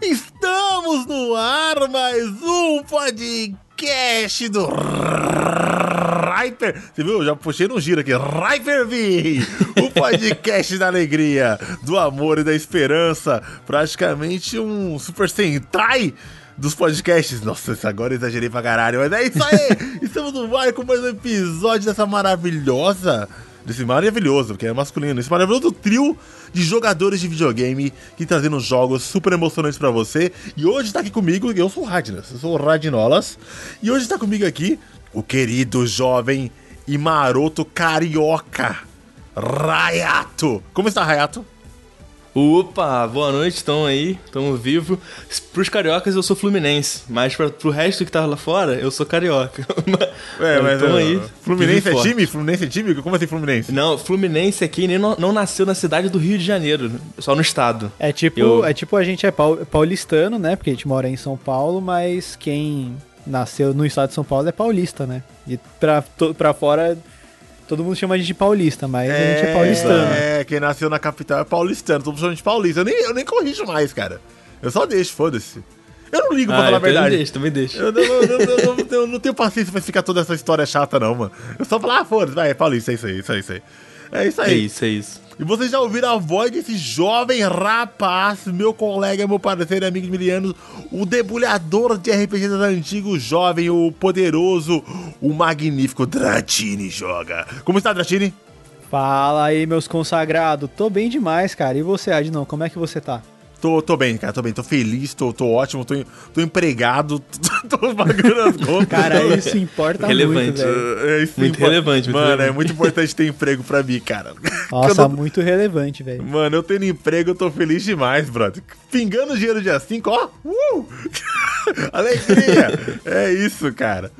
Estamos no ar mais um podcast do Hyper. Você viu? Já puxei no giro aqui. Hyper V, o podcast da alegria, do amor e da esperança. Praticamente um Super Sentai dos podcasts. Nossa, agora eu exagerei pra caralho, mas é isso aí! Estamos no ar com mais um episódio dessa maravilhosa. Desse maravilhoso, porque é masculino, esse maravilhoso trio de jogadores de videogame que trazendo jogos super emocionantes pra você. E hoje tá aqui comigo, eu sou o Radnas, eu sou o Radinolas. E hoje tá comigo aqui o querido jovem e maroto carioca, Rayato. Como está, Rayato? Opa, boa noite, estão aí, estamos vivo. Pros cariocas eu sou fluminense, mas pra, pro resto que tá lá fora, eu sou carioca. É, mas então, aí. Fluminense é time? Fluminense é time? Como assim Fluminense? Não, Fluminense é quem nem não, não nasceu na cidade do Rio de Janeiro, só no estado. É tipo, eu... é tipo a gente é paulistano, né? Porque a gente mora em São Paulo, mas quem nasceu no estado de São Paulo é paulista, né? E pra, pra fora Todo mundo chama a gente de paulista, mas é, a gente é paulistano. É, quem nasceu na capital é paulistano. Todo mundo chama de paulista. Eu nem, eu nem corrijo mais, cara. Eu só deixo, foda-se. Eu não ligo pra ah, falar a verdade. Também deixo, também deixo. Eu, eu, eu, eu, não tenho paciência pra ficar toda essa história chata, não, mano. Eu só falo, ah, foda-se, vai, é paulista, é isso aí, isso aí, isso aí. É isso aí. É isso, é isso. E vocês já ouviram a voz desse jovem rapaz, meu colega, meu parceiro, amigo de milianos, o debulhador de RPG das antigos, jovem, o poderoso, o magnífico Dratini joga. Como está, Dratini? Fala aí, meus consagrados. Tô bem demais, cara. E você, Adnão, como é que você tá? Tô, tô bem, cara, tô bem, tô feliz, tô, tô ótimo, tô, tô empregado, tô, tô pagando as contas. Cara, isso importa relevante. muito, velho. É, isso muito relevante. Mano, relevante. é muito importante ter emprego pra mim, cara. Nossa, muito relevante, velho. Mano, eu tendo emprego, eu tô feliz demais, brother. Pingando dinheiro dia 5, ó. Uh! Alegria! é isso, cara.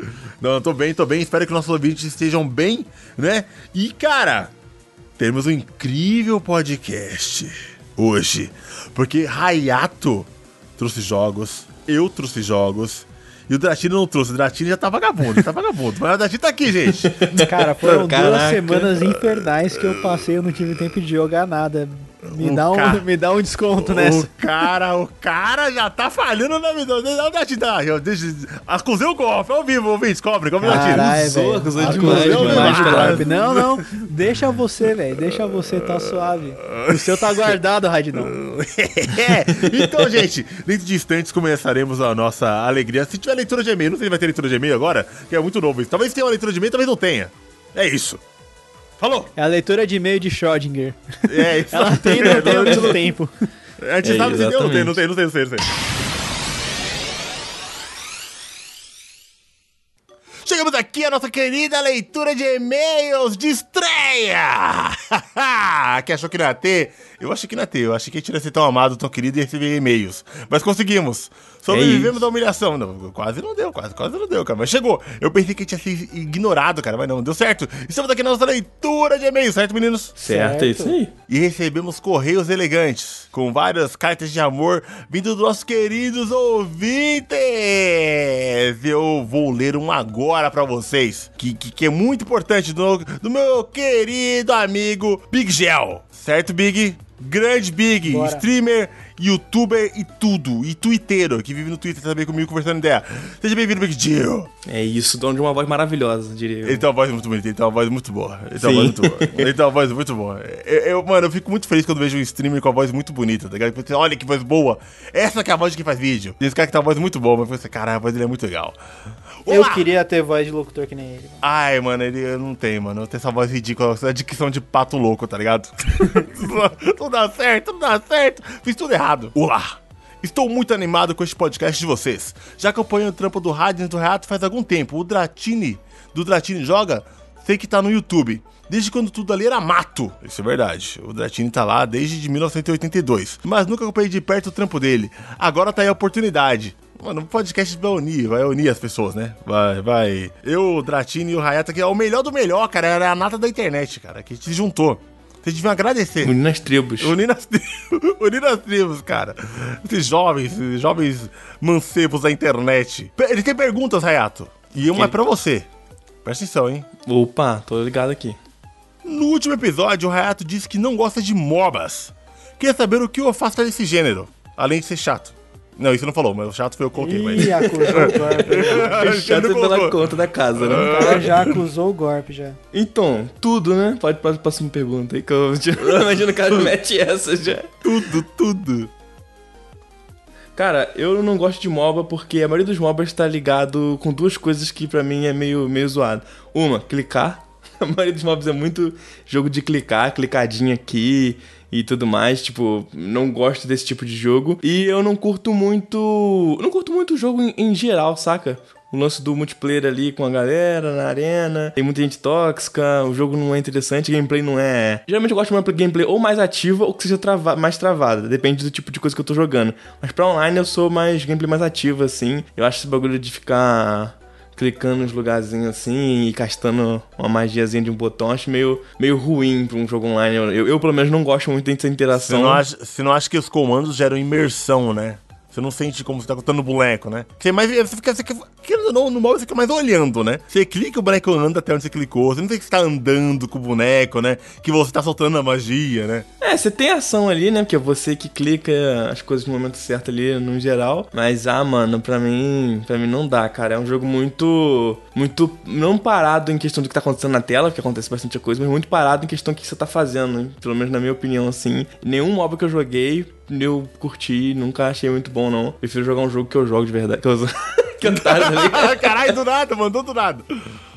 Não, tô bem, tô bem. Espero que nossos ouvintes estejam bem, né? E, cara, temos um incrível podcast hoje. Porque Hayato trouxe jogos, eu trouxe jogos. E o Dratini não trouxe. O Dratini já tá vagabundo, tá vagabundo. Mas o Dratini tá aqui, gente. Cara, foram Caraca. duas semanas infernais que eu passei, eu não tive tempo de jogar nada. Me, dá um, ca... me dá um desconto nessa. O cara, o cara já tá falhando na vida. Não dá te dar. Acusei o golpe ao vivo, ouvintes. Cobre, cobre na tira. Acusou, acusou demais. demais, demais não, não. Deixa você, velho. Deixa você, tá suave. O seu tá guardado, Radinão. é. Então, gente, dentro de instantes começaremos a nossa alegria. Se tiver leitura de e-mail, não sei se vai ter leitura de e-mail agora, que é muito novo isso. Talvez tenha uma leitura de e-mail, talvez não tenha. É isso. Falou! É a leitura de e-mail de Schrödinger. É, isso. Ela tem não tem ao mesmo tempo. A gente é, sabe se deu, não tem, não tem, não tem, não tem, não tem. Chegamos aqui a nossa querida leitura de e-mails de estreia! que achou que não ia ter? Eu achei que não ia ter. Eu achei que a gente ia ser tão amado, tão querido e receber e-mails. Mas conseguimos. Sobrevivemos é da humilhação. Não, quase não deu, quase, quase não deu, cara. Mas chegou. Eu pensei que tinha sido ignorado, cara, mas não, deu certo. Estamos aqui na nossa leitura de e-mails, certo, meninos? Certo, é isso aí. E recebemos correios elegantes, com várias cartas de amor vindo dos nossos queridos ouvintes. Eu vou ler um agora para vocês, que, que, que, é muito importante, do, do meu querido amigo Big Gel. Certo, Big? Grande Big, Bora. streamer youtuber e tudo, e twitteiro, que vive no Twitter também comigo conversando ideia. Seja bem-vindo, Big Jill. É isso, dono de uma voz maravilhosa, diria eu. Ele tem uma voz muito bonita, ele tem uma voz muito boa. Ele tem uma voz muito boa. Ele tem uma voz muito boa. Eu, eu, mano, eu fico muito feliz quando vejo um streamer com a voz muito bonita, tá ligado? Porque, olha que voz boa. Essa que é a voz de quem faz vídeo. Tem esse cara que tem uma voz muito boa, mas você, caralho, a voz dele é muito legal. Olá! Eu queria ter voz de locutor que nem ele. Ai, mano, ele não tem, mano. Eu tenho essa voz ridícula, essa dicção de pato louco, tá ligado? não dá certo, não dá certo. Fiz tudo errado. Olá! Estou muito animado com este podcast de vocês. Já acompanho o trampo do Rádio do Reato faz algum tempo. O Dratini, do Dratini Joga, sei que tá no YouTube. Desde quando tudo ali era mato. Isso é verdade. O Dratini tá lá desde 1982. Mas nunca acompanhei de perto o trampo dele. Agora tá aí a oportunidade. Mano, o podcast vai unir, vai unir as pessoas, né? Vai, vai. Eu, o Dratini e o Hayata, que é o melhor do melhor, cara. Era a nata da internet, cara, que se juntou. Vocês deviam agradecer. Unindo as tribos. Unindo as, Unindo as tribos, cara. Esses jovens, esses jovens mancebos da internet. Ele tem perguntas, Hayato. E uma é pra você. Presta atenção, hein? Opa, tô ligado aqui. No último episódio, o Hayato disse que não gosta de MOBAs. Queria saber o que o afasta desse gênero, além de ser chato. Não, isso não falou, mas o chato foi eu que coloquei. Mas... Ih, acusou o golpe. Ele pela colocou. conta da casa, né? O cara já acusou o golpe já. Então, tudo, né? Pode para a próxima pergunta aí que eu, imagino que o cara mete essa já. Tudo, tudo. Cara, eu não gosto de MOBA porque a maioria dos MOBAs tá ligado com duas coisas que pra mim é meio, meio zoado. Uma, clicar. A maioria dos MOBs é muito jogo de clicar, clicadinha aqui e tudo mais. Tipo, não gosto desse tipo de jogo. E eu não curto muito. Não curto muito o jogo em, em geral, saca? O lance do multiplayer ali com a galera na arena, tem muita gente tóxica, o jogo não é interessante, gameplay não é. Geralmente eu gosto de uma gameplay ou mais ativa ou que seja trava mais travada, depende do tipo de coisa que eu tô jogando. Mas pra online eu sou mais gameplay mais ativa, assim. Eu acho esse bagulho de ficar clicando nos lugarzinhos assim e castando uma magiazinha de um botão, acho meio, meio ruim pra um jogo online. Eu, eu, pelo menos não gosto muito dessa Você interação. não, acha, você não acha que os comandos geram imersão, né? Você não sente como você tá o boneco, né? Você, mais, você fica, você fica no modo você fica mais olhando, né? Você clica o boneco anda até onde você clicou. Você não tem que estar andando com o boneco, né? Que você tá soltando a magia, né? É, você tem ação ali, né? Porque é você que clica as coisas no momento certo ali, no geral. Mas, ah, mano, pra mim, pra mim não dá, cara. É um jogo muito, muito, não parado em questão do que tá acontecendo na tela, porque acontece bastante coisa, mas muito parado em questão do que você tá fazendo, hein? Pelo menos na minha opinião, assim. Nenhum mob que eu joguei, eu curti, nunca achei muito bom, não. Prefiro jogar um jogo que eu jogo de verdade. Que eu. Ah, Caralho, do nada, mandou do nada.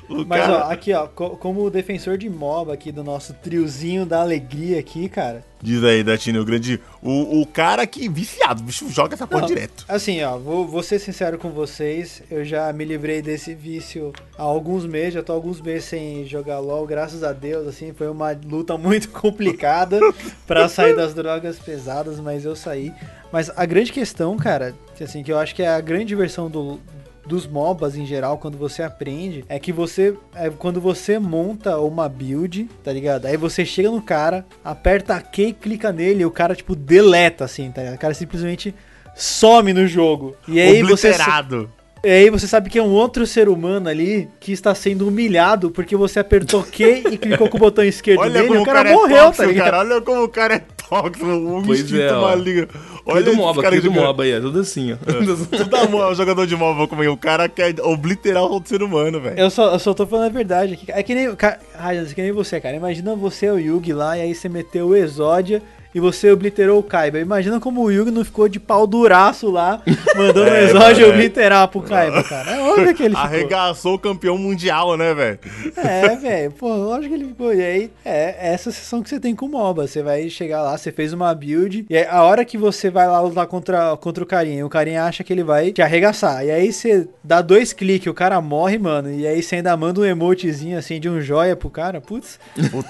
O Mas cara ó, aqui ó, co- como defensor de MOBA aqui do nosso triozinho da alegria aqui, cara. diz aí, Datino, o grande. O, o cara que viciado, bicho joga essa porra Não, direto. Assim, ó, vou, vou ser sincero com vocês, eu já me livrei desse vício há alguns meses, já tô alguns meses sem jogar LoL, graças a Deus, assim, foi uma luta muito complicada pra sair das drogas pesadas, mas eu saí. Mas a grande questão, cara, que, assim, que eu acho que é a grande diversão do dos MOBAs em geral, quando você aprende, é que você, é quando você monta uma build, tá ligado? Aí você chega no cara, aperta Q e clica nele e o cara, tipo, deleta, assim, tá ligado? O cara simplesmente some no jogo. E aí você. E aí você sabe que é um outro ser humano ali que está sendo humilhado porque você apertou Q e clicou com o botão esquerdo Olha nele como e o o cara, cara, morreu, é tóxico, tá ligado? cara. Olha como o cara é tóxico, um Pois instinto é, ó. maligno. Olha do esse MOBA, cara do jogando. MOBA aí, é tudo assim, ó. Tudo amor, o jogador de móvel como é. O cara quer obliterar o outro ser humano, velho. Eu só, eu só tô falando a verdade aqui. É que nem, ca- Ryan, é que nem você, cara. Imagina você o Yugi lá e aí você meteu o Exódia e você obliterou o Kaiba. Imagina como o Yugi não ficou de pau duraço lá, mandando o É, Exódia mano, é. obliterar pro Kaiba, cara. É óbvio que ele ficou. Arregaçou o campeão mundial, né, velho? É, velho, pô, lógico que ele ficou. E aí, é essa sessão que você tem com o MOBA. Você vai chegar lá, você fez uma build, e aí, a hora que você vai lá lutar contra, contra o carinha, o carinha acha que ele vai te arregaçar. E aí você dá dois cliques, o cara morre, mano. E aí você ainda manda um emotezinho assim de um joia pro cara. Putz,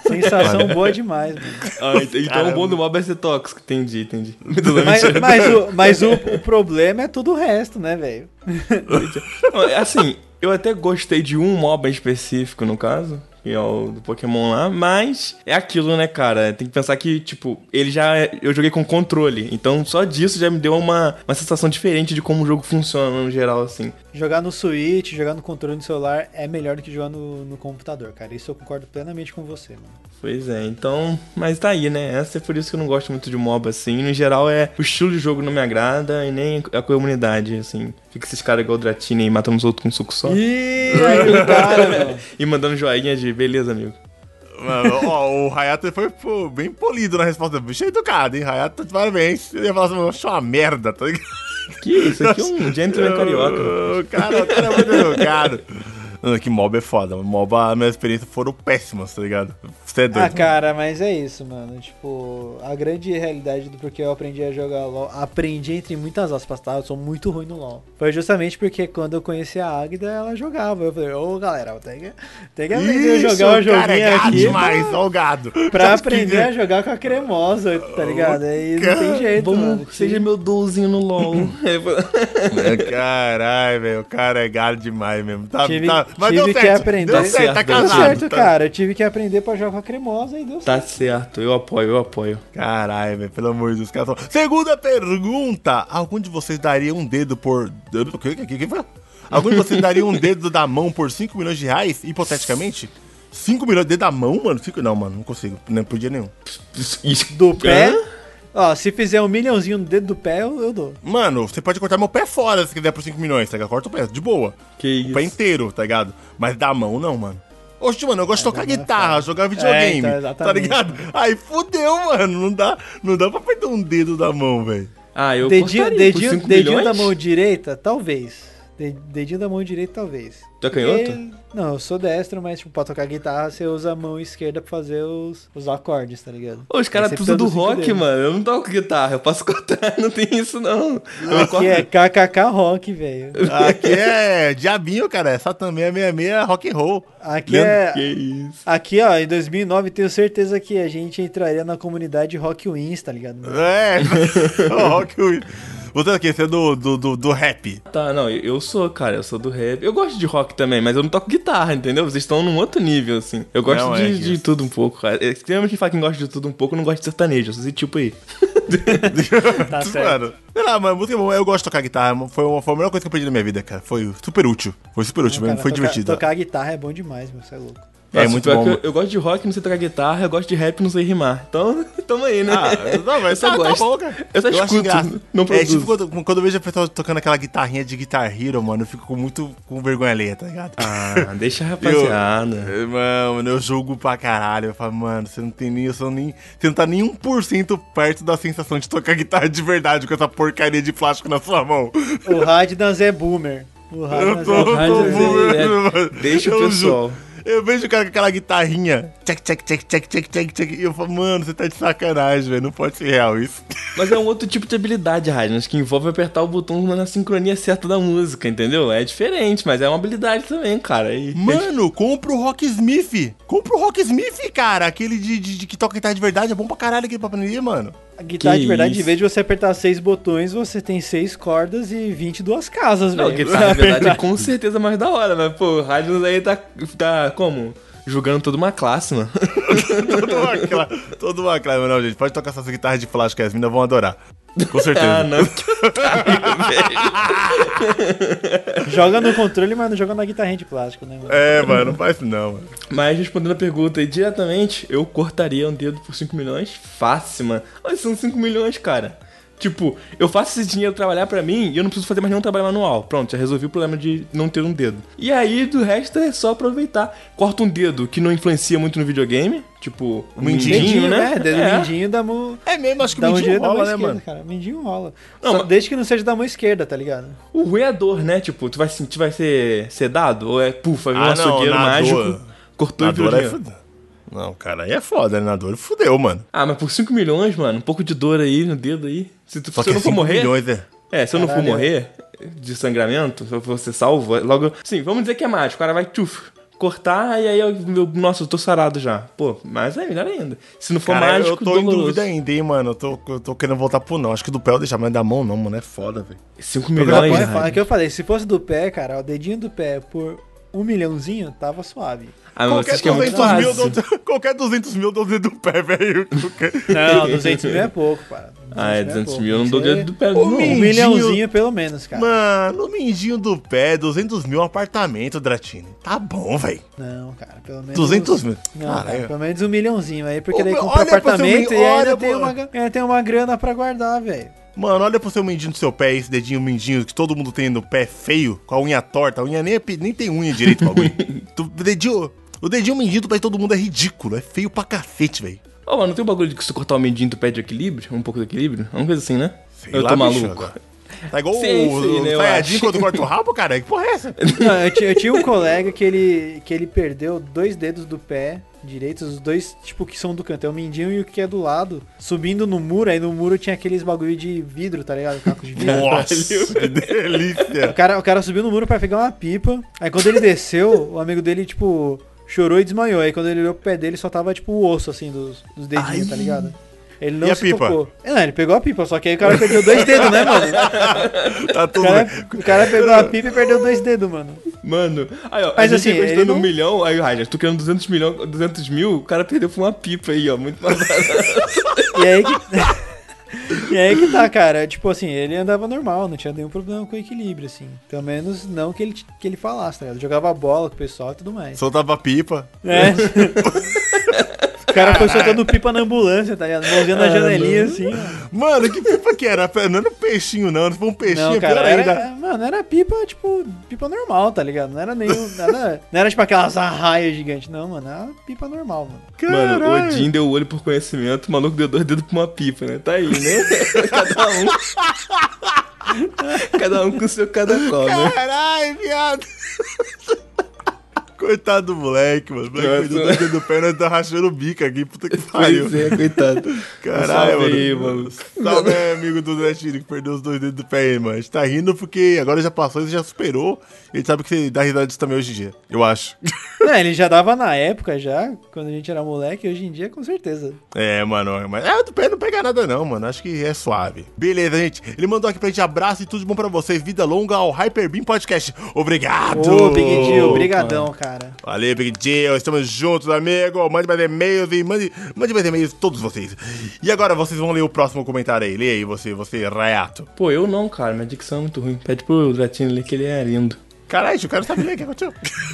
sensação boa demais, mano. Ah, ent- então Caramba. o bom do MOBA é ser tóxico, entendi, entendi. Mas, mas o, mas o, o problema é todo o resto, né, velho? É Assim, eu até gostei de um MOBA específico, no caso, que é o do Pokémon lá, mas é aquilo, né, cara? Tem que pensar que, tipo, ele já. Eu joguei com controle, então só disso já me deu uma, uma sensação diferente de como o jogo funciona no geral, assim. Jogar no Switch, jogar no controle do celular é melhor do que jogar no, no computador, cara. Isso eu concordo plenamente com você, mano. Pois é, então. Mas tá aí, né? Essa é por isso que eu não gosto muito de MOBA, assim. No geral, é. O estilo de jogo não me agrada e nem a comunidade, assim. Fica esses caras igual o Dratini aí matando os outros com um suco só. Ih, cara, meu. E mandando joinha de beleza, amigo. Mano, ó, o Hayato foi pô, bem polido na resposta. Bicho é educado, hein? Hayato, parabéns. Eu ia falar assim, eu acho uma merda, tá ligado? Que isso aqui é um gentleman carioca. O cara, o cara é muito educado. Mano, que mob é foda. Mob, as minhas experiências foram péssimas, tá ligado? Você é doido. Ah, cara, mas é isso, mano. Tipo, a grande realidade do porquê eu aprendi a jogar LOL, aprendi entre muitas aspas, tá? Eu sou muito ruim no LOL. Foi justamente porque quando eu conheci a Águida, ela jogava. Eu falei, ô galera, tem que, tem que aprender a Ixi, jogar o o cara é aqui. demais, pra, ó o gado. pra aprender a jogar com a cremosa, tá ligado? Aí não tem jeito, Vamos, mano. seja meu douzinho no LOL. É, Caralho, velho, o cara é gado demais mesmo. Tá, Tive- tá, mas tive deu que certo, aprender. Deu Tá certo, tá certo, Deu casado. certo, tá- cara. Eu tive que aprender pra jogar cremosa e deu certo. tá certo, eu apoio, eu apoio. Caralho, velho, pelo amor de Deus. Cara, Segunda pergunta: Algum de vocês daria um dedo por. O que, que, que foi? Algum de vocês daria um dedo da mão por 5 milhões de reais, hipoteticamente? 5 milhões dedo da mão, mano? Cinco... Não, mano, não consigo. Nem por dia nenhum. Isso- Do pé. Ó, se fizer um milhãozinho no dedo do pé, eu, eu dou. Mano, você pode cortar meu pé fora se quiser por 5 milhões, tá ligado? Corta o pé, de boa. Que O pé isso. inteiro, tá ligado? Mas da mão não, mano. Oxe, mano, eu gosto de tocar da mão é guitarra, jogar videogame, então, tá ligado? Aí fudeu, mano. Não dá, não dá pra perder um dedo da mão, velho. Ah, eu dedinho cortaria por dedinho, 5 dedinho da milhões? mão direita, talvez. De- dedinho da mão direita, talvez. Tu é canhoto? Porque- Não, eu sou destro, mas tipo, pra tocar guitarra, você usa a mão esquerda pra fazer os, os acordes, tá ligado? Ô, os caras tudo do rock, dedos. mano. Eu não toco guitarra, eu posso cortar, não tem isso não. Corto. Aqui é KKK Rock, velho. Aqui é diabinho, cara. Essa também é 66 rock and roll. Aqui é. Que isso. Aqui, ó, em 2009, tenho certeza que a gente entraria na comunidade Rock Wins, tá ligado? É, rock and Você é o quê? Você é do, do, do, do rap. Tá, não, eu sou, cara, eu sou do rap. Eu gosto de rock também, mas eu não toco guitarra, entendeu? Vocês estão num outro nível, assim. Eu gosto Não, de, é de tudo um pouco, cara. É, Extremamente quem gosta de tudo um pouco, eu não gosto de sertanejo, eu sou esse tipo aí. Tá certo. Mano, sei lá, mano, música é bom. Eu gosto de tocar guitarra. Foi, uma, foi a melhor coisa que eu aprendi na minha vida, cara. Foi super útil. Foi super útil, Não, mesmo. cara, foi tocar- divertido. Tocar guitarra é bom demais, meu, você é louco. É Nossa, muito pior bom. Eu, eu gosto de rock, não sei tocar guitarra, eu gosto de rap, não sei rimar. Então, tamo aí, né? Ah, não, mas eu só tá, tá gosto. bom, cara. Eu só acho escuto, engraçado. não É produzo. tipo quando, quando eu vejo a pessoa tocando aquela guitarrinha de Guitar Hero, mano, eu fico com muito com vergonha alheia, tá ligado? Ah, deixa a rapaziada. Eu, mano, eu julgo pra caralho. Eu falo, mano, você não tem nem, eu sou nem. Você não tá nem 1% perto da sensação de tocar guitarra de verdade com essa porcaria de plástico na sua mão. O Radnas é boomer. O Eu Radnas tô, é eu tô Radnas é- é- deixa o Eu pessoal. ju- Eu vejo o cara com aquela guitarrinha. Check, check, check, check, check, check, check. E eu falo, mano, você tá de sacanagem, velho. Não pode ser real isso. Mas é um outro tipo de habilidade, Radnas, que envolve apertar o botão na sincronia certa da música, entendeu? É diferente, mas é uma habilidade também, cara. E- Mano, compra o Rocksmith. Compra o Rocksmith, cara. Aquele de, de- de que toca guitarra de verdade. É bom pra caralho aquele pra aprender, mano. A guitarra Que de verdade, em isso. vez de você apertar seis botões, você tem seis cordas e 22 casas, Não, velho. guitarra de verdade é com certeza mais da hora, mas, pô, o Radnas aí tá, tá como? Julgando toda uma classe, mano. toda uma classe. Toda uma classe. Mas Não, gente, pode tocar essas guitarras de plástico que as meninas vão adorar. Com certeza. ah, não. Joga no controle, mas não joga na guitarrinha de plástico, né, mano? É, mano, não faz isso não, mano. Mas respondendo a pergunta aí diretamente, eu cortaria um dedo por 5 milhões fácil, mano. Olha, são 5 milhões, cara. Tipo, eu faço esse dinheiro trabalhar pra mim e eu não preciso fazer mais nenhum trabalho manual. Pronto, já resolvi o problema de não ter um dedo. E aí, do resto, é só aproveitar. Corta um dedo que não influencia muito no videogame. Tipo, O mindinho, né? Dedo É. mindinho da mão. É mesmo, acho que o mindinho direita da mão rola, né, esquerda, mano? cara. Mindinho rola. Não, Só mas- desde que não seja da mão esquerda, tá ligado? O ruim é a dor, né? Tipo, tu vai sentir, vai ser sedado? Ou é, puf, vai vir um Ah, não, açougueiro na mágico, dor- cortou Na e virou Não, cara, aí é foda, né? Na dor fudeu, mano. Ah, mas por 5 milhões, mano, um pouco de dor aí no dedo aí. Se, tu, Só se que eu é não for 5 morrer. milhões, né? É, se eu não for Caralho. morrer de sangramento, se eu for ser salvo, logo. Sim, vamos dizer que é mágico. O cara vai tchuf, cortar e aí eu, meu, nossa, eu tô sarado já. Pô, mas é melhor ainda. Se não for Cara, mágico, eu tô em doloroso. dúvida ainda, hein, mano. Eu tô, eu tô querendo voltar pro não. Acho que do pé eu deixar, mas da mão não, mano. É foda, velho. 5 Porque milhões, é né? que eu falei, se fosse do pé, cara, o dedinho do pé por um milhãozinho, tava suave. Ah, Qualquer vocês que é muito 200 mil, dou- qualquer 200 mil eu dou o dedo do pé, velho. Não, 200 mil é pouco, cara. Ah, é 200 pouco. mil, eu não dou dedo do pé. Um milhãozinho pelo menos, cara. Mano, o mindinho do pé, 200 mil é um apartamento, Dratini. Tá bom, velho. Não, cara, pelo menos. 200 mil. Não, cara, Caralho. pelo menos um milhãozinho aí, porque Ô, daí compra apartamento e ainda olha tem, uma, ainda tem uma grana pra guardar, velho. Mano, olha pro seu mindinho do seu pé, esse dedinho mindinho que todo mundo tem no pé feio, com a unha torta. A unha nem, é nem tem unha direito, bagulho. Tu- o dedinho, o dedinho mindinho do pé de todo mundo é ridículo. É feio pra cacete, velho. Ô, mano, não tem um bagulho de que se tu cortar o medinho tu perde o equilíbrio? Um pouco do equilíbrio? Uma coisa assim, né? Sei eu lá, tô maluco. agora. Tá igual Sei, o, sei, o né, eu Sayajin quando corta o rabo, cara. Que porra é essa? Não, eu, ti- eu tinha um colega que ele, que ele perdeu dois dedos do pé direitos, os dois, tipo, que são do canto. É o mindinho e o que é do lado. Subindo no muro, aí no muro tinha aqueles bagulho de vidro, tá ligado? Caco de vidro. Nossa, que delícia. O cara, o cara subiu no muro pra pegar uma pipa. Aí quando ele desceu, o amigo dele, tipo, chorou e desmaiou. Aí quando ele olhou pro pé dele, só tava, tipo, o osso, assim, dos, dos dedinhos, Ai. tá ligado? Ele não E a se pipa? tocou. É, Não, ele pegou a pipa, só que aí o cara perdeu dois dedos, né, mano? Tá O tudo cara, bem. o cara pegou a pipa e perdeu dois dedos, mano. Mano, aí ó, Mas assim, ele um não- milhão, aí, Raja, tu querendo 200 milhão, 200 mil, o cara perdeu por uma pipa aí, ó, muito mais barato. E aí que. E aí que tá, cara. Tipo assim, ele andava normal, não tinha nenhum problema com o equilíbrio, assim. Pelo menos não que ele, que ele falasse, tá ligado? Jogava bola com o pessoal e tudo mais. Soltava pipa. É. o cara foi soltando pipa na ambulância, tá ligado? Mãozinha na janelinha, assim. Mano, que pipa que era? Não era um peixinho, não. Não foi um peixinho, Não, cara, era, ainda. mano, era pipa, tipo, pipa normal, tá ligado? Não era nenhum. Nada, não era tipo aquelas arraias gigantes, não, mano. Era pipa normal, mano. Mano, o Caralho. Odin deu o olho por conhecimento, o maluco deu dois dedos pra uma pipa, né? Tá aí, né? cada um. cada um com seu cada qual, né? Caralho, viado. Coitado do moleque, mano. O moleque dois dedos do pé, nós tá rachando o bico aqui. Puta que pariu. Pois é, coitado. Caralho, Salve mano. aí, mano. Salve amigo do Netinho que perdeu os dois dedos do pé aí, mano. A gente tá rindo porque agora já passou, ele já superou. E a gente sabe que você dá risada disso também hoje em dia. Eu acho. Não, ele já dava na época, já, quando a gente era moleque, hoje em dia, com certeza. É, mano, mas é, do pé não pega nada não, mano. Acho que é suave. Beleza, gente. Ele mandou aqui pra gente abraço e tudo de bom pra vocês. Vida longa ao Hyperbeam Podcast. Obrigado. Ô, Big Jill, brigadão, cara. Valeu, Big Jill. Estamos juntos, amigo. Mande mais e-mails e mande, mande mais e-mails todos vocês. E agora vocês vão ler o próximo comentário aí. Lê aí, você, você, Rayato. Pô, eu não, cara. Minha dicção é muito ruim. Pede pro Dratinho ler que ele é lindo. Caralho, o cara sabe ler o que aconteceu.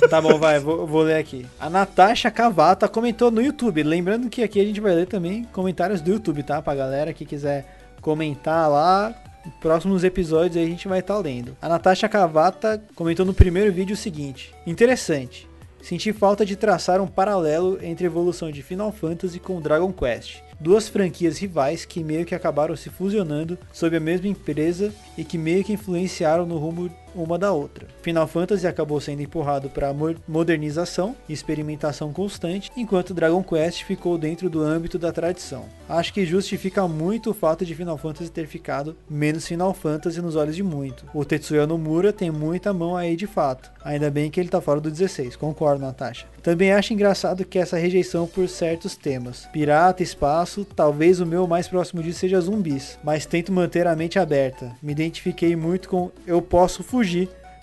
Tá bom, vai, vou, vou ler aqui. A Natasha Cavata comentou no YouTube. Lembrando que aqui a gente vai ler também comentários do YouTube, tá? Pra galera que quiser comentar lá. Próximos episódios aí a gente vai estar lendo. A Natasha Cavata comentou no primeiro vídeo o seguinte: Interessante. Senti falta de traçar um paralelo entre a evolução de Final Fantasy com Dragon Quest. Duas franquias rivais que meio que acabaram se fusionando sob a mesma empresa e que meio que influenciaram no rumo uma da outra. Final Fantasy acabou sendo empurrado para modernização e experimentação constante, enquanto Dragon Quest ficou dentro do âmbito da tradição. Acho que justifica muito o fato de Final Fantasy ter ficado menos Final Fantasy nos olhos de muito. O Tetsuya Nomura tem muita mão aí de fato. Ainda bem que ele tá fora do 16, concordo, Natasha. Também acho engraçado que essa rejeição por certos temas. Pirata, espaço, talvez o meu mais próximo disso seja zumbis, mas tento manter a mente aberta. Me identifiquei muito com eu posso fugir,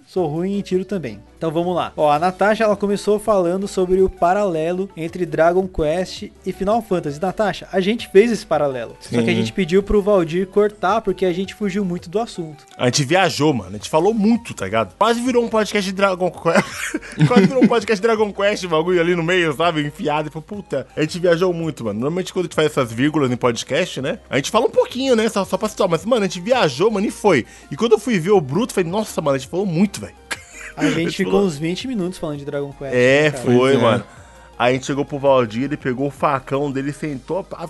sou ruim em tiro também. Então vamos lá. Ó, a Natasha ela começou falando sobre o paralelo entre Dragon Quest e Final Fantasy. Natasha, a gente fez esse paralelo. Só que a Sim. gente pediu pro Valdir cortar porque a gente fugiu muito do assunto. A gente viajou, mano. A gente falou muito, tá ligado? Quase virou um podcast de Dragon Quest. Quase virou um podcast de Dragon Quest, bagulho ali no meio, sabe? Enfiado. E falou, puta, a gente viajou muito, mano. Normalmente quando a gente faz essas vírgulas em podcast, né? A gente fala um pouquinho, né? Só, só pra citar. Mas, mano, a gente viajou, mano, e foi. E quando eu fui ver o Bruto, falei, nossa, mano, a gente falou muito, velho. A gente ficou falou- uns 20 minutos falando de Dragon Quest. É, né, foi, é. mano. Aí a gente chegou pro Valdir, ele pegou o facão dele, sentou a,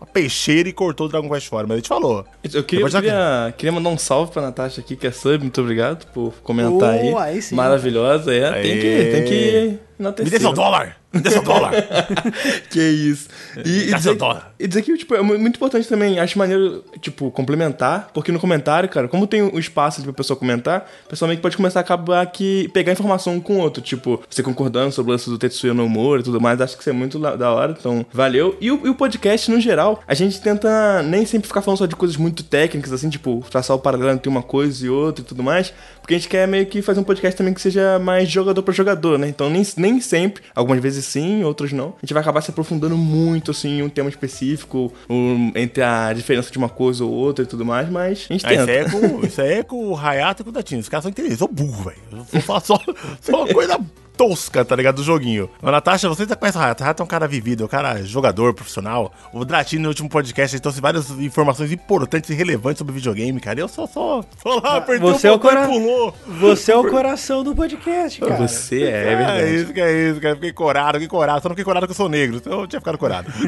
a peixeira e cortou o Dragon Quest fora. Mas a gente falou. Eu queria, falar queria, queria mandar um salve pra Natasha aqui, que é sub. Muito obrigado por comentar Oh, aí. aí sim. Maravilhosa, é. Tem que, tem que Me dê seu dólar! Me dê seu dólar! Que isso. E, e Dá seu dizer, dólar. e dizer que, tipo, é mu- muito importante também, acho maneiro, tipo, complementar, porque no comentário, cara, como tem um espaço pra pessoa comentar, o pessoal meio que pode começar a acabar que pegar informação um com o outro, tipo, você concordando sobre o lance do Tetsuya Nomura e tudo mais, acho que isso é muito da hora, então valeu. E o, e o podcast, no geral, a gente tenta nem sempre ficar falando só de coisas muito técnicas, assim, tipo, traçar o paralelo entre uma coisa e outra e tudo mais, porque a gente quer meio que fazer um podcast também que seja mais jogador pra jogador, né? Então nem, nem sempre, algumas vezes sim, outras não. A gente vai acabar se aprofundando muito, assim, em um tema específico, um, entre a diferença de uma coisa ou outra e tudo mais, mas a gente Ah, isso, tenta. aí é com, isso aí é com o Hayato e com o Datinho. Os caras são inteligentes. Eu sou burro, velho. Eu vou falar só, só uma coisa tosca, tá ligado? Do joguinho. Mas, Natasha, você já conhece o Hayato. O Hayato é um cara vivido, é um cara jogador, profissional. O Dratino, no último podcast, ele trouxe várias informações importantes e relevantes sobre videogame, cara. Eu só, só, só lá, apertei você é o o botão cora- e pulou. Você é o coração do podcast, cara. Você é, é É verdade. isso que é isso, cara. Fiquei corado, fiquei corado. Só não fiquei corado que eu sou negro, então eu tinha ficado corado.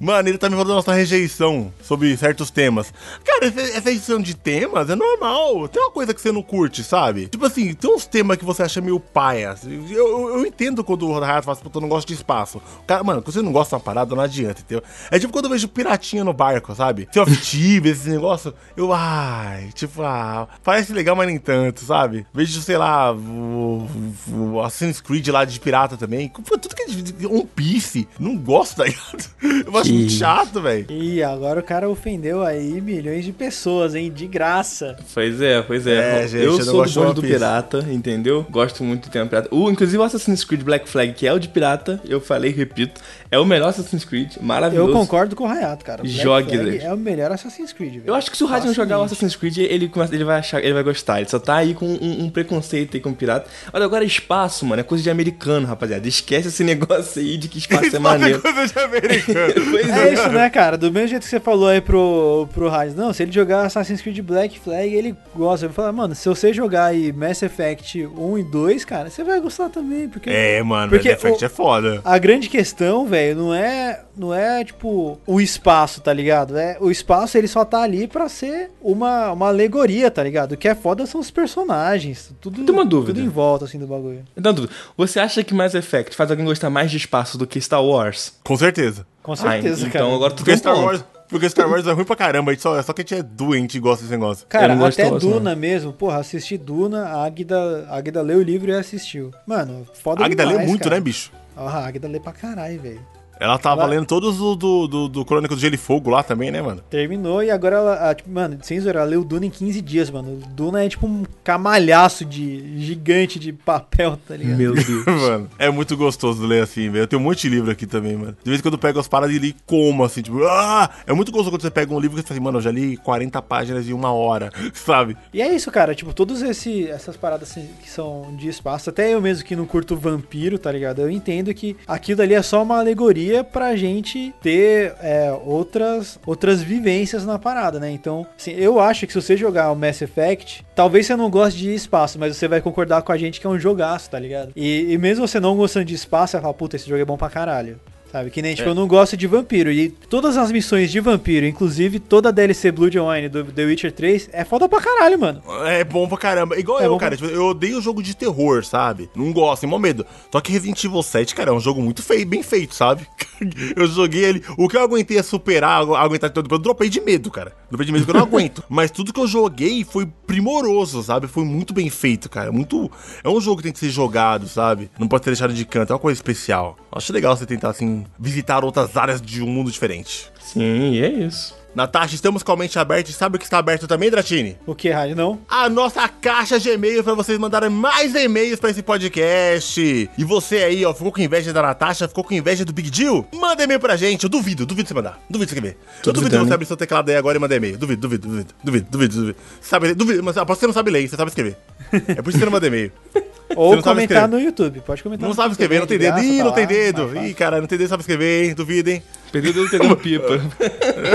Mano, ele tá me falando da nossa rejeição sobre certos temas. Cara, essa, essa rejeição de temas é normal. Tem uma coisa que você não curte, sabe? Tipo assim, tem uns temas que você acha meio paia. Eu, eu, eu entendo quando o Rato fala assim, puta, eu não gosto de espaço. Cara, mano, quando você não gosta de uma parada, não adianta, entendeu? É tipo quando eu vejo piratinha no barco, sabe? Sea of Thieves, esse negócio. Eu, ai, tipo, ah, parece legal, mas nem tanto, sabe? Vejo, sei lá, o, o Assassin's Creed lá de pirata também. Tudo que é de One Piece, não gosto, tá ligado? Eu acho muito chato, velho. Ih, agora o cara ofendeu aí milhões de pessoas, hein? De graça. Pois é, pois é. É, gente, eu eu não sou gosto do pirata, entendeu? Entendeu? Gosto muito do tema pirata. O, inclusive o Assassin's Creed Black Flag, que é o de pirata, eu falei repito, é o melhor Assassin's Creed, maravilhoso. Eu concordo com o Hayato, cara. Black Jogue, Flag. É o melhor Assassin's Creed, velho. Eu acho que se o Radion jogar o. Assassin's Creed, ele, começa- ele vai achar, ele vai gostar. Ele só tá aí com um, um preconceito aí com pirata. Olha, agora espaço, mano, é coisa de americano, rapaziada. Esquece esse negócio aí de que espaço é Isso é maneiro. coisa de americano. Pois É isso, né, cara? Do mesmo jeito que você falou aí pro, pro Raiz. Não, se ele jogar Assassin's Creed Black Flag, ele gosta. Eu vou falar, mano, se você jogar aí Mass Effect 1 e 2, cara, você vai gostar também. Porque É, mano, Porque Mass Effect o- é foda. a grande questão, velho, não é, não é tipo o espaço, tá ligado? É, o espaço ele só tá ali pra ser uma, uma alegoria, tá ligado? O que é foda são os personagens. Tudo, Tem uma dúvida. Tudo em volta, assim, do bagulho. Então, você acha que Mass Effect faz alguém gostar mais de espaço do que Star Wars? Com certeza. Com certeza, ah, cara. então agora tu Porque tem Star ponto. Wars. Porque Star Wars é ruim pra caramba, só, é só que a gente é doente e gosta desse negócio. Cara, Eu não gosto até Wars, Duna mesmo, porra, assisti Duna, a Águida, a Águida leu o livro e assistiu. Mano, foda A Agda lê demais, muito, cara. né, bicho? Ah, a Águida lê pra caralho, velho. Ela tava Ela- lendo todos do, do, do, do Crônica do Gelo e Fogo lá também, né, mano? Terminou e agora ela, tipo, mano, sem zoeira, ela leu Duna em 15 dias, mano. Duna é tipo um camalhaço de gigante de papel, tá ligado? Meu Deus. mano, é muito gostoso ler assim, velho. Eu tenho um monte de livro aqui também, mano. De vez em quando eu pego as paradas e li como, assim, tipo, ah! É muito gostoso quando você pega um livro que você fala assim, mano, eu já li 40 páginas em uma hora, sabe? E é isso, cara, tipo, todas essas paradas assim, que são de espaço, até eu mesmo que não curto vampiro, tá ligado? Eu entendo que aquilo ali é só uma alegoria pra gente ter é, outras, outras vivências na parada, né? Então, assim, eu acho que se você jogar o Mass Effect, talvez você não goste de espaço, mas você vai concordar com a gente que é um jogaço, tá ligado? E, e mesmo você não gostando de espaço, você vai falar, puta, esse jogo é bom pra caralho. Sabe? Que nem, tipo, É. eu não gosto de vampiro. E todas as missões de vampiro, inclusive toda a DLC Blood and Wine do The Witcher 3, é foda pra caralho, mano. É bom pra caramba. Igual É eu, cara. Tipo, eu odeio jogo de terror, sabe? Não gosto, tenho medo. Só que Resident Evil 7, cara, é um jogo muito feio, bem feito, sabe? eu joguei ele. O que eu aguentei é superar, agu- aguentar todo. Eu dropei de medo, cara. Dropei de medo porque eu não aguento. Mas tudo que eu joguei foi primoroso, sabe? Foi muito bem feito, cara. Muito. É um jogo que tem que ser jogado, sabe? Não pode ser deixado de canto. É uma coisa especial. Acho legal você tentar, assim, visitar outras áreas de um mundo diferente. Sim, e é isso. Natasha, estamos com a mente aberta e sabe o que está aberto também, Dratini? O que, Rádio? Não? a nossa caixa de e-mail pra vocês mandarem mais e-mails pra esse podcast. E você aí, ó, ficou com inveja da Natasha, ficou com inveja do Big Deal? Manda e-mail pra gente, eu duvido, duvido você mandar. Duvido você escrever. Tô eu duvido você abrir seu teclado aí agora e mandar e-mail. Duvido, duvido, duvido, duvido, duvido, duvido. Sabe, duvido, mas aposto que você não sabe ler, você sabe escrever. É por isso que você não manda e-mail. Ou não comentar no YouTube. Pode comentar Não sabe escrever, não tem de dedo. Ih, não tem dedo. Ih, cara, não tem dedo, sabe escrever, hein? Duvidem. Perdeu o dedo pegando pipa.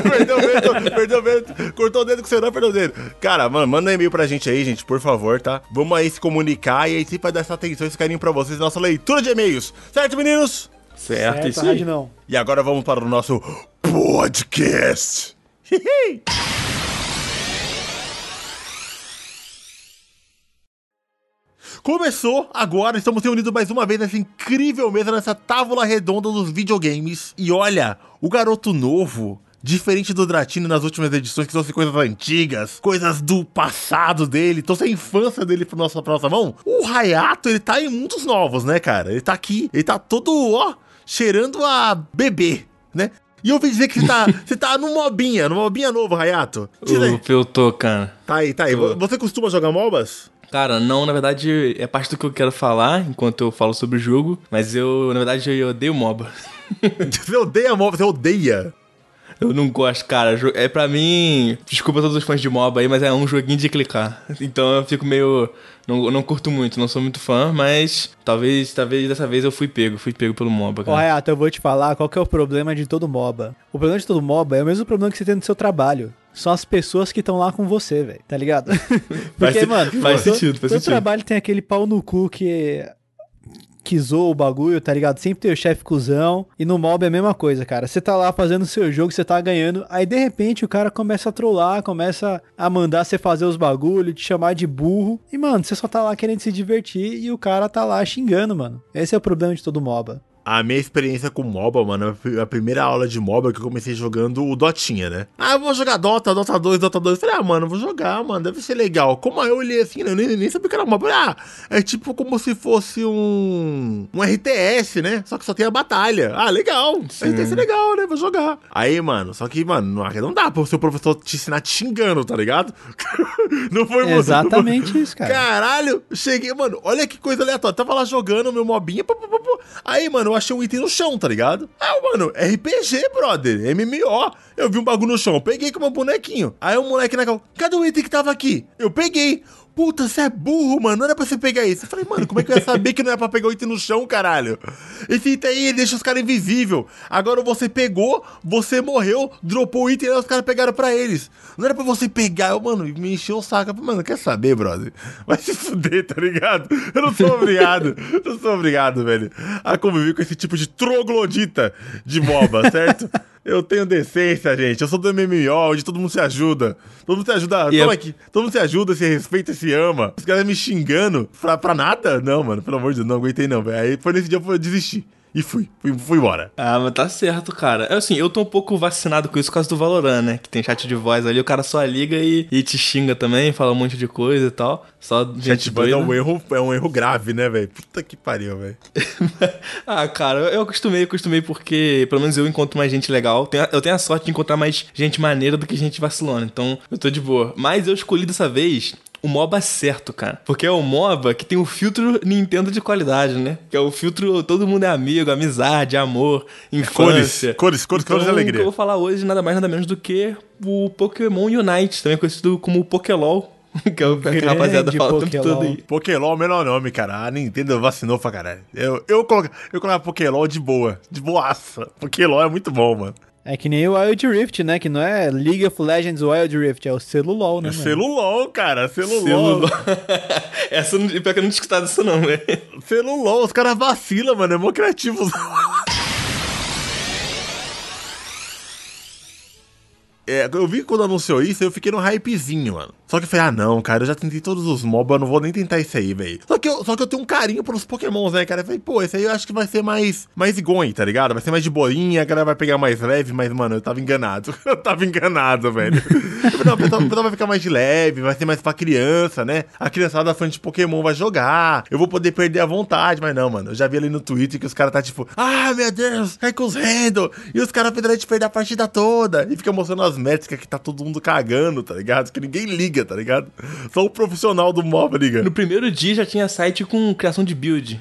perdeu o dedo, perdeu o dedo, cortou o dedo com o celular, perdeu o dedo. Cara, mano, manda um e-mail pra gente aí, gente, por favor, tá? Vamos aí se comunicar e aí sempre vai dar essa atenção, esse carinho pra vocês, nossa leitura de e-mails. Certo, meninos? certo, Certo, isso aí. Não. E agora vamos para o nosso podcast. Começou agora, estamos reunidos mais uma vez nessa incrível mesa, nessa tábua redonda dos videogames. E olha, o garoto novo, diferente do Dratino nas últimas edições, que trouxe coisas antigas, coisas do passado dele, trouxe a infância dele pra nossa, pra nossa mão. O Hayato, ele tá em mundos novos, né, cara? Ele tá aqui, ele tá todo, ó, cheirando a bebê, né? E eu ouvi dizer que você tá, você tá no mobinha, no mobinha novo, Hayato. Diz aí. O eu tô, cara. Tá aí, tá aí. Você costuma jogar MOBAs? Cara, não, na verdade, é parte do que eu quero falar enquanto eu falo sobre o jogo, mas eu, na verdade, eu odeio MOBA. Você odeia MOBA, você odeia. Eu não gosto, cara. É pra mim. Desculpa todos os fãs de MOBA aí, mas é um joguinho de clicar. Então eu fico meio. Não, não curto muito, não sou muito fã, mas talvez, talvez dessa vez eu fui pego, fui pego pelo MOBA, cara. Hayato, eu vou te falar qual que é o problema de todo MOBA. O problema de todo MOBA é o mesmo problema que você tem no seu trabalho. São as pessoas que estão lá com você, velho. Tá ligado? Porque, se- mano, faz todo- sentido, faz todo sentido. trabalho tem aquele pau no cu que. Que zoa o bagulho, tá ligado? Sempre tem o chefe cuzão. E no mob é a mesma coisa, cara. Você tá lá fazendo o seu jogo, você tá ganhando. Aí de repente o cara começa a trollar, começa a mandar você fazer os bagulhos, te chamar de burro. E, mano, você só tá lá querendo se divertir e o cara tá lá xingando, mano. Esse é o problema de todo MOBA. A minha experiência com MOBA, mano, a primeira aula de MOBA que eu comecei jogando o Dotinha, né? Ah, eu vou jogar Dota, Dota 2, Dota 2. Eu falei, ah, mano, vou jogar, mano, deve ser legal. Como eu olhei assim, né? eu nem, nem sabia que era MOBA. Ah, é tipo como se fosse um. um RTS, né? Só que só tem a batalha. Ah, legal. Sim. RTS é legal, né? Vou jogar. Aí, mano, só que, mano, não dá pro seu professor te ensinar te xingando, tá ligado? não foi Exatamente não isso, cara. Caralho, cheguei, mano, olha que coisa aleatória. Tava lá jogando meu mobinha. Aí, mano, eu achei um item no chão, tá ligado? Ah, mano, RPG, brother. MMO. Eu vi um bagulho no chão, peguei com meu bonequinho. Aí o moleque na cal, cadê o item que tava aqui? Eu peguei. Puta, você é burro, mano. Não era pra você pegar isso. Eu falei, mano, como é que eu ia saber que não era pra pegar o item no chão, caralho? Esse item aí deixa os caras invisível. Agora você pegou, você morreu, dropou o item e os caras pegaram pra eles. Não era pra você pegar. Eu, mano, me encheu o saco. Eu falei, mano, quer saber, brother? Vai se fuder, tá ligado? Eu não sou obrigado. não sou obrigado, velho, a conviver com esse tipo de troglodita de MOBA, certo? Eu tenho decência, gente. Eu sou do MMO, onde todo mundo se ajuda. Todo mundo se ajuda. Todo mundo se ajuda, se respeita se ama. Os caras me xingando pra, pra nada? Não, mano, pelo amor de Deus, não aguentei não, velho. Aí foi nesse dia que eu desisti e fui. Fui, fui embora. Ah, mas tá certo, cara. É assim, eu tô um pouco vacinado com isso por causa do Valorant, né? Que tem chat de voz ali, o cara só liga e, e te xinga também, fala um monte de coisa e tal. Só chat de voz é um erro, é um erro grave, né, velho? Puta que pariu, velho. ah, cara, eu acostumei, acostumei porque pelo menos eu encontro mais gente legal. Eu tenho a sorte de encontrar mais gente maneira do que gente vacilona. Então, eu tô de boa. Mas eu escolhi dessa vez o MOBA certo, cara. Porque é o MOBA que tem o filtro Nintendo de qualidade, né? Que é o filtro todo mundo é amigo, amizade, amor, infância. Cores, cores, cores, então, cores de alegria. O que eu vou falar hoje nada mais nada menos do que o Pokémon Unite, também conhecido como Pokélol. que é o que a rapaziada fala o tempo todo aí. Pokélol é o melhor nome, cara. A Nintendo vacinou pra caralho. Eu, eu, coloco, eu colocava Pokélol de boa, de boaça. Pokélol é muito bom, mano. É que nem o Wild Rift, né? Que não é League of Legends Wild Rift, é o celulol, né? É celulol, cara. Celulol. celulol. essa, pior que eu não tinha escutado isso não, velho. Celulol, os caras vacilam, mano. É mó criativo. É, eu vi quando anunciou isso, eu fiquei no hypezinho, mano. Só que eu falei, ah não, cara, eu já tentei todos os MOBA, eu não vou nem tentar isso aí, velho. Só, que eu, só que eu tenho um carinho pelos Pokémons, né, cara? Eu falei, pô, esse aí eu acho que vai ser mais, mais gonho, tá ligado? Vai ser mais de boinha, a galera vai pegar mais leve, mas, mano, eu tava enganado. eu tava enganado, velho. eu falei, não, o pessoal, o pessoal vai ficar mais de leve, vai ser mais pra criança, né? A criançada fã de Pokémon vai jogar, eu vou poder perder a vontade, mas não, mano. Eu já vi ali no Twitter que os caras tá tipo, ah, meu Deus, é com os handle. E os caras federam de perder a partida toda. E fica mostrando as métricas que tá todo mundo cagando, tá ligado? Que ninguém liga, tá ligado? Só o profissional do MOBA liga. No primeiro dia já tinha site com criação de build.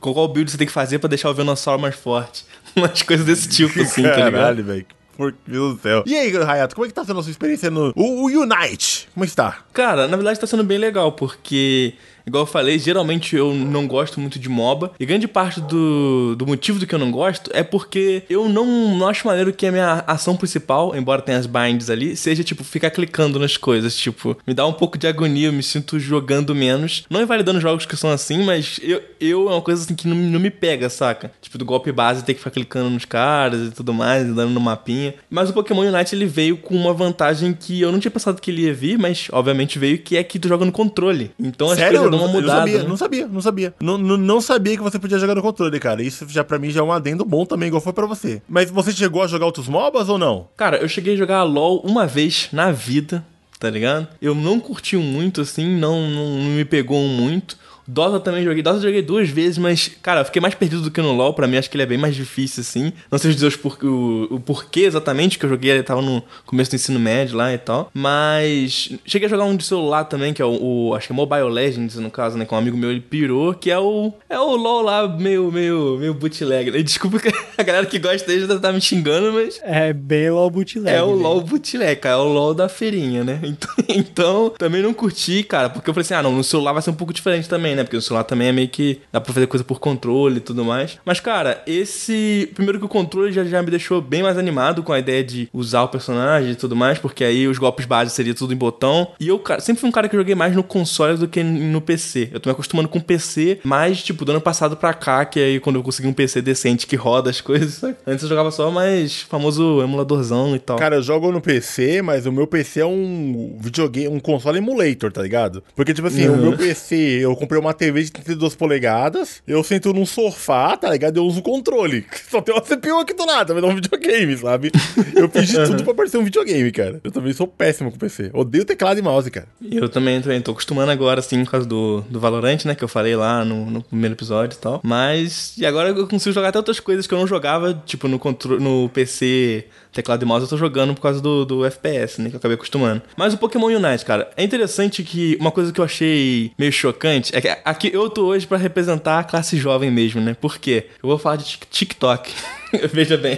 Qual build você tem que fazer pra deixar o Venossauro mais forte. Umas coisas desse tipo, assim, Caralho, tá ligado? Caralho, velho. Por Deus do céu. E aí, Hayato, como é que tá sendo a sua experiência no o, o Unite? Como é está? Cara, na verdade tá sendo bem legal, porque Igual eu falei, geralmente eu não gosto muito de MOBA. E grande parte do, do motivo do que eu não gosto é porque eu não, não acho maneiro que a minha ação principal, embora tenha as binds ali, seja, tipo, ficar clicando nas coisas. Tipo, me dá um pouco de agonia, eu me sinto jogando menos. Não invalidando jogos que são assim, mas eu, eu é uma coisa assim que não, não me pega, saca? Tipo, do golpe base ter que ficar clicando nos caras e tudo mais, andando no mapinha. Mas o Pokémon Unite ele veio com uma vantagem que eu não tinha pensado que ele ia vir, mas obviamente veio, que é que tu joga no controle. Então as Sério? coisas uma mudada. Não sabia, né? não sabia, não sabia. Não, não, não, sabia que você podia jogar no controle, cara. Isso já para mim já é um adendo bom também, igual foi para você. Mas você chegou a jogar outros MOBAs ou não? Cara, eu cheguei a jogar LoL uma vez na vida, tá ligado? Eu não curti muito, assim, não, não, não me pegou muito. Dota também joguei. Dota joguei duas vezes, mas, cara, eu fiquei mais perdido do que no LoL. Pra mim, acho que ele é bem mais difícil, assim. Não sei dizer por, o, o porquê exatamente que eu joguei. Ele tava no começo do ensino médio lá e tal. Mas cheguei a jogar um de celular também, que é o, o acho que é Mobile Legends, no caso, né? Com um amigo meu, ele pirou, que é o. É o LoL lá, meio, meio, meio bootleg. Né? Desculpa a galera que gosta dele já tá me xingando, mas. É bem LoL bootleg. É o né? LoL bootleg, cara. É o LoL da feirinha, né? Então, então, também não curti, cara, porque eu falei assim, ah, não, no celular vai ser um pouco diferente também, né? Porque o celular também é meio que dá pra fazer coisa por controle e tudo mais. Mas, cara, esse. Primeiro que o controle já, já me deixou bem mais animado com a ideia de usar o personagem e tudo mais, porque aí os golpes básicos seria tudo em botão. E eu, cara, sempre fui um cara que joguei mais no console do que no PC. Eu tô me acostumando com PC mais, tipo, do ano passado pra cá, que aí quando eu consegui um PC decente que roda as coisas. Sabe? Antes eu jogava só mais famoso emuladorzão e tal. Cara, eu jogo no PC, mas o meu PC é um videogame, um console emulator, tá ligado? Porque, tipo assim, uhum. o meu PC, eu comprei uma uma TV de 32 polegadas, eu sento num sofá, tá ligado? Eu uso o controle. Só tem uma CPU aqui do lado, vai dar um videogame, sabe? Eu fiz de tudo pra parecer um videogame, cara. Eu também sou péssimo com PC. Odeio teclado e mouse, cara. Eu também, também tô acostumando agora, assim, por causa do, do Valorant, né? Que eu falei lá no, no primeiro episódio e tal. Mas. E agora eu consigo jogar até outras coisas que eu não jogava, tipo, no, contro no PC teclado e mouse eu tô jogando por causa do, do FPS, né? Que eu acabei acostumando. Mas o Pokémon Unite, cara, é interessante que uma coisa que eu achei meio chocante é que aqui eu tô hoje para representar a classe jovem mesmo, né? Por quê? Eu vou falar de TikTok. Veja bem.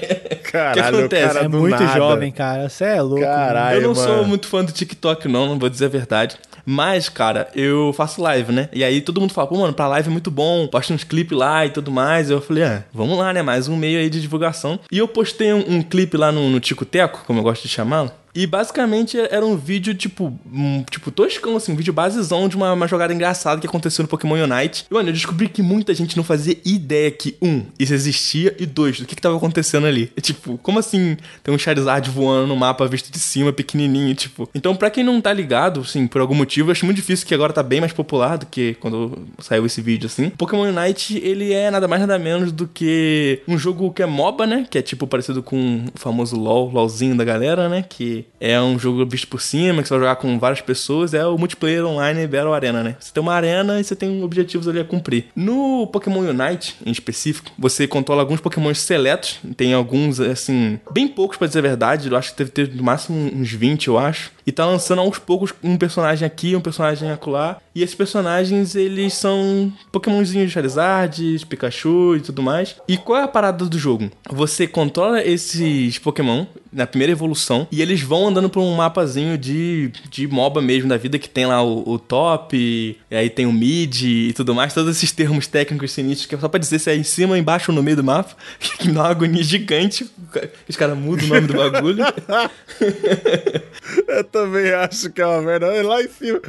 Caralho, o que acontece? cara É do muito nada. jovem, cara. Você é louco. Caralho. eu não Ai, sou mano. muito fã do TikTok, não, não vou dizer a verdade. Mas, cara, eu faço live, né? E aí todo mundo fala, pô, mano, pra live é muito bom, posta uns clipes lá e tudo mais. Eu falei, ah, vamos lá, né? Mais um meio aí de divulgação. E eu postei um, um clipe lá no, no Tico Teco, como eu gosto de chamá-lo. E basicamente era um vídeo, tipo, um, tipo, toscão, assim, um vídeo basezão de uma, uma jogada engraçada que aconteceu no Pokémon Unite. E, mano, eu descobri que muita gente não fazia ideia que, um, isso existia, e dois, do que que tava acontecendo ali. É, tipo, como assim tem um Charizard voando no mapa visto de cima, pequenininho, tipo. Então, pra quem não tá ligado, assim, por algum motivo, eu acho muito difícil que agora tá bem mais popular do que quando saiu esse vídeo, assim. Pokémon Unite, ele é nada mais nada menos do que um jogo que é MOBA, né? Que é, tipo, parecido com o famoso LoL, LoLzinho da galera, né? Que é um jogo visto por cima, que você vai jogar com várias pessoas, é o multiplayer online Battle Arena, né? Você tem uma arena e você tem objetivos ali a cumprir. No Pokémon Unite, em específico, você controla alguns Pokémons seletos, tem alguns, assim, bem poucos pra dizer a verdade, eu acho que deve ter no máximo uns 20, eu acho. E tá lançando aos poucos um personagem aqui, um personagem acolá. E esses personagens, eles são Pokémonzinhos Charizard, Pikachu e tudo mais. E qual é a parada do jogo? Você controla esses Pokémon na primeira evolução e eles vão andando por um mapazinho de, de MOBA mesmo da vida que tem lá o, o top, e aí tem o mid e tudo mais, todos esses termos técnicos sinistros que é só pra dizer se é em cima, embaixo ou no meio do mapa, que me dá uma agonia gigante. Os caras mudam o nome do bagulho. Eu também acho que é uma merda. Olha Lá em cima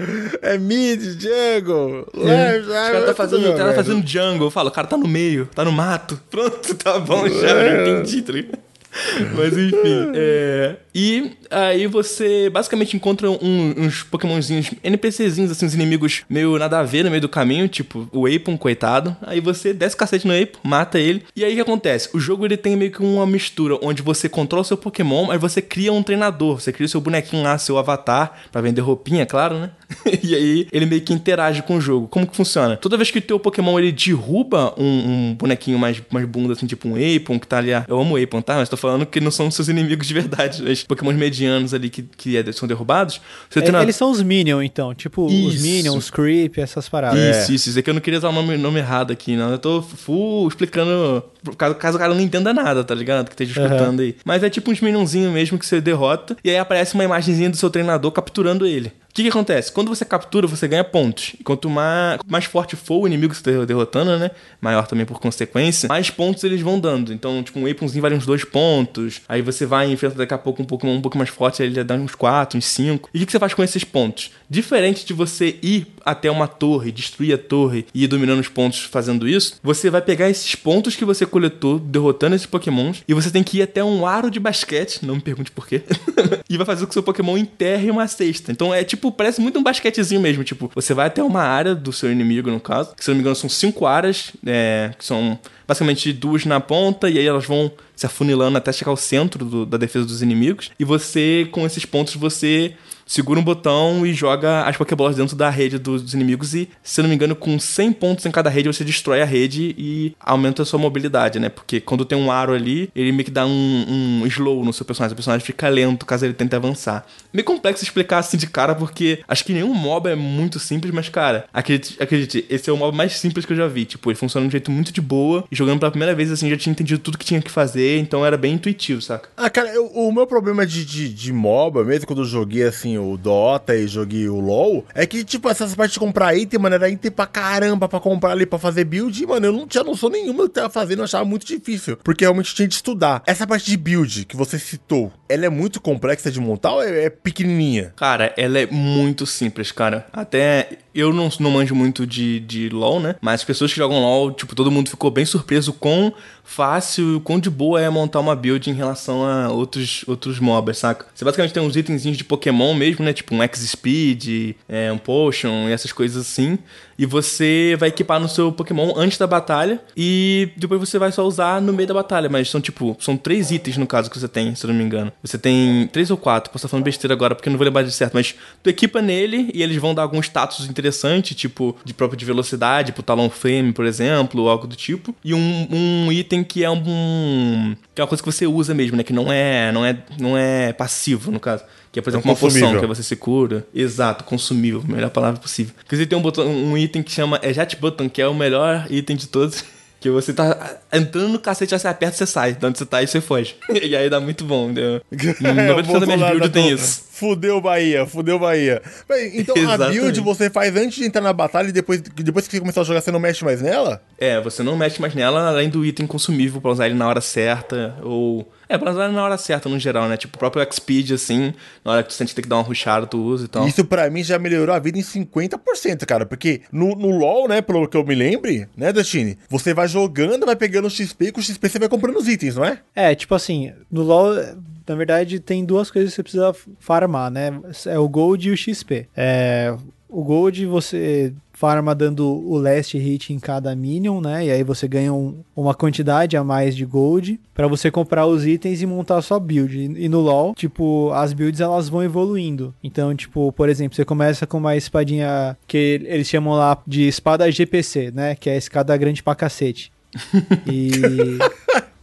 é mid, Diego. Left, Os caras tá fazendo, tá fazendo jungle. Eu falo, o cara tá no meio, tá no mato. Pronto, tá bom já, eu entendi, tá ligado? Mas enfim, é... E aí você basicamente encontra um- uns pokémonzinhos, NPCzinhos, assim, uns inimigos meio nada a ver no meio do caminho, tipo o Apon, coitado. Aí você desce o cacete no Apon, mata ele. E aí o que acontece? O jogo ele tem meio que uma mistura, onde você controla o seu Pokémon, mas você cria um treinador. Você cria o seu bonequinho lá, seu avatar, pra vender roupinha, claro, né? e aí ele meio que interage com o jogo. Como que funciona? Toda vez que o teu Pokémon ele derruba um, um bonequinho mais, mais bunda, assim, tipo um Apon, que tá ali. Eu amo o Apon, tá? Mas tô falando que não são seus inimigos de verdade. Os Pokémon medianos ali que, que é- são derrubados. Você É, treina- Eles são os Minions, então. Tipo, os Isso. Minions, os Creep, essas paradas. Isso, isso, isso. É que eu não queria usar o nome, nome errado aqui, não. Eu tô full explicando. Caso, caso o cara não entenda nada, tá ligado? Que esteja escutando aí. Mas é tipo uns minionzinhos mesmo que você derrota. E aí aparece uma imagenzinha do seu treinador capturando ele. O que, que acontece? Quando você captura, você ganha pontos. E quanto mais, mais forte for o inimigo que você tá derrotando, né? Maior também por consequência, mais pontos eles vão dando. Então, tipo, um Aponzinho vale uns dois pontos. Aí você vai e enfrenta daqui a pouco um Pokémon um pouco mais forte, aí ele dá uns quatro, uns cinco. E o que, que você faz com esses pontos? Diferente de você ir até uma torre, destruir a torre e ir dominando os pontos fazendo isso, você vai pegar esses pontos que você coletou derrotando esses pokémons e você tem que ir até um aro de basquete, não me pergunte por quê, e vai fazer com que seu pokémon enterre uma cesta. Então é tipo, parece muito um basquetezinho mesmo, tipo, você vai até uma área do seu inimigo, no caso, que se não me engano são cinco áreas, é, que são basicamente duas na ponta e aí elas vão se afunilando até chegar ao centro do- da defesa dos inimigos. E você, com esses pontos, você segura um botão e joga as Pokébolas dentro da rede dos, inimigos e, se não me engano, com 100 pontos em cada rede, você destrói a rede e aumenta a sua mobilidade, né? Porque quando tem um aro ali, ele meio que dá um, um slow no seu personagem. O personagem fica lento caso ele tente avançar. Meio complexo explicar assim de cara, porque acho que nenhum mob é muito simples, mas, cara, acredite, acredite, esse é o mob mais simples que eu já vi. Tipo, ele funciona de um jeito muito de boa e jogando pela primeira vez, assim, já tinha entendido tudo que tinha que fazer, então era bem intuitivo, saca? Ah, cara, eu- o meu problema de, de, de MOBA, mesmo quando eu joguei assim o Dota e joguei o LoL, é que, tipo, essas partes de comprar item, mano, era item pra caramba pra comprar ali pra fazer build, e, mano, eu não tinha noção nenhuma do que tava fazendo, eu achava muito difícil, porque realmente tinha de estudar. Essa parte de build que você citou, ela é muito complexa de montar ou é, é pequenininha? Cara, ela é muito simples, cara. Até eu não, não manjo muito de, de LoL, né? Mas as pessoas que jogam LoL, tipo, todo mundo ficou bem surpreso com fácil e o quão de boa é montar uma build em relação a outros, outros mobs, saca? Você basicamente tem uns itenzinhos de Pokémon mesmo, né? Tipo um X-Speed, é, um Potion e essas coisas assim. E você vai equipar no seu Pokémon antes da batalha e depois você vai só usar no meio da batalha. Mas são tipo, são três itens no caso que você tem, se eu não me engano. Você tem três ou quatro, posso estar falando besteira agora porque eu não vou lembrar de certo, mas tu equipa nele e eles vão dar algum status interessante, tipo de próprio de velocidade, pro Talonflame, por exemplo, ou algo do tipo. E um, um item que é um. que é uma coisa que você usa mesmo, né? Que não é, não é, não é passivo, no caso. Que é, por exemplo, É um uma poção que você se cura. Exato, consumível, melhor palavra possível. Porque você tem um, botão, um item que chama é Jet Button, que é o melhor item de todos. Que você tá entrando no cacete, você aperta você sai. De onde você tá e você foge. e aí dá muito bom, entendeu? 90% da minha build tem isso. Fudeu Bahia, fudeu Bahia. Então a Exatamente. build você faz antes de entrar na batalha e depois, depois que você começar a jogar você não mexe mais nela? É, você não mexe mais nela, além do item consumível pra usar ele na hora certa, ou... É, pra usar ele na hora certa, no geral, né? Tipo, o próprio X-Speed, assim, na hora que tu sente que tem que dar uma rushada, tu usa e tal. Isso pra mim já melhorou a vida em 50%, cara. Porque no, no LoL, né, pelo que eu me lembre, né, Destiny? Você vai jogando, vai pegando XP e com o XP você vai comprando os itens, não é? É, tipo assim, no LoL, na verdade, tem duas coisas que você precisa farmar, né? É o Gold e o XP. É, o Gold você farma dando o last hit em cada minion, né? E aí você ganha um- uma quantidade a mais de Gold pra você comprar os itens e montar a sua build. E, e no LoL, tipo, as builds elas vão evoluindo. Então, tipo, por exemplo, você começa com uma espadinha que eles chamam lá de espada GPC, né? Que é a escada grande pra cacete. E.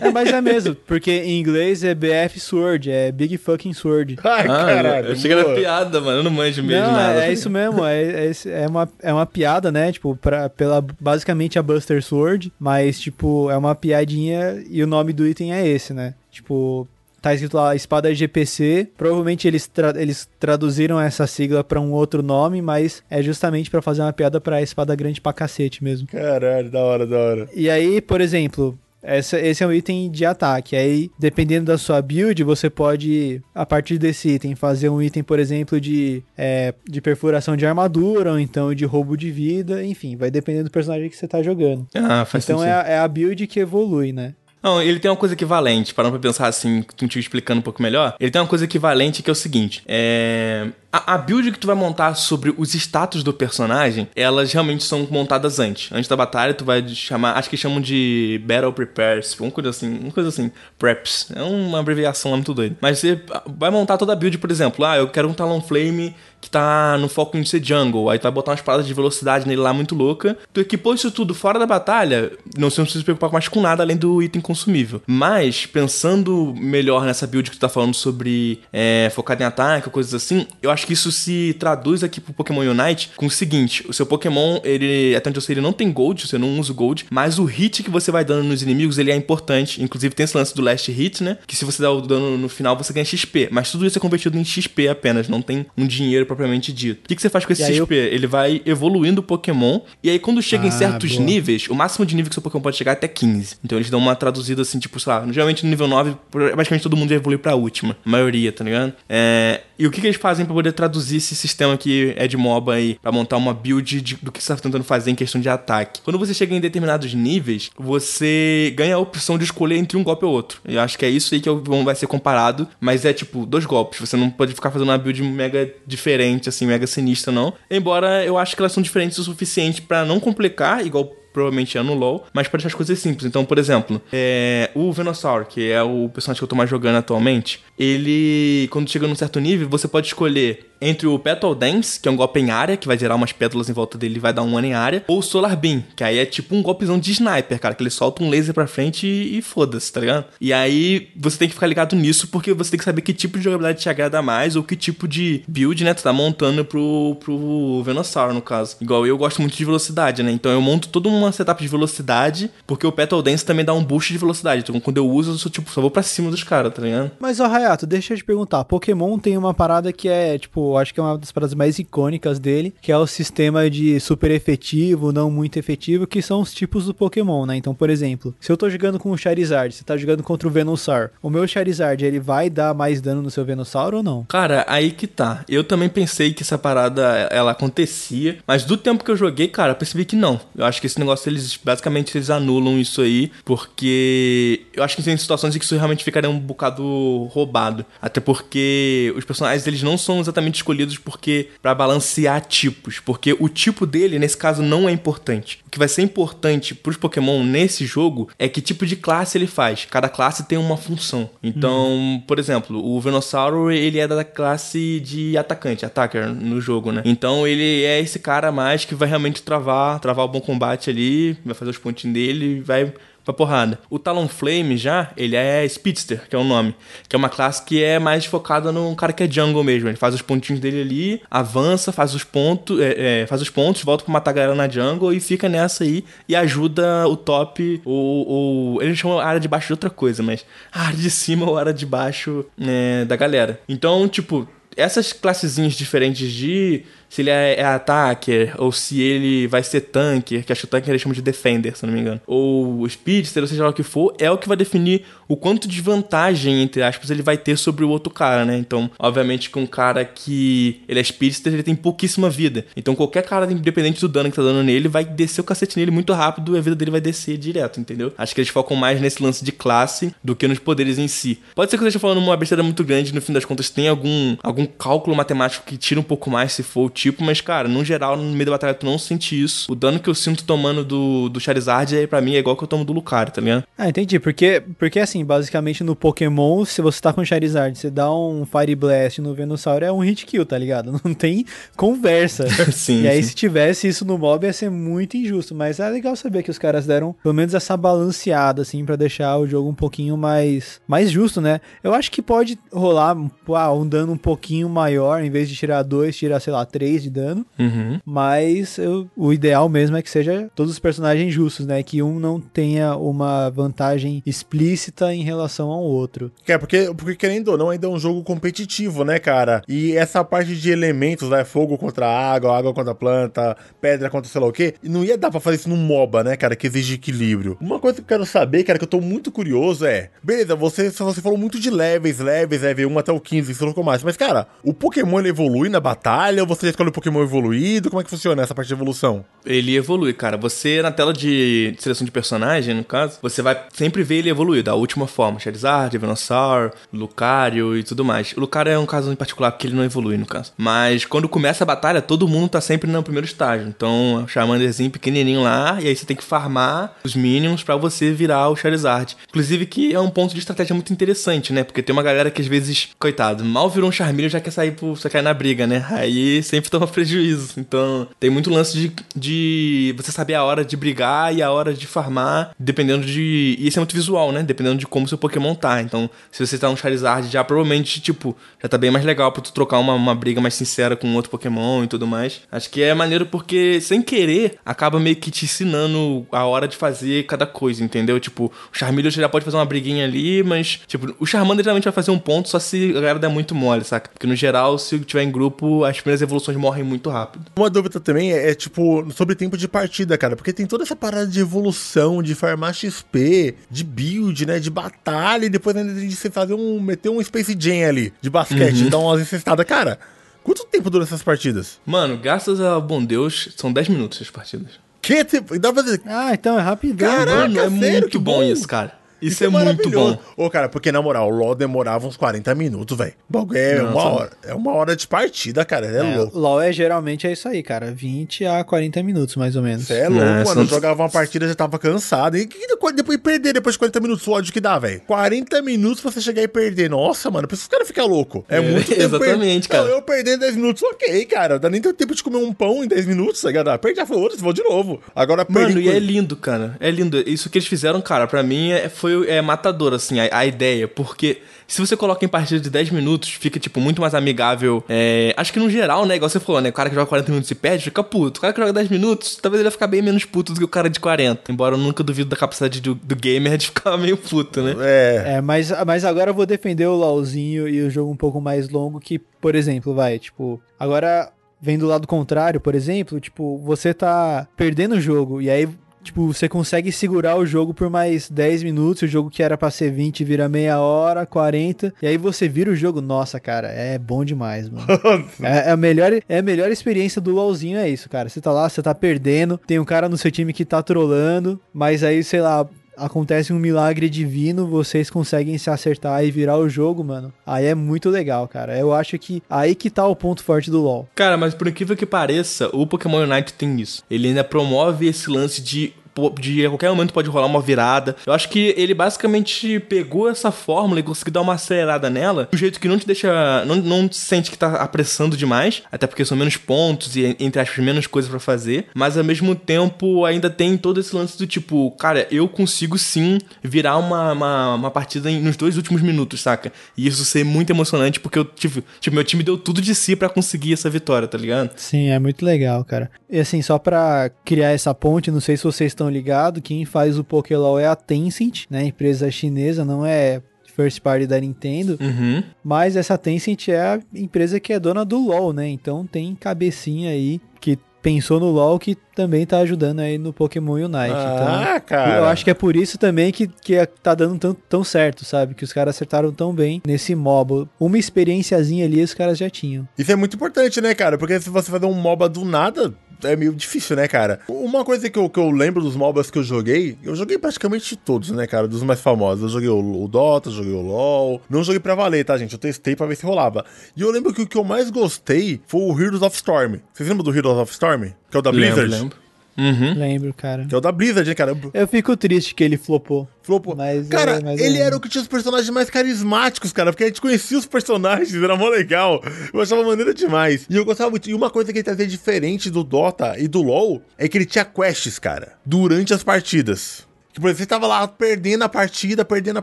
é, mas é mesmo, porque em inglês é BF Sword, é Big Fucking Sword. Ai, Ah, caralho. eu achei que era piada, mano. Eu não manjo mesmo Não, nada. é, é isso mesmo, é, é, é uma, é uma piada, né? Tipo, pra, pela, basicamente a Buster Sword, mas, tipo, é uma piadinha e o nome do item é esse, né? Tipo, tá escrito lá espada GPC. Provavelmente eles, tra- eles traduziram essa sigla pra um outro nome, mas é justamente pra fazer uma piada pra espada grande pra cacete mesmo. Caralho, da hora, da hora. E aí, por exemplo, essa- esse é um item de ataque. Aí, dependendo da sua build, você pode, a partir desse item, fazer um item, por exemplo, de, é, de perfuração de armadura, ou então de roubo de vida, enfim, vai depender do personagem que você tá jogando. Ah, faz então sentido. é, a- é a build que evolui, né? Não, ele tem uma coisa equivalente, parando pra pensar assim, contigo explicando um pouco melhor. Ele tem uma coisa equivalente que é o seguinte: é. A, a build que tu vai montar sobre os status do personagem, elas realmente são montadas antes. Antes da batalha, tu vai chamar. Acho que chamam de Battle Prepares, uma coisa assim, uma coisa assim. Preps. É uma abreviação lá muito doida. Mas você vai montar toda a build, por exemplo, ah, eu quero um Talonflame que tá no foco em ser jungle. Aí tu vai botar umas paradas de velocidade nele lá muito louca. Tu equipou isso tudo fora da batalha, não precisa se preocupar mais com nada além do item consumível. Mas, pensando melhor nessa build que tu tá falando sobre é, focado em ataque, coisas assim, eu acho que isso se traduz aqui pro Pokémon Unite com o seguinte: o seu Pokémon, ele, até onde eu sei, ele não tem Gold, você não usa o Gold, mas o hit que você vai dando nos inimigos, ele é importante. Inclusive tem esse lance do last hit, né? Que se você dá o dano no final, você ganha XP. Mas tudo isso é convertido em XP apenas, não tem um dinheiro propriamente dito. O que, que você faz com esse E XP? Ele vai evoluindo o Pokémon, e aí quando chega em Ah, certos boa. níveis, o máximo de nível que seu Pokémon pode chegar é até 15. Então eles dão uma traduzida assim, tipo, sei lá, geralmente no nível 9, basicamente todo mundo evolui pra última. A maioria, tá ligado? É, E o que, que eles fazem pra poder traduzir esse sistema que é de MOBA aí, pra montar uma build de- do que você tá tentando fazer em questão de ataque? Quando você chega em determinados níveis, você ganha a opção de escolher entre um golpe ou outro. Eu acho que é isso aí que eu- vai ser comparado, mas é tipo, dois golpes. Você não pode ficar fazendo uma build mega diferente, assim, mega sinistra, não. Embora eu acho que elas são diferentes o suficiente pra não complicar, igual provavelmente é no LoL, mas para deixar as coisas simples. Então, por exemplo, é, o Venusaur, que é o personagem que eu tô mais jogando atualmente, ele, quando chega num certo nível, você pode escolher entre o Petal Dance, que é um golpe em área, que vai gerar umas pétalas em volta dele e vai dar um ano em área, ou o Solar Beam, que aí é tipo um golpezão de sniper, cara, que ele solta um laser pra frente e, e foda-se, tá ligado? E aí você tem que ficar ligado nisso, porque você tem que saber que tipo de jogabilidade te agrada mais, ou que tipo de build, né, tu tá montando pro, pro Venusaur, no caso. Igual eu gosto muito de velocidade, né, então eu monto toda uma setup de velocidade, porque o Petal Dance também dá um boost de velocidade, então quando eu uso, eu sou tipo, só vou pra cima dos caras, tá ligado? Mas, ó, Hayato, Gato, deixa eu te perguntar. Pokémon tem uma parada que é, tipo, acho que é uma das paradas mais icônicas dele, que é o sistema de super efetivo, não muito efetivo, que são os tipos do Pokémon, né? Então, por exemplo, se eu tô jogando com o Charizard, você tá jogando contra o Venusaur, o meu Charizard, ele vai dar mais dano no seu Venusaur ou não? Cara, aí que tá. Eu também pensei que essa parada ela acontecia, mas do tempo que eu joguei, cara, percebi que não. Eu acho que esse negócio eles basicamente eles anulam isso aí, porque eu acho que tem situações em que isso realmente ficaria um bocado roubado. Até porque os personagens eles não são exatamente escolhidos porque para balancear tipos, porque o tipo dele nesse caso não é importante. O que vai ser importante pros Pokémon nesse jogo é que tipo de classe ele faz. Cada classe tem uma função. Então, por exemplo, o Venossauro ele é da classe de atacante, attacker no jogo, né? Então ele é esse cara mais que vai realmente travar, travar o bom combate ali, vai fazer os pontinhos dele, vai pra porrada. O Talonflame já, ele é Speedster, que é o nome. Que é uma classe que é mais focada num cara que é jungle mesmo. Ele faz os pontinhos dele ali, avança, faz os pontos, é, é, faz os pontos, volta pra matar a galera na jungle e fica nessa aí e ajuda o top, o, o eles a área de baixo de outra coisa, mas a área de cima ou a área de baixo é, da galera. Então, tipo, essas classezinhas diferentes de se ele é, é attacker ou se ele vai ser tanker, que acho que o tanker eles chamam de defender, se não me engano, ou speedster, ou seja lá o que for, é o que vai definir o quanto de vantagem, entre aspas, ele vai ter sobre o outro cara, né? Então, obviamente, com um cara que ele é speedster, ele tem pouquíssima vida. Então, qualquer cara, independente do dano que tá dando nele, vai descer o cacete nele muito rápido e a vida dele vai descer direto, entendeu? Acho que eles focam mais nesse lance de classe do que nos poderes em si. Pode ser que eu esteja falando uma besteira muito grande, no fim das contas tem algum, algum cálculo matemático que tira um pouco mais se for o tipo, mas, cara, no geral, no meio da batalha tu não sente isso. O dano que eu sinto tomando do, do Charizard, aí, pra mim, é igual que eu tomo do Lucario, tá ligado? Ah, entendi. Porque, porque assim, basicamente no Pokémon, se você tá com Charizard, você dá um Fire Blast no Venusaur, é um hit kill, tá ligado? Não tem conversa. sim. E aí, sim. se tivesse isso no mob, ia ser muito injusto. Mas é legal saber que os caras deram pelo menos essa balanceada, assim, pra deixar o jogo um pouquinho mais, mais justo, né? Eu acho que pode rolar ah, um dano um pouquinho maior, em vez de tirar dois, tirar, sei lá, três de dano. Uhum. Mas eu- o ideal mesmo é que seja todos os personagens justos, né? Que um não tenha uma vantagem explícita em relação ao outro. Que é porque, porque, querendo ou não, ainda é um jogo competitivo, né, cara? E essa parte de elementos, né? Fogo contra água, água contra planta, pedra contra sei lá o quê. Não ia dar pra fazer isso num MOBA, né, cara? Que exige equilíbrio. Uma coisa que eu quero saber, cara, que eu tô muito curioso é. Beleza, você, você falou muito de levels, levels, level 1 até o 15, você colocou mais. Mas, cara, o Pokémon ele evolui na batalha ou você já escolhe o Pokémon evoluído? Como é que funciona essa parte de evolução? Ele evolui, cara. Você, na tela de seleção de personagem, no caso, você vai sempre ver ele evoluir da última forma. Charizard, Venusaur, Lucario e tudo mais. O Lucario é um caso em particular porque ele não evolui, no caso. Mas quando começa a batalha, todo mundo tá sempre no primeiro estágio. Então, é um Charmanderzinho pequenininho lá, e aí você tem que farmar os minions pra você virar o Charizard. Inclusive que é um ponto de estratégia muito interessante, né? Porque tem uma galera que às vezes, coitado, mal virou um Charmeleon já quer sair pro, cair na briga, né? Aí sempre toma prejuízo. Então, tem muito lance de, de você saber a hora de brigar e a hora de farmar, dependendo de. E isso é muito visual, né? Dependendo de como seu Pokémon tá. Então, se você tá um Charizard já, provavelmente, tipo, já tá bem mais legal pra tu trocar uma, uma briga mais sincera com outro Pokémon e tudo mais. Acho que é maneiro porque, sem querer, acaba meio que te ensinando a hora de fazer cada coisa, entendeu? Tipo, o Charmeleon já pode fazer uma briguinha ali, mas, tipo, o Charmander geralmente vai fazer um ponto só se a galera der muito mole, saca? Porque no geral, se tiver em grupo, as primeiras evoluções morrem muito rápido. Uma dúvida também é, é, tipo, sobre tempo de partida, cara. Porque tem toda essa parada de evolução, de farmar XP, de build, né? De batalha, e depois ainda de você fazer um. meter um Space Jam ali, de basquete, dar umas incestadas. Cara, quanto tempo duram essas partidas? Mano, graças a bom Deus, são 10 minutos as partidas. Que tempo? Dá pra fazer. Ah, então é rapidão. Caraca, Mano, é sério? muito bom, bom. isso, cara. Isso, é, muito maravilhoso. bom. Ô, cara, porque na moral, o LoL demorava uns 40 minutos, velho. O bagulho é uma hora. É uma hora de partida, cara. É, É, louco. LOL é geralmente é isso aí, cara. 20 a 40 minutos, mais ou menos. Você é louco, Não, mano. Eu jogava uma partida já tava cansado. E que depois, depois perder depois de 40 minutos, o ódio que dá, velho. 40 minutos pra você chegar e perder. Nossa, mano, pra esses caras ficar louco. É, É, muito tempo. exatamente, per- cara. Não, eu perder 10 minutos, ok, cara. Dá nem tempo de comer um pão em 10 minutos, tá ligado? Ah, Perdi, já foi outro, vou de novo. Agora perdi. Mano, e é lindo, cara. É lindo. Isso que eles fizeram, cara, pra mim é, foi foi é, matador, assim, a, a, ideia. Porque se você coloca em partida de 10 minutos, fica, tipo, muito mais amigável. É, acho que no geral, né? Igual você falou, né? O cara que joga 40 minutos e perde, fica puto. O cara que joga 10 minutos, talvez ele vai ficar bem menos puto do que o cara de 40. Embora eu nunca duvido da capacidade do, do gamer de ficar meio puto, né? É. É, mas, mas agora eu vou defender o LoLzinho e o jogo um pouco mais longo que, por exemplo, vai, tipo. Agora vem do lado contrário, por exemplo, tipo, você tá perdendo o jogo e aí Tipo, você consegue segurar o jogo por mais 10 minutos, o jogo que era pra ser 20 vira meia hora, 40, e aí você vira o jogo, nossa, cara, é bom demais, mano. é, é, a melhor, é a melhor experiência do LoLzinho, é isso, cara. Você tá lá, você tá perdendo, tem um cara no seu time que tá trolando, mas aí, sei lá, acontece um milagre divino, vocês conseguem se acertar e virar o jogo, mano. Aí é muito legal, cara. Eu acho que aí que tá o ponto forte do LoL. Cara, mas por incrível que pareça, o Pokémon Unite tem isso. Ele ainda promove esse lance de de a qualquer momento pode rolar uma virada. Eu acho que ele basicamente pegou essa fórmula e conseguiu dar uma acelerada nela, de um jeito que não te deixa. não, não te sente que tá apressando demais, até porque são menos pontos e, entre aspas, menos coisas para fazer, mas ao mesmo tempo ainda tem todo esse lance do tipo, cara, eu consigo sim virar uma, uma, uma partida nos dois últimos minutos, saca? E isso ser muito emocionante porque eu tive. Tipo, meu time deu tudo de si para conseguir essa vitória, tá ligado? Sim, é muito legal, cara. E assim, só pra criar essa ponte, não sei se vocês estão ligados, quem faz o Pokélaw é a Tencent, né? Empresa chinesa, não é first party da Nintendo. Uhum. Mas essa Tencent é a empresa que é dona do LoL, né? Então tem cabecinha aí que pensou no LoL que também tá ajudando aí no Pokémon Unite. Ah, então, cara. Eu acho que é por isso também que, que tá dando tão, tão certo, sabe? Que os caras acertaram tão bem nesse MOBA. Uma experiênciazinha ali os caras já tinham. Isso é muito importante, né, cara? Porque se você fazer um MOBA do nada, é meio difícil, né, cara? Uma coisa que eu, que eu lembro dos MOBAs que eu joguei, eu joguei praticamente todos, né, cara? Dos mais famosos. Eu joguei o, o Dota, joguei o LoL. Não joguei pra valer, tá, gente? Eu testei pra ver se rolava. E eu lembro que o que eu mais gostei foi o Heroes of Storm. Vocês lembram do Heroes of Storm? Que é o da Blizzard? Lembro, lembro. Uhum. Lembro, cara. Que é o da Blizzard, né, cara? Eu fico triste que ele flopou. Flopou. Mas, cara, é, mas ele é. era o que tinha os personagens mais carismáticos, cara, porque a gente conhecia os personagens, era mó legal. Eu achava maneira demais. E eu gostava muito. E uma coisa que ele trazia diferente do Dota e do LoL é que ele tinha quests, cara, durante as partidas. Tipo, você tava lá perdendo a partida, perdendo a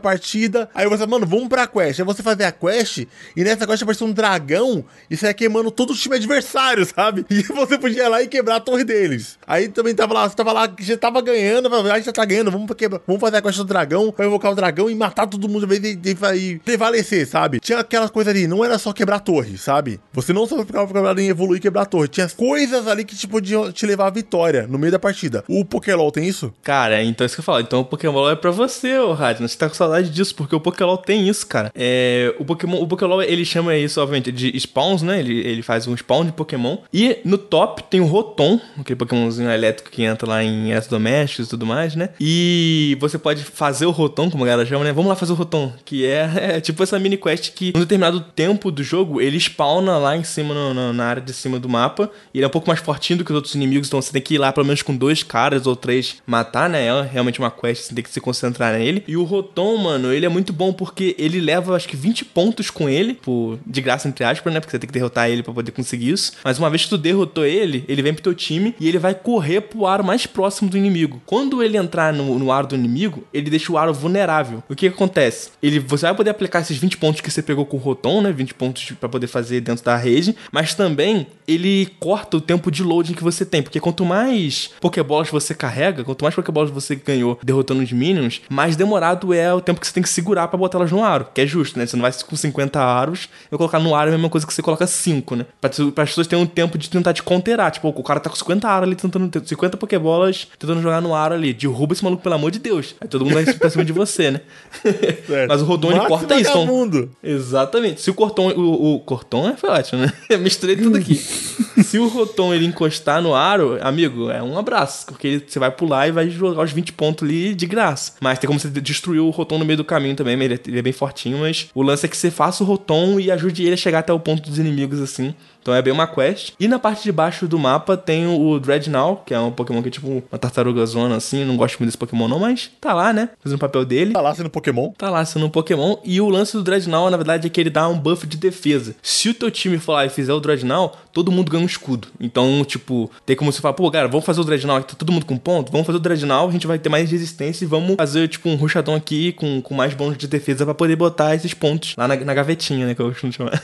partida. Aí você, mano, vamos pra quest. Aí você fazia a quest, e nessa quest aparecia um dragão, e você ia queimando todo o time adversário, sabe? E você podia ir lá e quebrar a torre deles. Aí também tava lá, você tava lá, já tava ganhando, a gente já tá ganhando, vamos, quebrar, vamos fazer a quest do dragão, pra invocar o dragão e matar todo mundo de vez e, prevalecer, sabe? Tinha aquela coisa ali, não era só quebrar a torre, sabe? Você não só ficava preocupado em evoluir e quebrar a torre. Tinha coisas ali que te podiam te levar à vitória no meio da partida. O Pokélol tem isso? Cara, então é isso que eu falo então o Pokémon é pra você, ô Radna. Você tá com saudade disso, porque o Pokémon tem isso, cara. É, o Pokémon, o Pokémon, ele chama isso, obviamente, de spawns, né? Ele, ele faz um spawn de Pokémon. E no top tem o Rotom, aquele Pokémonzinho elétrico que entra lá em domésticos e tudo mais, né? E você pode fazer o Rotom, como a galera chama, né? Vamos lá fazer o Rotom, que é, é tipo essa mini quest que, num determinado tempo do jogo, ele spawna lá em cima, no, no, na área de cima do mapa. E ele é um pouco mais fortinho do que os outros inimigos, então você tem que ir lá pelo menos com dois caras ou três matar, né? É realmente uma quest você tem que se concentrar nele. E o Rotom, mano, ele é muito bom porque ele leva acho que 20 pontos com ele, por, de graça entre aspas, né? Porque você tem que derrotar ele para poder conseguir isso. Mas uma vez que tu derrotou ele, ele vem pro teu time e ele vai correr pro aro mais próximo do inimigo. Quando ele entrar no, no aro do inimigo, ele deixa o aro vulnerável. O que, que acontece? Ele, você vai poder aplicar esses 20 pontos que você pegou com o Rotom, né? 20 pontos para poder fazer dentro da rede, mas também ele corta o tempo de loading que você tem, porque quanto mais Pokéballs você carrega, quanto mais Pokéballs você ganhou derrotando os minions, mais demorado é o tempo que você tem que segurar para botar elas no aro, que é justo, né? Você não vai com 50 aros e colocar no aro é a mesma coisa que você coloca 5, né? Pra, pra as pessoas terem um tempo de tentar te counterar. Tipo, o cara tá com 50 aros ali tentando, 50 Pokébolas tentando jogar no aro ali. Derruba esse maluco, pelo amor de Deus. Aí todo mundo vai pra cima de você, né? Mas o Rodon ele corta isso. Então, mundo. Exatamente. Se o Corton. O, o Corton é, ótimo, né? Misturei tudo aqui. Se o Rotom ele encostar no aro, amigo, é um abraço. Porque você vai pular e vai jogar os 20 pontos ali de graça. Mas tem como você destruir o Rotom no meio do caminho também. Ele é, ele é bem fortinho, mas o lance é que você faça o Rotom e ajude ele a chegar até o ponto dos inimigos assim Então é bem uma quest. E na parte de baixo do mapa tem o Dreadnought, que é um Pokémon que é tipo uma tartaruga zona, assim. Não gosto muito desse Pokémon não, mas tá lá, né? Fazendo o papel dele. Tá lá sendo Pokémon. Tá lá sendo um Pokémon. E o lance do Dreadnought, na verdade, é que ele dá um buff de defesa. Se o teu time for lá e fizer o Dreadnought, todo mundo ganha um escudo. Então, tipo, tem como você falar, pô, cara, vamos fazer o Dreadnought, tá todo mundo com ponto? Vamos fazer o Dreadnought, a gente vai ter mais resistência e vamos fazer, tipo, um ruxadão aqui com, com mais bônus de defesa para poder botar esses pontos lá na, na gavetinha, né, que eu costumo chamar.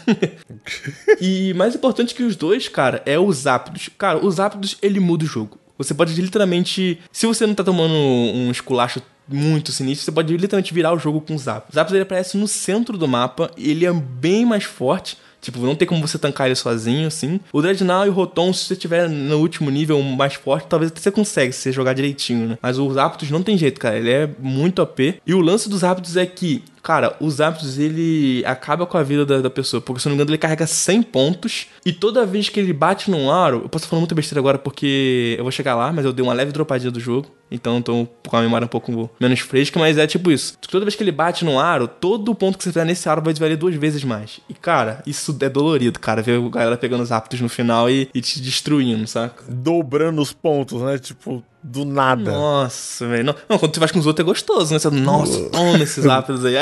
e mais importante que os dois, cara, é os Zapdos. Cara, os Zapdos, ele muda o jogo. Você pode literalmente. Se você não tá tomando um esculacho muito sinistro, você pode literalmente virar o jogo com o Zapdos. O Zapdos ele aparece no centro do mapa, ele é bem mais forte. Tipo, não tem como você tancar ele sozinho, assim. O Dreadnought e o Rotom, se você tiver no último nível mais forte, talvez você consiga, se você jogar direitinho, né? Mas os Zapdos não tem jeito, cara. Ele é muito AP. E o lance dos Zapdos é que Cara, os Zapdos, ele acaba com a vida da, da, pessoa. Porque, se não me engano, ele carrega 100 pontos. E toda vez que ele bate num aro... Eu posso falar muita besteira agora porque eu vou chegar lá, mas eu dei uma leve dropadinha do jogo. Então, tô com a memória um pouco menos fresca. Mas é tipo isso. Toda vez que ele bate num aro, todo ponto que você fizer nesse aro vai valer duas vezes mais. E, cara, isso é dolorido, cara. Ver a galera pegando os Zapdos no final e, e te destruindo, saca? Dobrando os pontos, né? Tipo do nada. Nossa, velho. Não, não, quando você faz com os outros é gostoso, né? Você, nossa, toma esses zaps aí.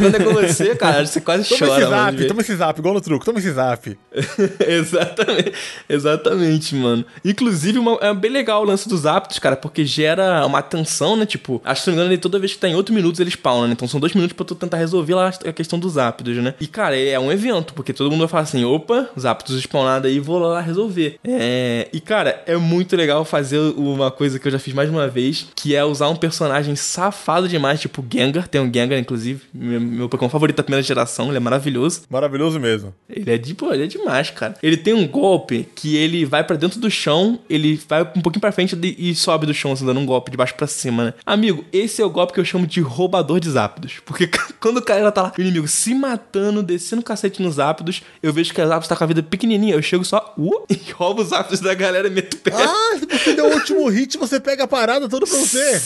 Quando é com você, cara, você quase toma chora. Esse zap, toma esse zap, igual no truco, toma esse zap. exatamente, exatamente, mano. Inclusive, uma, é bem legal o lance dos zaps, cara, porque gera uma tensão, né? Tipo, acho que se não me engano, toda vez que tá em 8 minutos eles spawnam, né? Então são 2 minutos pra tu tentar resolver lá a questão dos zapdos, né? E, cara, é um evento, porque todo mundo vai falar assim: opa, zapdos spawnados aí, vou lá resolver. É... E, cara, é muito legal fazer uma coisa coisa que eu já fiz mais de uma vez, que é usar um personagem safado demais, tipo Gengar. Tem um Gengar, inclusive, meu, meu Pokémon favorito da primeira geração, ele é maravilhoso. Maravilhoso mesmo. Ele é de, pô, ele é demais, cara. Ele tem um golpe que ele vai para dentro do chão, ele vai um pouquinho pra frente e sobe do chão, assim, dando um golpe de baixo para cima, né? Amigo, esse é o golpe que eu chamo de roubador de zápidos. Porque quando o cara tá lá, o inimigo se matando, descendo o cacete nos zápidos, eu vejo que a zápidos tá com a vida pequenininha, eu chego só, uh, e roubo os zápidos da galera e meto o pé. Ah, você deu o último hit, você pega a parada toda pra você.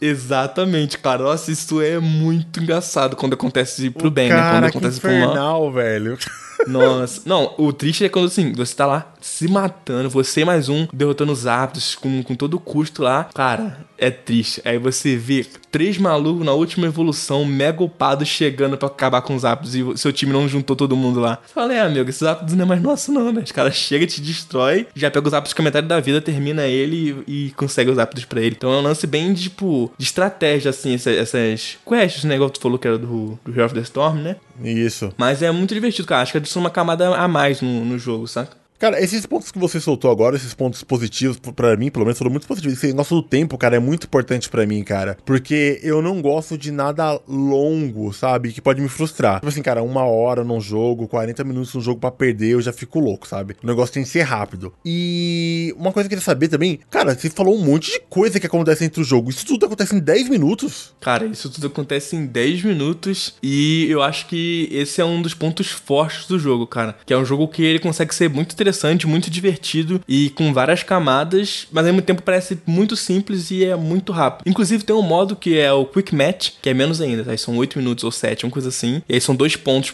Exatamente, cara. Nossa, isso é muito engraçado quando acontece pro o bem, cara, né? Quando que acontece infernal, pro mal. velho. Nossa. Não, o triste é quando assim, você tá lá se matando, você mais um, derrotando os hábitos com, com todo o custo lá. Cara, é triste. Aí você vê três malucos na última evolução, mega upados, chegando para acabar com os hábitos e seu time não juntou todo mundo lá. Falei, é, amigo, esses hábitos não é mais nosso, não, né? Os caras chegam, te destrói, já pega os hábitos com a metade da vida, termina ele e, e consegue os hábitos pra ele. Então é um lance bem, tipo, de estratégia, assim, essas, essas quests, né? Igual tu falou que era do, do Hero of the Storm, né? Isso. Mas é muito divertido, cara. Acho que adiciona uma camada a mais no, no jogo, saca? Cara, esses pontos que você soltou agora, esses pontos positivos, para mim, pelo menos, foram muito positivos. Esse negócio do tempo, cara, é muito importante para mim, cara. Porque eu não gosto de nada longo, sabe? Que pode me frustrar. Tipo assim, cara, uma hora num jogo, 40 minutos num jogo para perder, eu já fico louco, sabe? O negócio tem que ser rápido. E uma coisa que eu queria saber também, cara, você falou um monte de coisa que acontece entre o jogo. Isso tudo acontece em 10 minutos? Cara, isso tudo acontece em 10 minutos. E eu acho que esse é um dos pontos fortes do jogo, cara. Que é um jogo que ele consegue ser muito interessante interessante, muito divertido e com várias camadas, mas ao mesmo tempo parece muito simples e é muito rápido. Inclusive tem um modo que é o Quick Match, que é menos ainda, tá? são 8 minutos ou 7, uma coisa assim. E aí são dois pontos,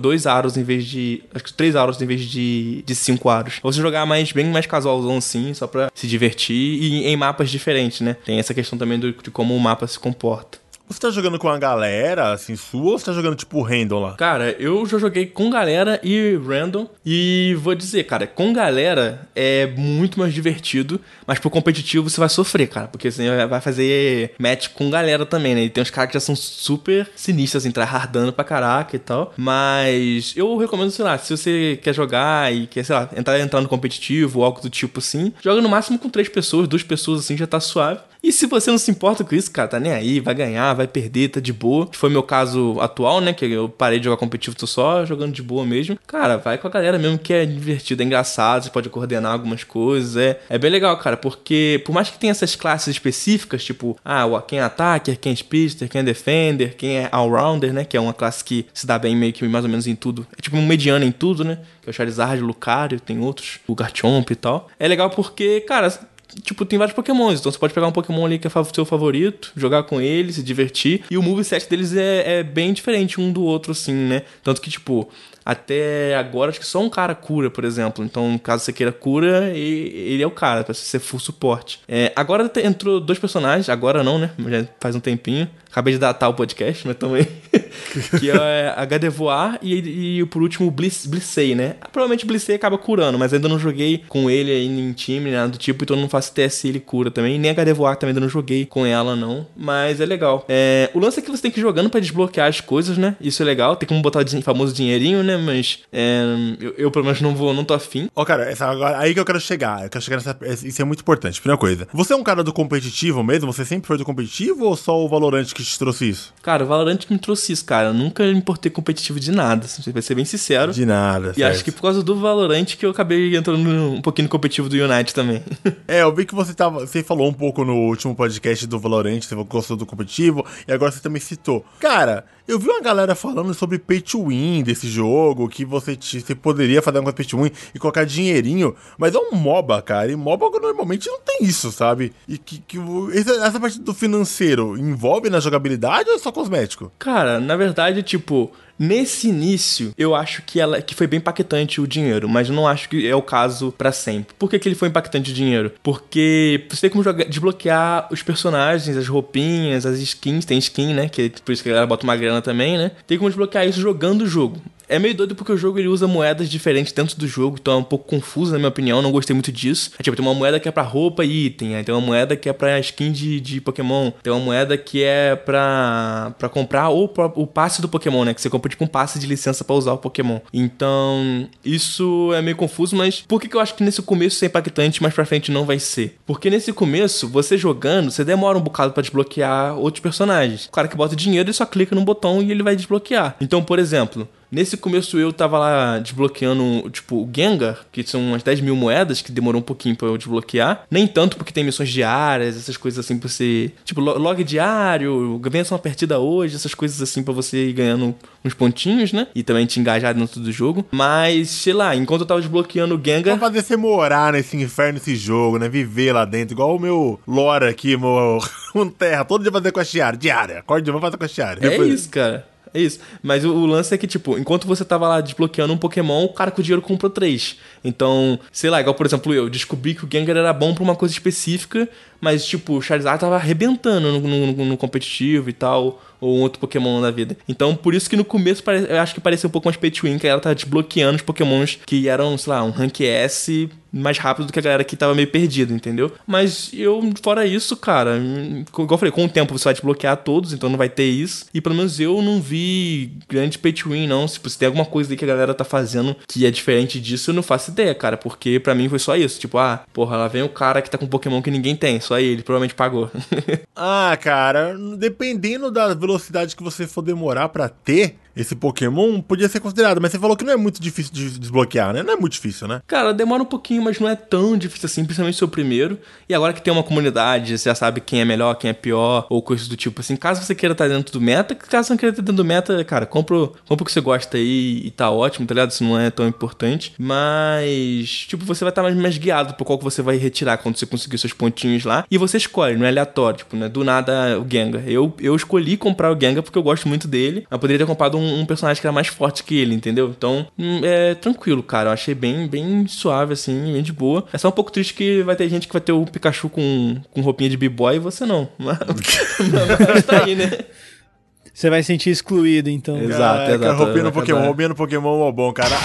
dois aros em vez de. Acho que três aros em vez de, de cinco aros. Pra você jogar mais, bem mais casualzão assim, só pra se divertir e em mapas diferentes, né? Tem essa questão também do, de como o mapa se comporta. Você tá jogando com a galera, assim, sua, ou você tá jogando tipo random lá? Cara, eu já joguei com galera e random. E vou dizer, cara, com galera é muito mais divertido, mas pro competitivo você vai sofrer, cara. Porque você vai fazer match com galera também, né? E tem uns caras que já são super sinistros, assim, hardando pra caraca e tal. Mas eu recomendo, sei lá, se você quer jogar e quer, sei lá, entrar, entrar no competitivo ou algo do tipo assim, joga no máximo com três pessoas, duas pessoas assim já tá suave. E se você não se importa com isso, cara, tá nem aí, vai ganhar, vai perder, tá de boa. Foi meu caso atual, né? Que eu parei de jogar competitivo, tô só jogando de boa mesmo. Cara, vai com a galera mesmo que é divertido, é engraçado, você pode coordenar algumas coisas. É, é bem legal, cara, porque por mais que tenha essas classes específicas, tipo, ah, quem é attacker, quem é speedster, quem é defender, quem é all-rounder, né? Que é uma classe que se dá bem meio que mais ou menos em tudo. É tipo um mediano em tudo, né? Que é o Charizard, Lucario, tem outros, o Garchomp e tal. É legal porque, cara, tipo, tem vários pokémons. Então você pode pegar um pokémon ali que é seu favorito, jogar com ele, se divertir. E o moveset deles é, é bem diferente um do outro, assim, né? Tanto que, tipo, até agora acho que só um cara cura, por exemplo. Então, caso você queira cura, ele é o cara, pra ser full suporte. É, agora entrou dois personagens, agora não, né? Já faz um tempinho. Acabei de datar o podcast, mas também. que é a Gardevoir e, e por último o Bliss, Blissey, né? Provavelmente o Blissey acaba curando, mas ainda não joguei com ele aí em time, nada do tipo, então não faço TS ele cura também. Nem a Gardevoir também ainda não joguei com ela, não. Mas é legal. É, o lance é que você tem que ir jogando pra desbloquear as coisas, né? Isso é legal. Tem como botar o famoso dinheirinho, né? Mas é, eu, eu, pelo menos não vou, não tô afim. Ó, cara, essa, agora, aí que eu quero chegar. Eu quero chegar nessa. Isso é muito importante. Primeira coisa. Você é um cara do competitivo mesmo? Você sempre foi do competitivo ou só o Valorant que te trouxe isso? Cara, o Valorant que me trouxe isso, cara. Eu nunca me importei competitivo de nada, assim, pra ser bem sincero. De nada. E acho que por causa do Valorant que eu acabei entrando um pouquinho no competitivo do Unite também. É, eu vi que você tava. Você falou um pouco no último podcast do Valorant, você gostou do competitivo, e agora você também citou. Cara, eu vi uma galera falando sobre pay to win desse jogo, que você, te- você poderia fazer uma pay to win e colocar dinheirinho, mas é um MOBA, cara, e MOBA normalmente não tem isso, sabe? E que, que essa, essa parte do financeiro envolve na jogabilidade ou é só cosmético? Cara, na verdade, tipo, nesse início, eu acho que ela que foi bem impactante o dinheiro, mas não acho que é o caso pra sempre. Por que, que ele foi impactante o dinheiro? Porque você tem como jogar- desbloquear os personagens, as roupinhas, as skins, tem skin, né? Que é por isso que a galera bota uma grana também, né? Tem como desbloquear isso jogando o jogo. É meio doido porque o jogo ele usa moedas diferentes dentro do jogo, então é um pouco confuso na minha opinião, não gostei muito disso. É, tipo, tem uma moeda que é pra roupa e item, aí tem uma moeda que é pra skin de, de Pokémon, tem uma moeda que é pra, pra comprar ou o passe do Pokémon, né? Que você compra tipo um passe de licença pra usar o Pokémon. Então, isso é meio confuso, mas por que, que eu acho que nesse começo isso é impactante, mas pra frente não vai ser? Porque nesse começo, você jogando, você demora um bocado pra desbloquear outros personagens. O cara que bota dinheiro, ele só clica num botão e ele vai desbloquear. Então, por exemplo, Nesse começo eu tava lá desbloqueando, tipo, o Gengar, que são umas 10 mil moedas, que demorou um pouquinho pra eu desbloquear. Nem tanto porque tem missões diárias, essas coisas assim pra você. Tipo, lo- log diário, vença uma partida hoje, essas coisas assim pra você ir ganhando uns pontinhos, né? E também te engajar dentro do jogo. Mas, sei lá, enquanto eu tava desbloqueando o Pra Gengar. fazer você morar nesse inferno, nesse jogo, né? Viver lá dentro, igual o meu lore aqui, meu um terra, todo dia fazer quest diária, diária. Acorde, vamos fazer quest diária. É Depois- isso, cara. É isso. Mas o, o lance é que, tipo, enquanto você tava lá desbloqueando um Pokémon, o cara com o dinheiro comprou três. Então, sei lá, igual, por exemplo, eu descobri que o Gengar era bom pra uma coisa específica, mas, tipo, o Charizard tava arrebentando no, no- no competitivo e tal, ou um outro Pokémon da vida. Então, por isso que no começo eu acho que parecia um pouco mais pay to win, que ela tava desbloqueando os Pokémons que eram, sei lá, um rank S mais rápido do que a galera que tava meio perdida, entendeu? Mas eu, fora isso, cara, igual eu falei, com o tempo você vai desbloquear todos, então não vai ter isso. E pelo menos eu não vi grande pay to win, não. Se tem alguma coisa aí que a galera tá fazendo que é diferente disso, eu não faço ideia, cara. Porque pra mim foi só isso. Tipo, ah, porra, lá vem o cara que tá com um Pokémon que ninguém tem, só ele, provavelmente pagou. Ah, cara, dependendo da velocidade que você for demorar pra ter esse Pokémon, podia ser considerado. Mas você falou que não é muito difícil de desbloquear, né? Não é muito difícil, né? Cara, demora um pouquinho, mas não é tão difícil assim, principalmente se o primeiro. E agora que tem uma comunidade, você já sabe quem é melhor, quem é pior, ou coisas do tipo assim. Caso você queira estar dentro do meta, caso você não queira estar dentro do meta, cara, compra, o que você gosta aí e tá ótimo, tá ligado? Isso não é tão importante. Mas, tipo, você vai estar mais, mais guiado por qual que você vai retirar quando você conseguir seus pontinhos lá. E você escolhe, não é aleatório, tipo, não é do nada o Gengar. Eu, eu escolhi comprar o Gengar porque eu gosto muito dele. Eu poderia ter comprado um, um personagem que era mais forte que ele, entendeu? Então, hum, é tranquilo, cara. Eu achei bem, bem suave, assim, bem de boa. É só um pouco triste que vai ter gente que vai ter o Pikachu com, com roupinha de b-boy e você não. Mas, mas tá aí, né? Você vai sentir excluído, então. Exato, Caraca, exato. Roupinha no Pokémon, roupinha no Pokémon é bom, cara.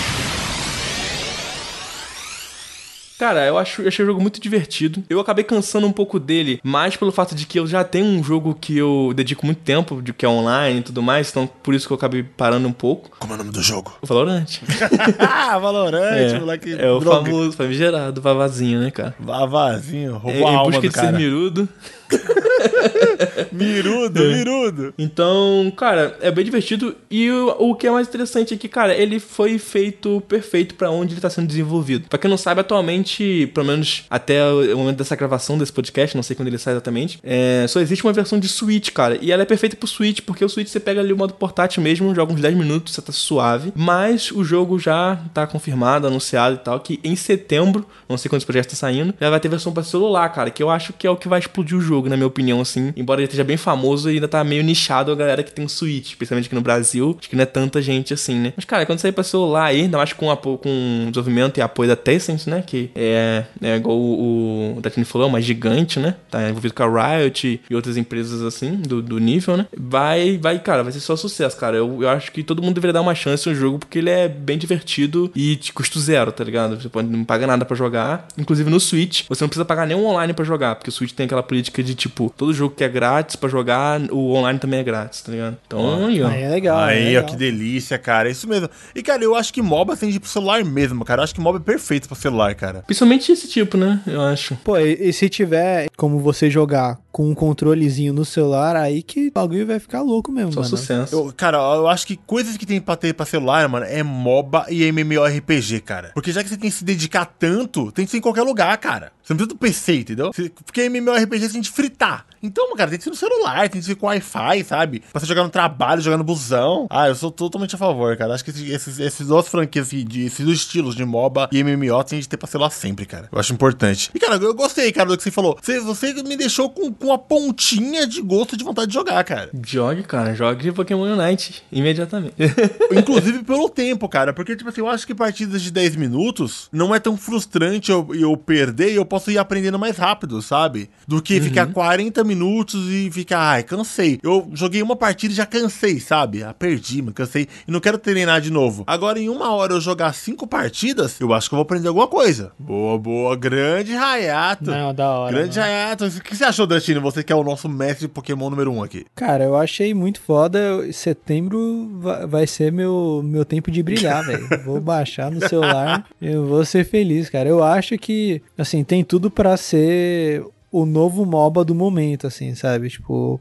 Cara, eu acho, eu achei o jogo muito divertido. Eu acabei cansando um pouco dele, mais pelo fato de que eu já tenho um jogo que eu dedico muito tempo, de que é online e tudo mais, então por isso que eu acabei parando um pouco. Como é o nome do jogo? O Valorant. ah, Valorante, É, moleque. é o droga. famoso famigerado, vavazinho, né, cara? Vavazinho, É, roubou a em alma busca do de ser cara. mirudo. mirudo, mirudo. Então, cara, é bem divertido. E o, o que é mais interessante é que, cara, ele foi feito perfeito pra onde ele tá sendo desenvolvido. Pra quem não sabe, atualmente, pelo menos até o momento dessa gravação desse podcast, não sei quando ele sai exatamente, é, só existe uma versão de Switch, cara. E ela é perfeita pro Switch, porque o Switch você pega ali o modo portátil mesmo, joga uns 10 minutos, você tá suave. Mas o jogo já tá confirmado, anunciado e tal, que em setembro, não sei quando esse projeto tá saindo, já vai ter versão pra celular, cara. Que eu acho que é o que vai explodir o jogo, na minha opinião, assim. Embora ele esteja bem famoso, ainda tá meio nichado a galera que tem um Switch, especialmente aqui no Brasil. Acho que não é tanta gente assim, né? Mas, cara, quando sair pra celular aí, ainda mais com, apo- com desenvolvimento e apoio da Tencent, né? Que é, é igual o, o Datini falou, uma gigante, né? Tá envolvido com a Riot e outras empresas assim, do, do nível, né? Vai, vai, cara, vai ser só sucesso, cara. Eu, eu acho que todo mundo deveria dar uma chance no jogo, porque ele é bem divertido e de custo zero, tá ligado? Você pode, não paga nada pra jogar. Inclusive no Switch, você não precisa pagar nenhum online pra jogar, porque o Switch tem aquela política de tipo, todo jogo que é grátis pra jogar, o online também é grátis, tá ligado? Então, aí, ó. Aí é legal. é Aí, ó, legal. que delícia, cara. É Isso mesmo. E, cara, eu acho que MOBA tem de ir pro celular mesmo, cara. Eu acho que MOBA é perfeito pro celular, cara. Principalmente esse tipo, né? Eu acho. Pô, e, e se tiver como você jogar com um controlezinho no celular, aí que o bagulho vai ficar louco mesmo, Só mano. sucesso. Eu, cara, eu acho que coisas que tem pra ter pra celular, mano, é MOBA e MMORPG, cara. Porque já que você tem que se dedicar tanto, tem que ser em qualquer lugar, cara. Você não precisa do PC, entendeu? Porque MMORPG você tem que fritar. Então, cara, tem que ser no celular, tem que ser com Wi-Fi, sabe? Pra você jogar no trabalho, jogar no busão. Ah, eu sou totalmente a favor, cara. Acho que esses, esses, duas franquias, de, esses dois estilos de MOBA e MMO tem que ter pra celular sempre, cara. Eu acho importante. E, cara, eu gostei, cara, do que você falou. Você, você me deixou com, com a pontinha de gosto de vontade de jogar, cara. Jogue, cara, jogue Pokémon Unite imediatamente. Inclusive pelo tempo, cara. Porque, tipo assim, eu acho que partidas de 10 minutos não é tão frustrante eu, eu perder e eu posso ir aprendendo mais rápido, sabe? Do que ficar 40 minutos e ficar, ai, cansei. Eu joguei uma partida e já cansei, sabe? Ah, perdi, mano, cansei. E não quero treinar de novo. Agora, em uma hora eu jogar cinco partidas, eu acho que eu vou aprender alguma coisa. Boa, boa. Grande Hayato. Não, da hora. Grande mano. Hayato. O que você achou, Dantino? Você que é o nosso mestre de Pokémon número um aqui. Cara, eu achei muito foda. Setembro va- vai ser meu, meu tempo de brilhar, velho. Vou baixar no celular. Eu vou ser feliz, cara. Eu acho que, assim, tem tudo pra ser o novo MOBA do momento, assim, sabe? Tipo,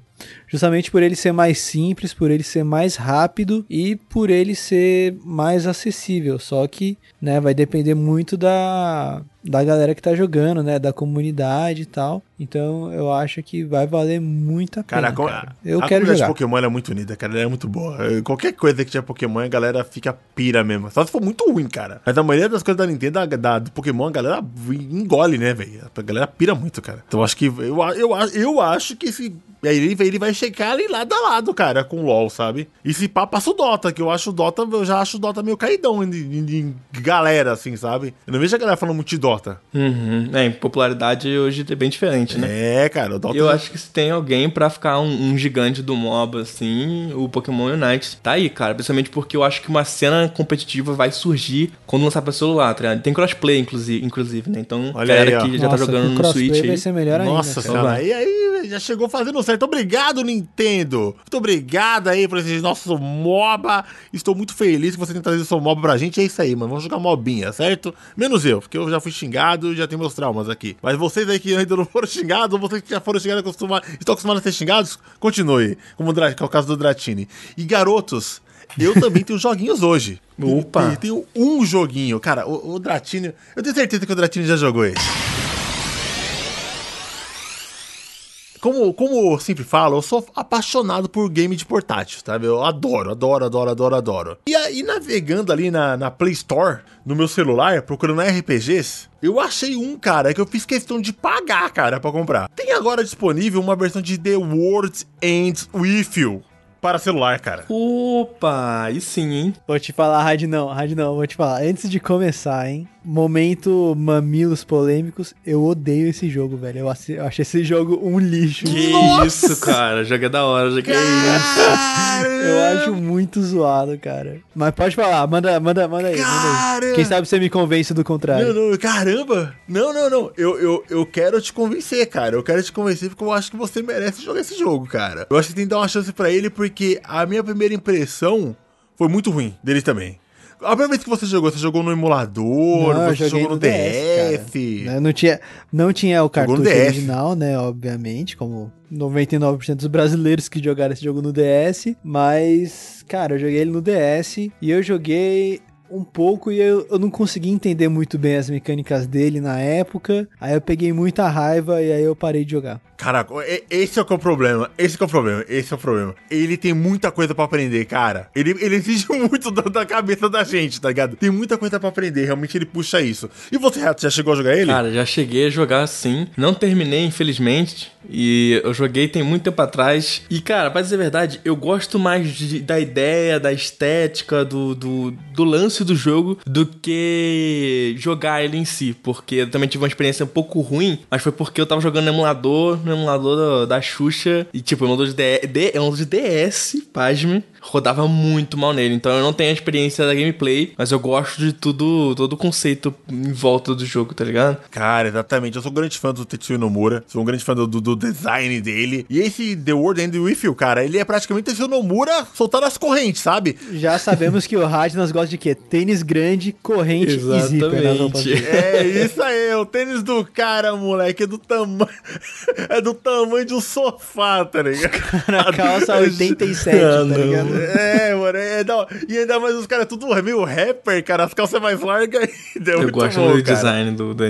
justamente por ele ser mais simples, por ele ser mais rápido e por ele ser mais acessível. Só que, né, vai depender muito da, da galera que tá jogando, né, da comunidade e tal. Então, eu acho que vai valer muito a Cara, pena. a co- cara. Eu a quero jogar. de Pokémon é muito unida, cara. Ela é muito boa. Eh, Qualquer coisa que tiver Pokémon, a galera fica pira mesmo. Só se for muito ruim, cara. Mas a maioria das coisas da Nintendo, da, da- do Pokémon, a galera engole, né, velho? A galera pira muito, cara. Então eu acho que. Eu, eu, eu acho que esse. Aí ele, ele vai checar ali lado a lado, cara, com o LoL, sabe? E se pá, passa o Dota, que eu acho o Dota, eu já acho o Dota meio caidão em, em- em galera, assim, sabe? Eu não vejo a galera falando muito de Dota. Uhum. É, em popularidade hoje é bem diferente, né? É, cara, o Dota. Eu acho que se tem alguém pra ficar um, um gigante do MOBA, assim, o Pokémon Unite tá aí, cara. Principalmente porque eu acho que uma cena competitiva vai surgir quando lançar pra celular, tá ligado? Tem crossplay, inclusive, inclusive né? Então, Olha galera aí, que já tá Nossa, jogando com no crossplay Switch vai aí. ser melhor ainda. Nossa cara. senhora, vai. e aí já chegou fazendo certo. Obrigado, Nintendo. Muito obrigado aí por esse nosso MOBA. Estou muito feliz que você tenha trazido seu MOBA pra gente. É isso aí, mano. Vamos jogar MOBinha, certo? Menos eu, porque eu já fui xingado e já tenho meus traumas aqui. Mas vocês aí que ainda não foram xingados, ou vocês que já foram xingados, acostuma- estão acostumados a ser xingados, continue. Como que é o caso do Dratini. E garotos, eu também tenho joguinhos hoje. Opa. Eu tenho um joguinho. Cara, o, o Dratini. Eu tenho certeza que o Dratini já jogou esse. Como, como eu sempre falo, eu sou apaixonado por game de portátil, sabe? Eu adoro, adoro, adoro, adoro, adoro. E aí, navegando ali na, na Play Store, no meu celular, procurando RPGs, eu achei um, cara, que eu fiz questão de pagar, cara, pra comprar. Tem agora disponível uma versão de The World Ends With You para celular, cara. Opa, aí sim, hein? Vou te falar, Rádio não, Rádio não, vou te falar. Antes de começar, hein? Momento mamilos polêmicos, eu odeio esse jogo, velho. Eu, achei esse jogo um lixo. Que isso, cara. Joga da hora, joguei Eu acho muito zoado, cara. Mas pode falar, manda, manda, manda aí, manda aí. Quem sabe você me convence do contrário. Não, não, caramba! Não, não, não. Eu, eu, eu quero te convencer, cara. Eu quero te convencer porque eu acho que você merece jogar esse jogo, cara. Eu acho que tem que dar uma chance pra ele porque a minha primeira impressão foi muito ruim dele também. A primeira vez que você jogou, você jogou no emulador, Não, você jogou no, no DF. Não tinha, não tinha o cartucho original, né? Obviamente, como 99% dos brasileiros que jogaram esse jogo no DS. Mas, cara, eu joguei ele no DS e eu joguei um pouco e eu, eu não consegui entender muito bem as mecânicas dele na época. Aí eu peguei muita raiva e aí eu parei de jogar. Caraca, e- esse é o é o problema. Esse é o problema. Esse é o problema. Ele tem muita coisa pra aprender, cara. Ele, ele exige muito da, da cabeça da gente, tá ligado? Tem muita coisa pra aprender. Realmente ele puxa isso. E você, já chegou a jogar ele? Cara, já cheguei a jogar sim. Não terminei, infelizmente. E eu joguei tem muito tempo atrás. E, cara, pra dizer a verdade, eu gosto mais de- da ideia, da estética, do, do, do lance do jogo do que jogar ele em si. Porque eu também tive uma experiência um pouco ruim, mas foi porque eu tava jogando no emulador, emulador da, Xuxa. E, tipo, o emulador de, D, D, emulador de DS, pasme, rodava muito mal nele. Então eu não tenho a experiência da gameplay, mas eu gosto de tudo, todo o conceito em volta do jogo, tá ligado? Cara, exatamente. Eu sou um grande fã do Tetsuya Nomura. Sou um grande fã do, do- design dele. E esse The World End With You, cara, ele é praticamente Tetsuya Nomura soltando as correntes, sabe? Já sabemos que o Radnas gosta de quê? Tênis grande, corrente e zíper nas roupas Exatamente. dele. É isso aí, o tênis do cara, moleque, é do tamanho. É do tamanho de um sofá, tá ligado? Na calça 87, Ah, tá ligado? É, mano, é da... e ainda mais os caras tudo meio rapper, cara, as calças mais largas ainda. É Eu muito gosto bom, do cara. design do, do,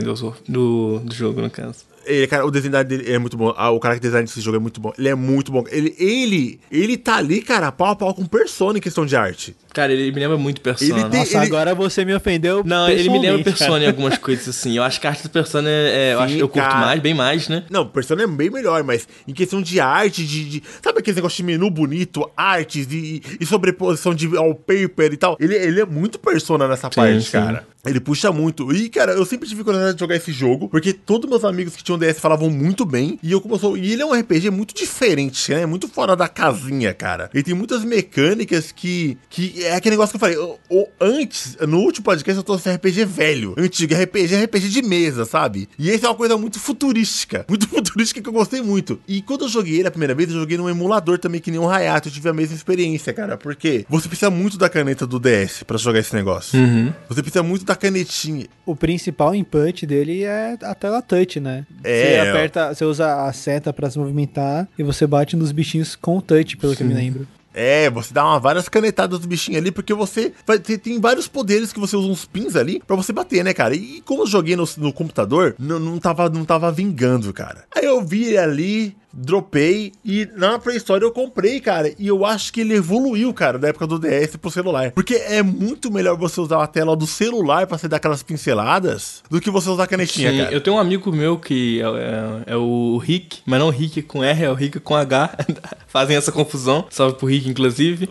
do, do jogo, no caso. Ele, cara, o design dele é muito bom. Ah, o cara que designa esse jogo é muito bom. Ele é muito bom. Ele, ele, ele tá ali, cara, pau a pau com Persona em questão de arte. Cara, ele me lembra muito Persona. Ele tem- Nossa, ele- agora você me ofendeu. Não, ele me lembra cara. Persona em algumas coisas, assim. Eu acho que a arte do Persona é. é- eu, Sim, acho, eu curto cara. mais, bem mais, né? Não, Persona é bem melhor, mas em questão de arte, de. de- sabe aquele negócio de menu bonito, artes e, e sobreposição de wallpaper e tal? Ele, ele é muito Persona nessa Sim, parte, sim. cara. Ele puxa muito. E, cara, eu sempre tive curiosidade de jogar esse jogo, porque todos meus amigos que tinham DS falavam muito bem. E eu como eu sou. E ele é um RPG muito diferente, né? Muito fora da casinha, cara. Ele tem muitas mecânicas que. que é aquele negócio que eu falei. o- o- antes, no último podcast, eu trouxe RPG velho. Antigo, RPG é RPG de mesa, sabe? E esse é uma coisa muito futurística. Muito futurística que eu gostei muito. E quando eu joguei ele a primeira vez, eu joguei num emulador também, que nem um Hayato. Eu tive a mesma experiência, cara. Porque você precisa muito da caneta do DS pra jogar esse negócio. Uhum. Você precisa muito da canetinha. O principal input dele é a tela touch, né? É, Você aperta, você usa a seta pra se movimentar e você bate nos bichinhos com touch, pelo que eu me lembro. É, você dá uma, várias canetadas do bichinho ali, porque você vai ter, tem vários poderes que você usa uns pins ali pra você bater, né, cara? E como eu joguei no, no computador, não, não, tava, não tava vingando, cara. Aí eu vi ali, dropei e na Play Store eu comprei, cara. E eu acho que ele evoluiu, cara, da época do DS pro celular. Porque é muito melhor você usar a tela do celular pra você dar aquelas pinceladas do que você usar a canetinha, Sim, cara. eu tenho um amigo meu que é, é- é o Rick, mas não Rick com R, é o Rick com H. Fazem essa confusão. Salve pro Rick, inclusive.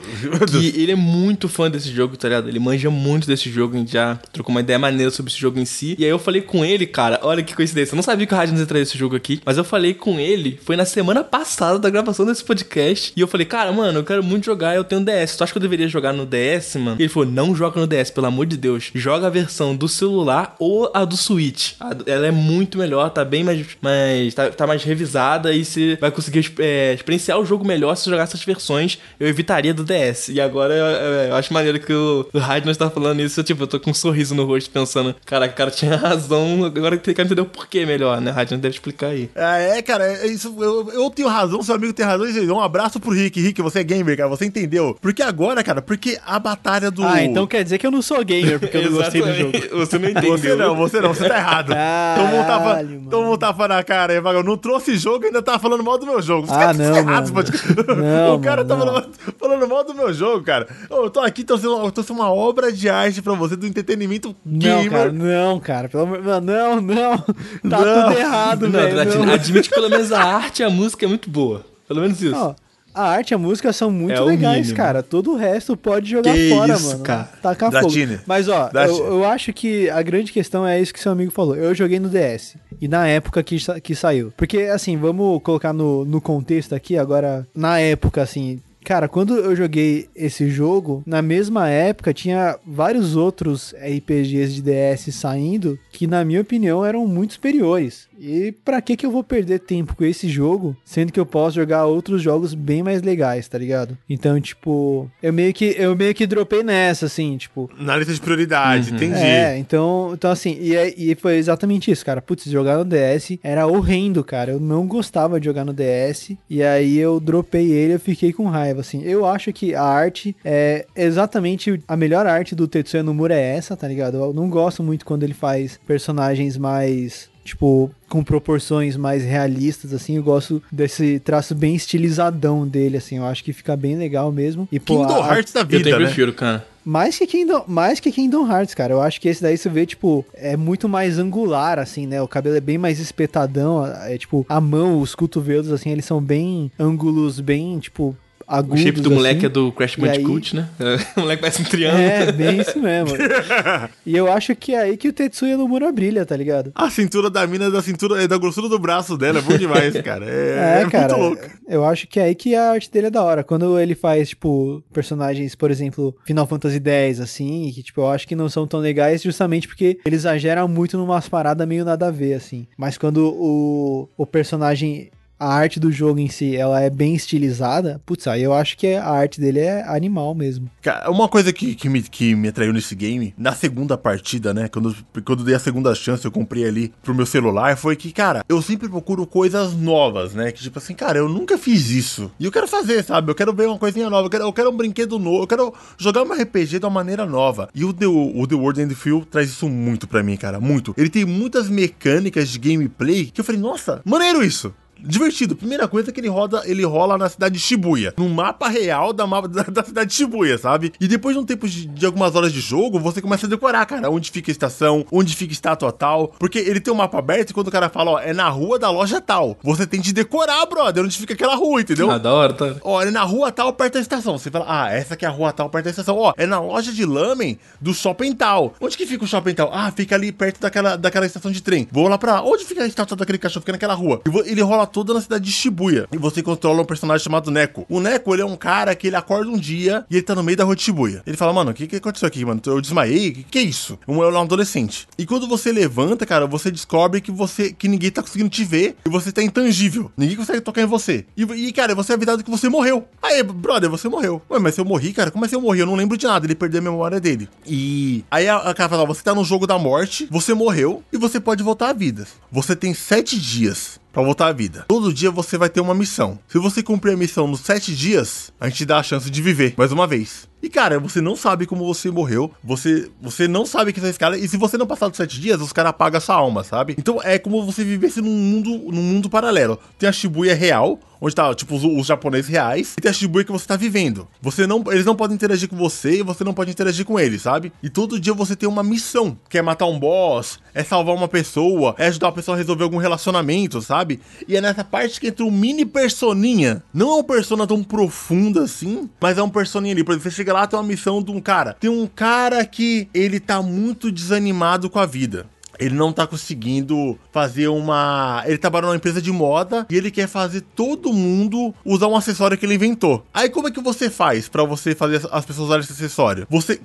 Que ele é muito fã desse jogo, tá ligado? Ele manja muito desse jogo, a gente já trocou uma ideia maneira sobre esse jogo em si. E aí eu falei com ele, cara, olha que coincidência. Eu não sabia que o Radins ia trazer esse jogo aqui, mas eu falei com ele, foi na semana passada da gravação desse podcast. E eu falei, cara, mano, eu quero muito jogar, eu tenho DS. Tu acha que eu deveria jogar no DS, mano? E ele falou, não joga no DS, pelo amor de Deus. Joga a versão do celular ou a do Switch. Ela é muito melhor, tá bem mais. mais tá, tá mais revisada e você vai conseguir é, experienciar o jogo melhor se jogar essas versões. Eu evitaria do DS. E agora eu, eu- eu acho maneiro que o, o Radnos tá falando isso. Eu, tipo, eu tô com um sorriso no rosto pensando, cara, o cara tinha razão. Agora eu quero entender o porquê melhor, né? Radnos deve explicar aí. Ah, é, cara, é isso, eu, eu tenho razão, seu amigo tem razão. e Um abraço pro Rick. Rick, você é gamer, cara, você entendeu. Porque agora, cara, porque a batalha do. Ah, então quer dizer que eu não sou gamer, porque eu não gostei do jogo. Você não entendeu. Você não, você não, você tá errado. Caralho, Todo mundo tava, mano. todo mundo tava na cara aí, vagabundo. Não trouxe jogo e ainda tava falando mal do meu jogo. Os Ah, caras não, estão errados, mano. pode- Não, O cara mano, tá não. falando, falando mal do meu jogo, cara. Eu tô aqui, tô sendo, tô sendo uma obra de arte pra você, do entretenimento Não, gamer. cara, não, cara. Pelo amor... Não, não. Tá Não. tudo errado, Não, velho. admite, não. que pelo menos a arte a música é muito boa. Pelo menos isso. Ó, a arte e a música são muito É legais, mínimo. cara. Todo o resto pode jogar Que fora, isso, mano. cara. Tacar fogo. Mas, ó, eu, eu acho que a grande questão é isso que seu amigo falou. Eu joguei no DS. E na época que, que saiu. Porque, assim, vamos colocar no, no contexto aqui, agora, na época, assim. Cara, quando eu joguei esse jogo, na mesma época tinha vários outros RPGs de DS saindo que na minha opinião eram muito superiores. E pra que que eu vou perder tempo com esse jogo, sendo que eu posso jogar outros jogos bem mais legais, tá ligado? Então, tipo, eu meio que eu meio que dropei nessa assim, tipo, Na lista de prioridade, Uhum. entendi. é, então, então assim, e, é- e foi exatamente isso, cara. Putz, jogar no DS era horrendo, cara. Eu não gostava de jogar no DS. E aí eu dropei ele e eu fiquei com raiva, assim. Eu acho que a arte é exatamente a melhor arte do Tetsuya Nomura é essa, tá ligado? Eu não gosto muito quando ele faz personagens mais tipo, com proporções mais realistas, assim, eu gosto desse traço bem estilizadão dele, assim, eu acho que fica bem legal mesmo. E, pô, Kingdom a- Hearts da Eu vida, também né? prefiro, cara. mais que Kingdom, mais que Kingdom Hearts, cara. Eu acho que esse daí você vê, tipo, é muito mais angular, assim, né? O cabelo é bem mais espetadão. É tipo, a mão, os cotovelos, assim, eles são bem ângulos, bem, tipo, O agudos. shape do moleque assim. é do Crash Bandicoot, né? o moleque parece um triângulo. É, bem isso mesmo. e eu acho que é aí que o Tetsuya Nomura brilha, tá ligado? A cintura da mina é da cintura, é da grossura do braço dela, é bom demais, cara. É, É, é cara. muito louco. Eu acho que é aí que a arte dele é da hora. Quando ele faz, tipo, personagens, por exemplo, Final Fantasy X, assim, que, tipo, eu acho que não são tão legais justamente porque ele exagera muito numas paradas meio nada a ver, assim. Mas quando o, o personagem. A arte do jogo em si, ela é bem estilizada. Putz, aí eu acho que a arte dele é animal mesmo. Cara, uma coisa que, que, me, que me atraiu nesse game, na segunda partida, né? Quando, quando dei a segunda chance, eu comprei ali pro meu celular, foi que, cara, eu sempre procuro coisas novas, né? Que tipo assim, cara, eu nunca fiz isso. E eu quero fazer, sabe? Eu quero ver uma coisinha nova, eu quero, eu quero um brinquedo novo, eu quero jogar um RPG de uma maneira nova. E o The, o The World and the Field traz isso muito pra mim, cara, muito. Ele tem muitas mecânicas de gameplay que eu falei, nossa, maneiro isso. Divertido. Primeira coisa é que ele roda, ele rola na cidade de Shibuya. No mapa real da, mapa, da, da cidade de Shibuya, sabe? E depois de um tempo de, de algumas horas de jogo, você começa a decorar, cara, onde fica a estação, onde fica a estátua tal. Porque ele tem um mapa aberto e quando o cara fala, ó, é na rua da loja tal. Você tem de decorar, brother, onde fica aquela rua, entendeu? Ah, da hora, tá? Ó, é na rua tal, perto da estação. Você fala, ah, essa aqui é a rua tal, perto da estação. Ó, é na loja de lamen do shopping tal. Onde que fica o shopping tal? Ah, fica ali perto daquela, daquela estação de trem. Vou lá pra lá. Onde fica a estátua daquele cachorro? Fica naquela rua. E ele rola toda na cidade de Shibuya. E você controla um personagem chamado Neko. O Neko, ele é um cara que ele acorda um dia e ele tá no meio da rua de Shibuya. Ele fala, mano, o que, que aconteceu aqui, mano? Eu desmaiei? O que, que é isso? Um é um adolescente. E quando você levanta, cara, você descobre que você que ninguém tá conseguindo te ver e você tá intangível. Ninguém consegue tocar em você. E, e, cara, você é avisado que você morreu. Aí, brother, você morreu. Ué, mas eu morri, cara, como assim eu morri? Eu não lembro de nada. Ele perdeu a memória dele. E aí a, a cara fala, você tá no jogo da morte, você morreu e você pode voltar à vida. Você tem sete dias pra voltar à vida. Todo dia você vai ter uma missão. Se você cumprir a missão nos sete dias, a gente dá a chance de viver mais uma vez. E cara, você não sabe como você morreu, você, você não sabe que esse cara. E se você não passar dos sete dias, os caras apagam a sua alma, sabe? Então é como você vivesse num mundo, num mundo paralelo. Tem a Shibuya real, onde tá, tipo, os, os japoneses reais, e tem a Shibuya que você tá vivendo. Você não, eles não podem interagir com você e você não pode interagir com eles, sabe? E todo dia você tem uma missão, que é matar um boss, é salvar uma pessoa, é ajudar a pessoa a resolver algum relacionamento, sabe? E é nessa parte que entra um mini personinha. Não é uma persona tão profunda assim, mas é um personinha ali. Por exemplo, você chega lá, tem uma missão de um cara. Tem um cara que ele tá muito desanimado com a vida. Ele não tá conseguindo fazer uma. Ele trabalha numa empresa de moda e ele quer fazer todo mundo usar um acessório que ele inventou. Aí como é que você faz pra você fazer as- as pessoas usarem esse acessório? Você.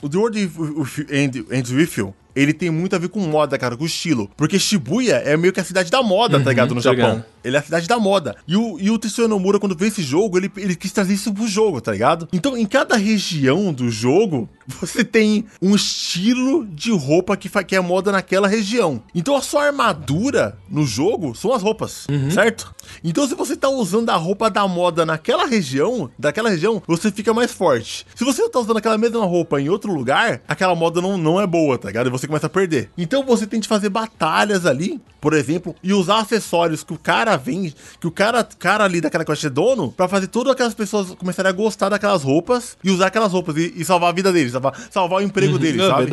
O The World Ends With You. Ele tem muito a ver com moda, cara, com estilo. Porque Shibuya é meio que a cidade da moda, tá ligado? No tô Japão. ligado. Ele é a cidade da moda. E o, e o Tetsuya Nomura, quando fez esse jogo, ele, ele quis trazer isso pro jogo, tá ligado? Então, em cada região do jogo, você tem um estilo de roupa que, que é moda naquela região. Então, a sua armadura no jogo são as roupas, certo? Então, se você tá usando a roupa da moda naquela região, daquela região, você fica mais forte. Se você tá usando aquela mesma roupa em outro lugar, aquela moda não, não é boa, tá ligado? E você começa a perder. Então, você tem que fazer batalhas ali, por exemplo, e usar acessórios que o cara vende, que o cara, cara ali daquela quest é dono, pra fazer todas aquelas pessoas começarem a gostar daquelas roupas e usar aquelas roupas e, e salvar a vida deles, salvar, salvar o emprego deles, Não, sabe?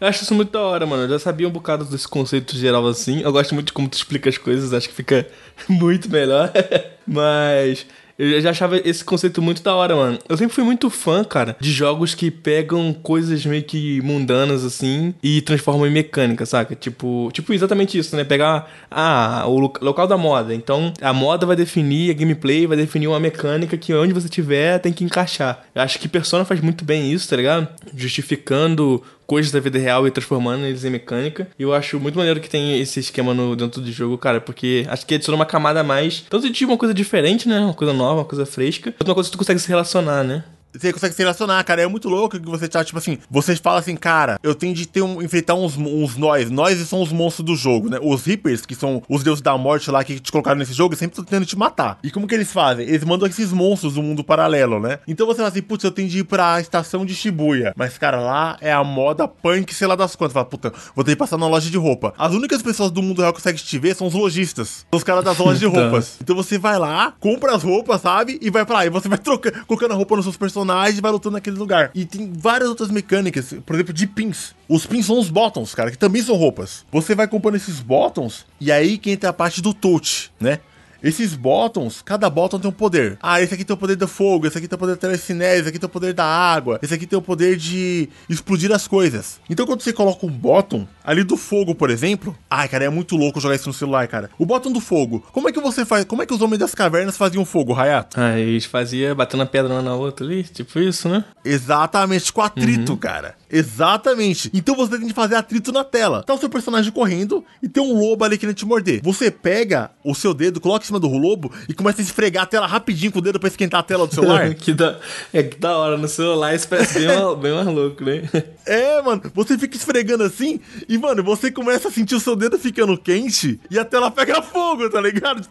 Eu acho isso muito da hora, mano. Eu já sabia um bocado desse conceito geral assim. Eu gosto muito de como tu explica as coisas, acho que fica muito melhor. Mas. Eu já achava esse conceito muito da hora, mano. Eu sempre fui muito fã, cara, de jogos que pegam coisas meio que mundanas, assim, e transformam em mecânica, saca? Tipo, tipo exatamente isso, né? Pegar, ah, o lo- local da moda. Então, a moda vai definir a gameplay, vai definir uma mecânica que onde você tiver tem que encaixar. Eu acho que Persona faz muito bem isso, tá ligado? Justificando coisas da vida real e transformando eles em mecânica. E eu acho muito maneiro que tem esse esquema no, dentro do jogo, cara, porque acho que adiciona uma camada a mais, tanto de uma coisa diferente, né? Uma coisa nova, uma coisa fresca, quanto uma coisa que tu consegue se relacionar, né? Você consegue se relacionar, cara. É muito louco que você tá, tipo assim, você fala assim, cara, eu tenho de ter um, enfrentar uns, uns nós. Nós são os monstros do jogo, né? Os Reapers, que são os deuses da morte lá que te colocaram nesse jogo, sempre estão tentando te matar. E como que eles fazem? Eles mandam esses monstros do mundo paralelo, né? Então você fala assim, putz, eu tenho de ir pra estação de Shibuya. Mas, cara, lá é a moda punk, sei lá das quantas. Fala, puta, vou ter que passar na loja de roupa. As únicas pessoas do mundo real que conseguem te ver são os lojistas. São os caras das lojas de roupas. Então você vai lá, compra as roupas, sabe? E vai pra lá. E você vai trocando, colocando a roupa nos seus personagens e vai lutando naquele lugar. E tem várias outras mecânicas, por exemplo, de pins. Os pins são os bottoms, cara, que também são roupas. Você vai comprando esses bottoms e aí que entra a parte do touch, né? Esses bottoms, cada bottom tem um poder. Ah, esse aqui tem o poder do fogo, esse aqui tem o poder da telecinese, esse aqui tem o poder da água, esse aqui tem o poder de explodir as coisas. Então quando você coloca um bottom, ali do fogo, por exemplo, ai, cara, é muito louco jogar isso no celular, cara. O bottom do fogo, como é que você faz? Como é que os homens das cavernas faziam fogo, Hayato? Ah, eles faziam batendo a pedra uma na outra ali, tipo isso, né? Exatamente, com atrito, cara. Exatamente. Então você tem que fazer atrito na tela. Tá o seu personagem correndo e tem um lobo ali querendo te morder. Você pega o seu dedo, coloca em cima do lobo e começa a esfregar a tela rapidinho com o dedo pra esquentar a tela do celular. que da, é que da hora no celular, isso parece bem, mais- bem mais louco, né? É, mano. Você fica esfregando assim e, mano, você começa a sentir o seu dedo ficando quente e a tela pega fogo, tá ligado?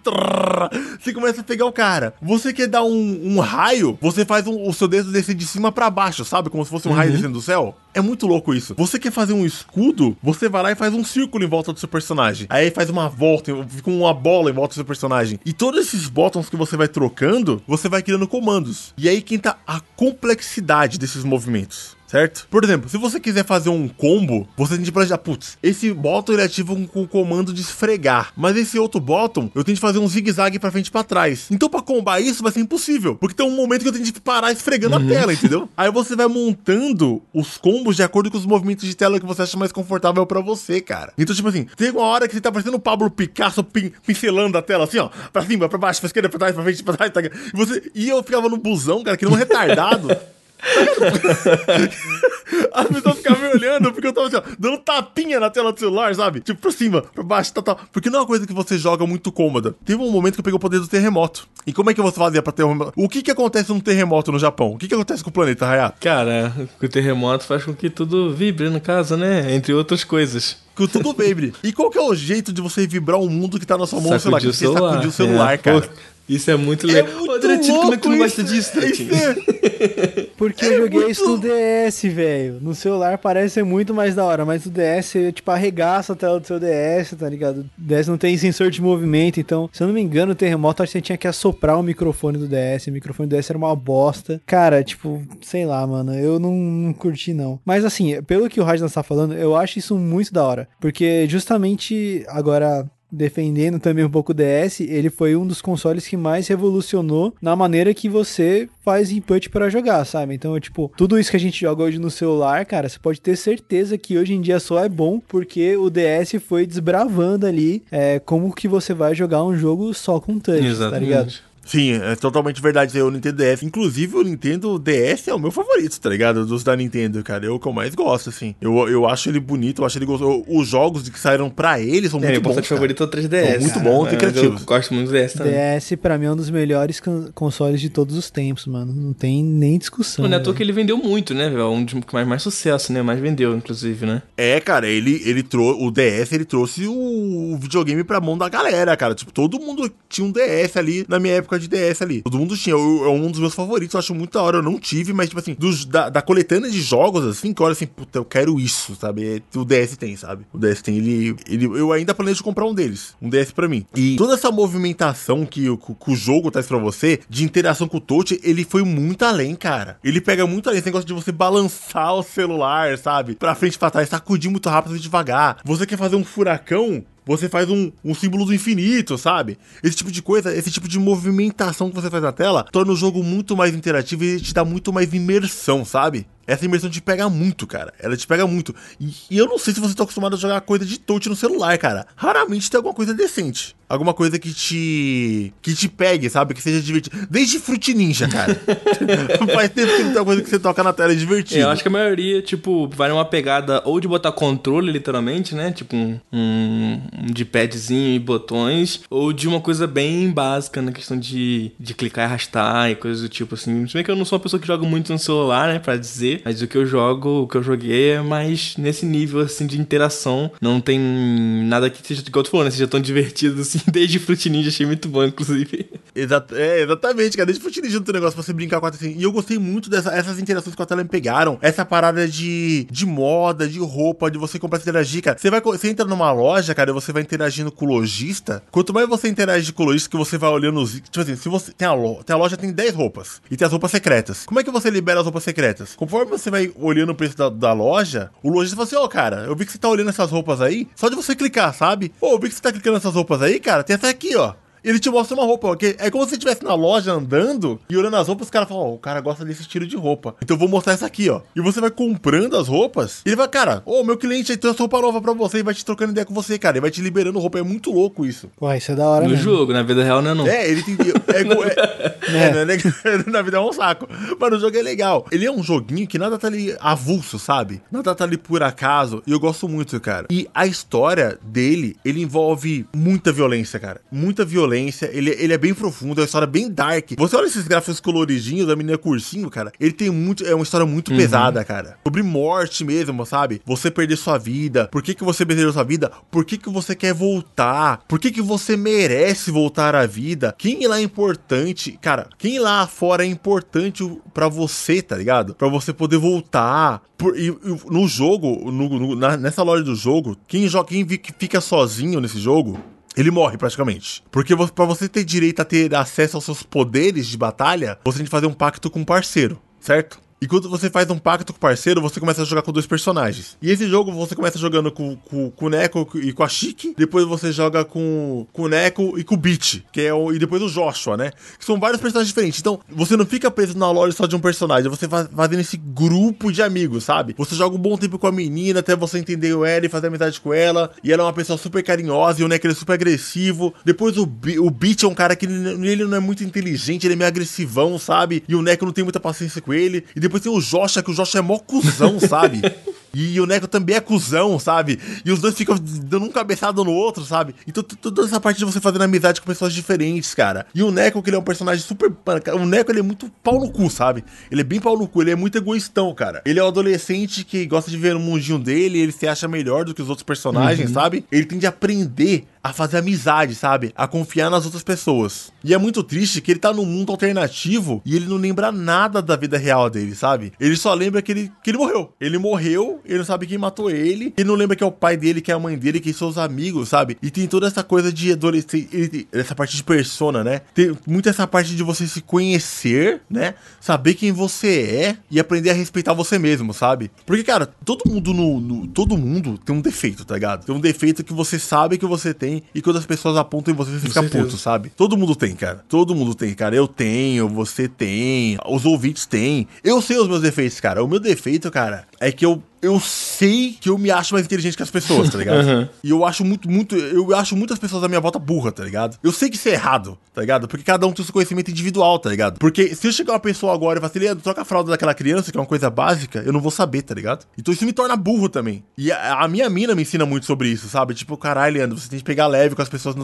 Você começa a pegar o cara. Você quer dar um, um raio, você faz um- o seu dedo descer de cima pra baixo, sabe? Como se fosse um raio descendo do céu. É muito louco isso. Você quer fazer um escudo, você vai lá e faz um círculo em volta do seu personagem. Aí faz uma volta, fica uma bola em volta do seu personagem. E todos esses botões que você vai trocando, você vai criando comandos. E aí que entra a complexidade desses movimentos. Certo? Por exemplo, se você quiser fazer um combo, você tem de planejar, putz, esse bottom ele ativa com, com o comando de esfregar, mas esse outro bottom eu tenho de fazer um zigue-zague pra frente e pra trás. Então pra combar isso vai ser impossível, porque tem um momento que eu tenho de parar esfregando a tela, entendeu? Aí você vai montando os combos de acordo com os movimentos de tela que você acha mais confortável pra você, cara. Então tipo assim, tem uma hora que você tá parecendo o Pablo Picasso pin- pincelando a tela assim, ó, pra cima, pra baixo, pra esquerda, pra trás, pra frente, pra trás, tá e você e eu ficava no busão, cara, que nem um retardado. As pessoas ficavam me olhando porque eu tava assim, ó, dando tapinha na tela do celular, sabe? Tipo, pra cima, pra baixo, tal, tal. Porque não é uma coisa que você joga muito cômoda. Teve um momento que eu peguei o poder do terremoto. E como é que você fazia pra ter um... O que que acontece num terremoto no Japão? O que que acontece com o planeta, Hayato? Cara, o terremoto faz com que tudo vibre no caso, né? Entre outras coisas. Que tudo vibre. E qual que é o jeito de você vibrar um mundo que tá na sua mão, sei lá, que Sacudir você sacudir o celular, É, cara. pô, isso é muito legal. muito Ô, Dretino, como é que tu não gosta isso. disso, Dretino? Isso é- Porque eu joguei isso no DS, velho. No celular parece ser muito mais da hora, mas o DS, tipo, arregaça a tela do seu DS, tá ligado? O DS não tem sensor de movimento, então, se eu não me engano, o terremoto, acho que você tinha que assoprar o microfone do DS. O microfone do DS era uma bosta. Cara, tipo, sei lá, mano, eu não, não curti, não. Mas assim, pelo que o Rajnan tá falando, eu acho isso muito da hora. Porque justamente agora defendendo também um pouco o DS, ele foi um dos consoles que mais revolucionou na maneira que você faz input para jogar, sabe? Então, tipo, tudo isso que a gente joga hoje no celular, cara, você pode ter certeza que hoje em dia só é bom porque o DS foi desbravando ali é, como que você vai jogar um jogo só com touch, tá ligado? Sim, é totalmente verdade o Nintendo DS. Inclusive, o Nintendo DS é o meu favorito, tá ligado? Dos da Nintendo, cara. É o que eu mais gosto, assim. Eu, eu acho ele bonito, eu acho ele gostoso. Os jogos que saíram pra ele são É, muito meu bons. cara. favorito é o 3DS. São muito cara, bons e mas criativos. Eu gosto muito do DS também. DS pra mim é um dos melhores con- consoles de todos os tempos, mano. Não tem nem discussão. É à toa velho. que ele vendeu muito, né, velho? Um dos que mais, mais sucesso, né? Mais vendeu, inclusive, né? É, cara, ele, ele trouxe. O DS ele trouxe o, o videogame pra mão da galera, cara. Tipo, todo mundo tinha um DS ali na minha época de DS ali. Todo mundo tinha. Eu- É um dos meus favoritos, eu acho muito da hora. Eu não tive, mas, tipo assim, dos, da, da coletânea de jogos, assim, que olha assim, puta, eu quero isso, sabe? É, O DS tem, sabe? O DS tem, ele, ele. Eu ainda planejo comprar um deles. Um DS pra mim. E toda essa movimentação que, o- que o jogo traz pra você, de interação com o touch, ele foi muito além, cara. Ele pega muito além. Esse negócio de você balançar o celular, sabe? Pra frente e pra trás, sacudir muito rápido e devagar. Você quer fazer um furacão? Você faz um, um símbolo do infinito, sabe? Esse tipo de coisa, esse tipo de movimentação que você faz na tela, torna o jogo muito mais interativo e te dá muito mais imersão, sabe? Essa imersão te pega muito, cara. Ela te pega muito. E, e eu não sei se você tá acostumado a jogar coisa de touch no celular, cara. Raramente tem alguma coisa decente. Alguma coisa que te. que te pegue, sabe? Que seja divertido. Desde Fruit Ninja, cara. Faz tempo que não tem coisa que você toca na tela é divertido. É, eu acho que a maioria, tipo, vai numa pegada ou de botar controle, literalmente, né? Tipo um, um, um de padzinho e botões, ou de uma coisa bem básica na questão de, de clicar e arrastar e coisas do tipo assim. Se bem que eu não sou uma pessoa que joga muito no celular, né? Pra dizer, mas o que eu jogo, o que eu joguei é mais nesse nível, assim, de interação. Não tem nada que seja, igual tu falou, né? Seja tão divertido assim, desde Fruit Ninja, achei muito bom, inclusive. Exato, é, exatamente, cara. Desde Fruit Ninja tem negócio pra você brincar com a assim. E eu gostei muito dessas interações que a tela me pegaram. Essa parada de, de moda, de roupa, de você comprar interagir, cara. Você vai você entra numa loja, cara, e você vai interagindo com o lojista. Quanto mais você interage com o lojista, que você vai olhando os. Tipo assim, se você. Tem a, loja, tem a loja tem 10 roupas. E tem as roupas secretas. Como é que você libera as roupas secretas? Conforme você vai olhando o preço da, da loja, o lojista fala assim: Ó, oh, cara, eu vi que você tá olhando essas roupas aí. Só de você clicar, sabe? Ô, oh, eu vi que você tá clicando nessas roupas aí, cara. Tem essa aqui, ó ele te mostra uma roupa, porque é como se você estivesse na loja andando e olhando as roupas, os caras falam, ó, oh, o cara gosta desse estilo de roupa. Então eu vou mostrar essa aqui, ó. E você vai comprando as roupas, e ele vai, cara, ô, oh, meu cliente aí trouxe roupa nova pra você e vai te trocando ideia com você, cara. Ele vai te liberando roupa. É muito louco isso. Ué, isso é da hora, No mesmo. jogo, na vida real não é não. É, ele tem. É, é, é, não é legal. na vida é um saco. Mas no jogo é legal. Ele é um joguinho que nada tá ali avulso, sabe? Nada tá ali por acaso. E eu gosto muito, cara. E a história dele, ele envolve muita violência, cara. Muita violência. Ele, ele é bem profundo, é uma história bem dark. Você olha esses gráficos coloridinhos da menina cursinho, cara. Ele tem muito. É uma história muito uhum. pesada, cara. Sobre morte mesmo, sabe? Você perder sua vida. Por que, que você perdeu sua vida? Por que, que você quer voltar? Por que, que você merece voltar à vida? Quem lá é importante? Cara, quem lá fora é importante para você, tá ligado? Para você poder voltar. Por, e, e, no jogo, no, no, na, nessa loja do jogo, quem joga, quem fica sozinho nesse jogo, ele morre praticamente. Porque para você ter direito a ter acesso aos seus poderes de batalha, você tem que fazer um pacto com um parceiro, certo? E quando você faz um pacto com o parceiro, você começa a jogar com dois personagens. E esse jogo você começa jogando com, com, com o Neko e com a Chique. Depois você joga com, com o Neko e com o Beat. Que é o, e depois o Joshua, né? Que são vários personagens diferentes. Então, você não fica preso na loja só de um personagem. Você vai fazendo esse grupo de amigos, sabe? Você joga um bom tempo com a menina até você entender ela e fazer amizade com ela. E ela é uma pessoa super carinhosa e o Neko é super agressivo. Depois o, o Beat é um cara que ele, ele não é muito inteligente, ele é meio agressivão, sabe? E o Neko não tem muita paciência com ele. E depois tem o Joshua, que o Joshua é mó cuzão, sabe? E o Neko também é cuzão, sabe? E os dois ficam dando um cabeçado no outro, sabe? Então toda essa parte de você fazendo amizade com pessoas diferentes, cara. E o Neko, que ele é um personagem super. O Neko, ele é muito pau no cu, sabe? Ele é bem pau no cu, ele é muito egoístão, cara. Ele é um adolescente que gosta de ver o mundinho dele, ele se acha melhor do que os outros personagens, uhum. sabe? Ele tem de aprender a fazer amizade, sabe? A confiar nas outras pessoas. E é muito triste que ele tá num mundo alternativo e ele não lembra nada da vida real dele, sabe? Ele só lembra que ele, que ele morreu. Ele morreu, ele não sabe quem matou ele, ele não lembra que é o pai dele, que é a mãe dele, que são os amigos, sabe? E tem toda essa coisa de adolescente, essa parte de persona, né? Tem muito essa parte de você se conhecer, né? Saber quem você é e aprender a respeitar você mesmo, sabe? Porque, cara, todo mundo no, no todo mundo tem um defeito, tá ligado? Tem um defeito que você sabe que você tem e quando as pessoas apontam em você, você fica puto, sabe? Todo mundo tem, cara. Todo mundo tem, cara. Eu tenho, você tem, os ouvintes têm. Eu sei os meus defeitos, cara. O meu defeito, cara, é que eu eu sei que eu me acho mais inteligente que as pessoas, tá ligado? Uhum. E eu acho muito, muito. Eu acho muitas pessoas da minha volta burra, tá ligado? Eu sei que isso é errado, tá ligado? Porque cada um tem o seu conhecimento individual, tá ligado? Porque se eu chegar uma pessoa agora e falar assim, Leandro, troca a fralda daquela criança, que é uma coisa básica, eu não vou saber, tá ligado? Então isso me torna burro também. E a, a minha mina me ensina muito sobre isso, sabe? Tipo, caralho, Leandro, você tem que pegar leve com as pessoas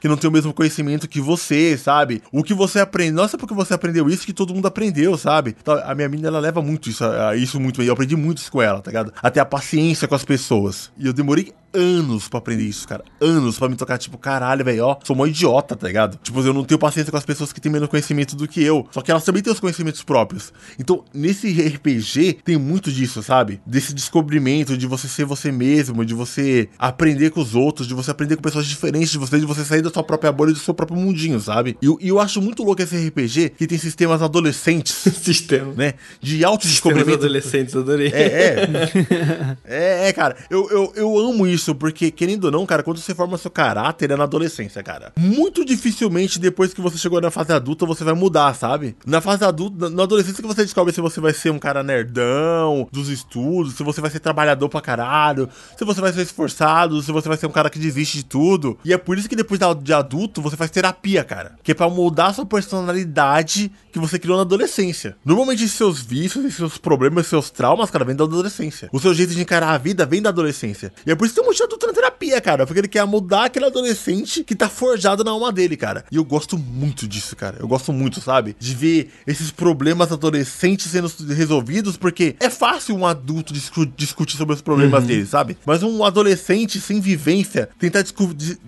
que não têm o mesmo conhecimento que você, sabe? O que você aprende. Nossa, porque você aprendeu isso que todo mundo aprendeu, sabe? Então, a minha mina, ela leva muito isso, isso muito bem. Eu aprendi muito isso com ela, tá ligado? Até a paciência com as pessoas. E eu demorei anos pra aprender isso, cara. Anos pra me tocar, tipo, caralho, velho, ó, sou mó idiota, tá ligado? Tipo, eu não tenho paciência com as pessoas que têm menos conhecimento do que eu. Só que elas também têm os conhecimentos próprios. Então, nesse RPG, tem muito disso, sabe? Desse descobrimento de você ser você mesmo, de você aprender com os outros, de você aprender com pessoas diferentes de você, de você sair da sua própria bolha e do seu próprio mundinho, sabe? E, e eu acho muito louco esse RPG que tem sistemas adolescentes. Sistema. Né? De autodescobrimento. adolescentes, adorei. É, é. é, é, cara. Eu, eu, eu amo isso isso, porque, querendo ou não, cara, quando você forma seu caráter é na adolescência, cara. Muito dificilmente, depois que você chegou na fase adulta, você vai mudar, sabe? Na fase adulta, na adolescência que você descobre se você vai ser um cara nerdão dos estudos, se você vai ser trabalhador pra caralho, se você vai ser esforçado, se você vai ser um cara que desiste de tudo. E é por isso que depois de adulto, você faz terapia, cara. Que é pra mudar sua personalidade que você criou na adolescência. Normalmente seus vícios, seus problemas, seus traumas, cara, vêm da adolescência. O seu jeito de encarar a vida vem da adolescência. E é por isso que tem adulto na terapia, cara. Porque ele quer mudar aquele adolescente que tá forjado na alma dele, cara. E eu gosto muito disso, cara. Eu gosto muito, sabe? De ver esses problemas adolescentes sendo resolvidos, porque é fácil um adulto discu discutir sobre os problemas uhum. dele, sabe? Mas um adolescente sem vivência tentar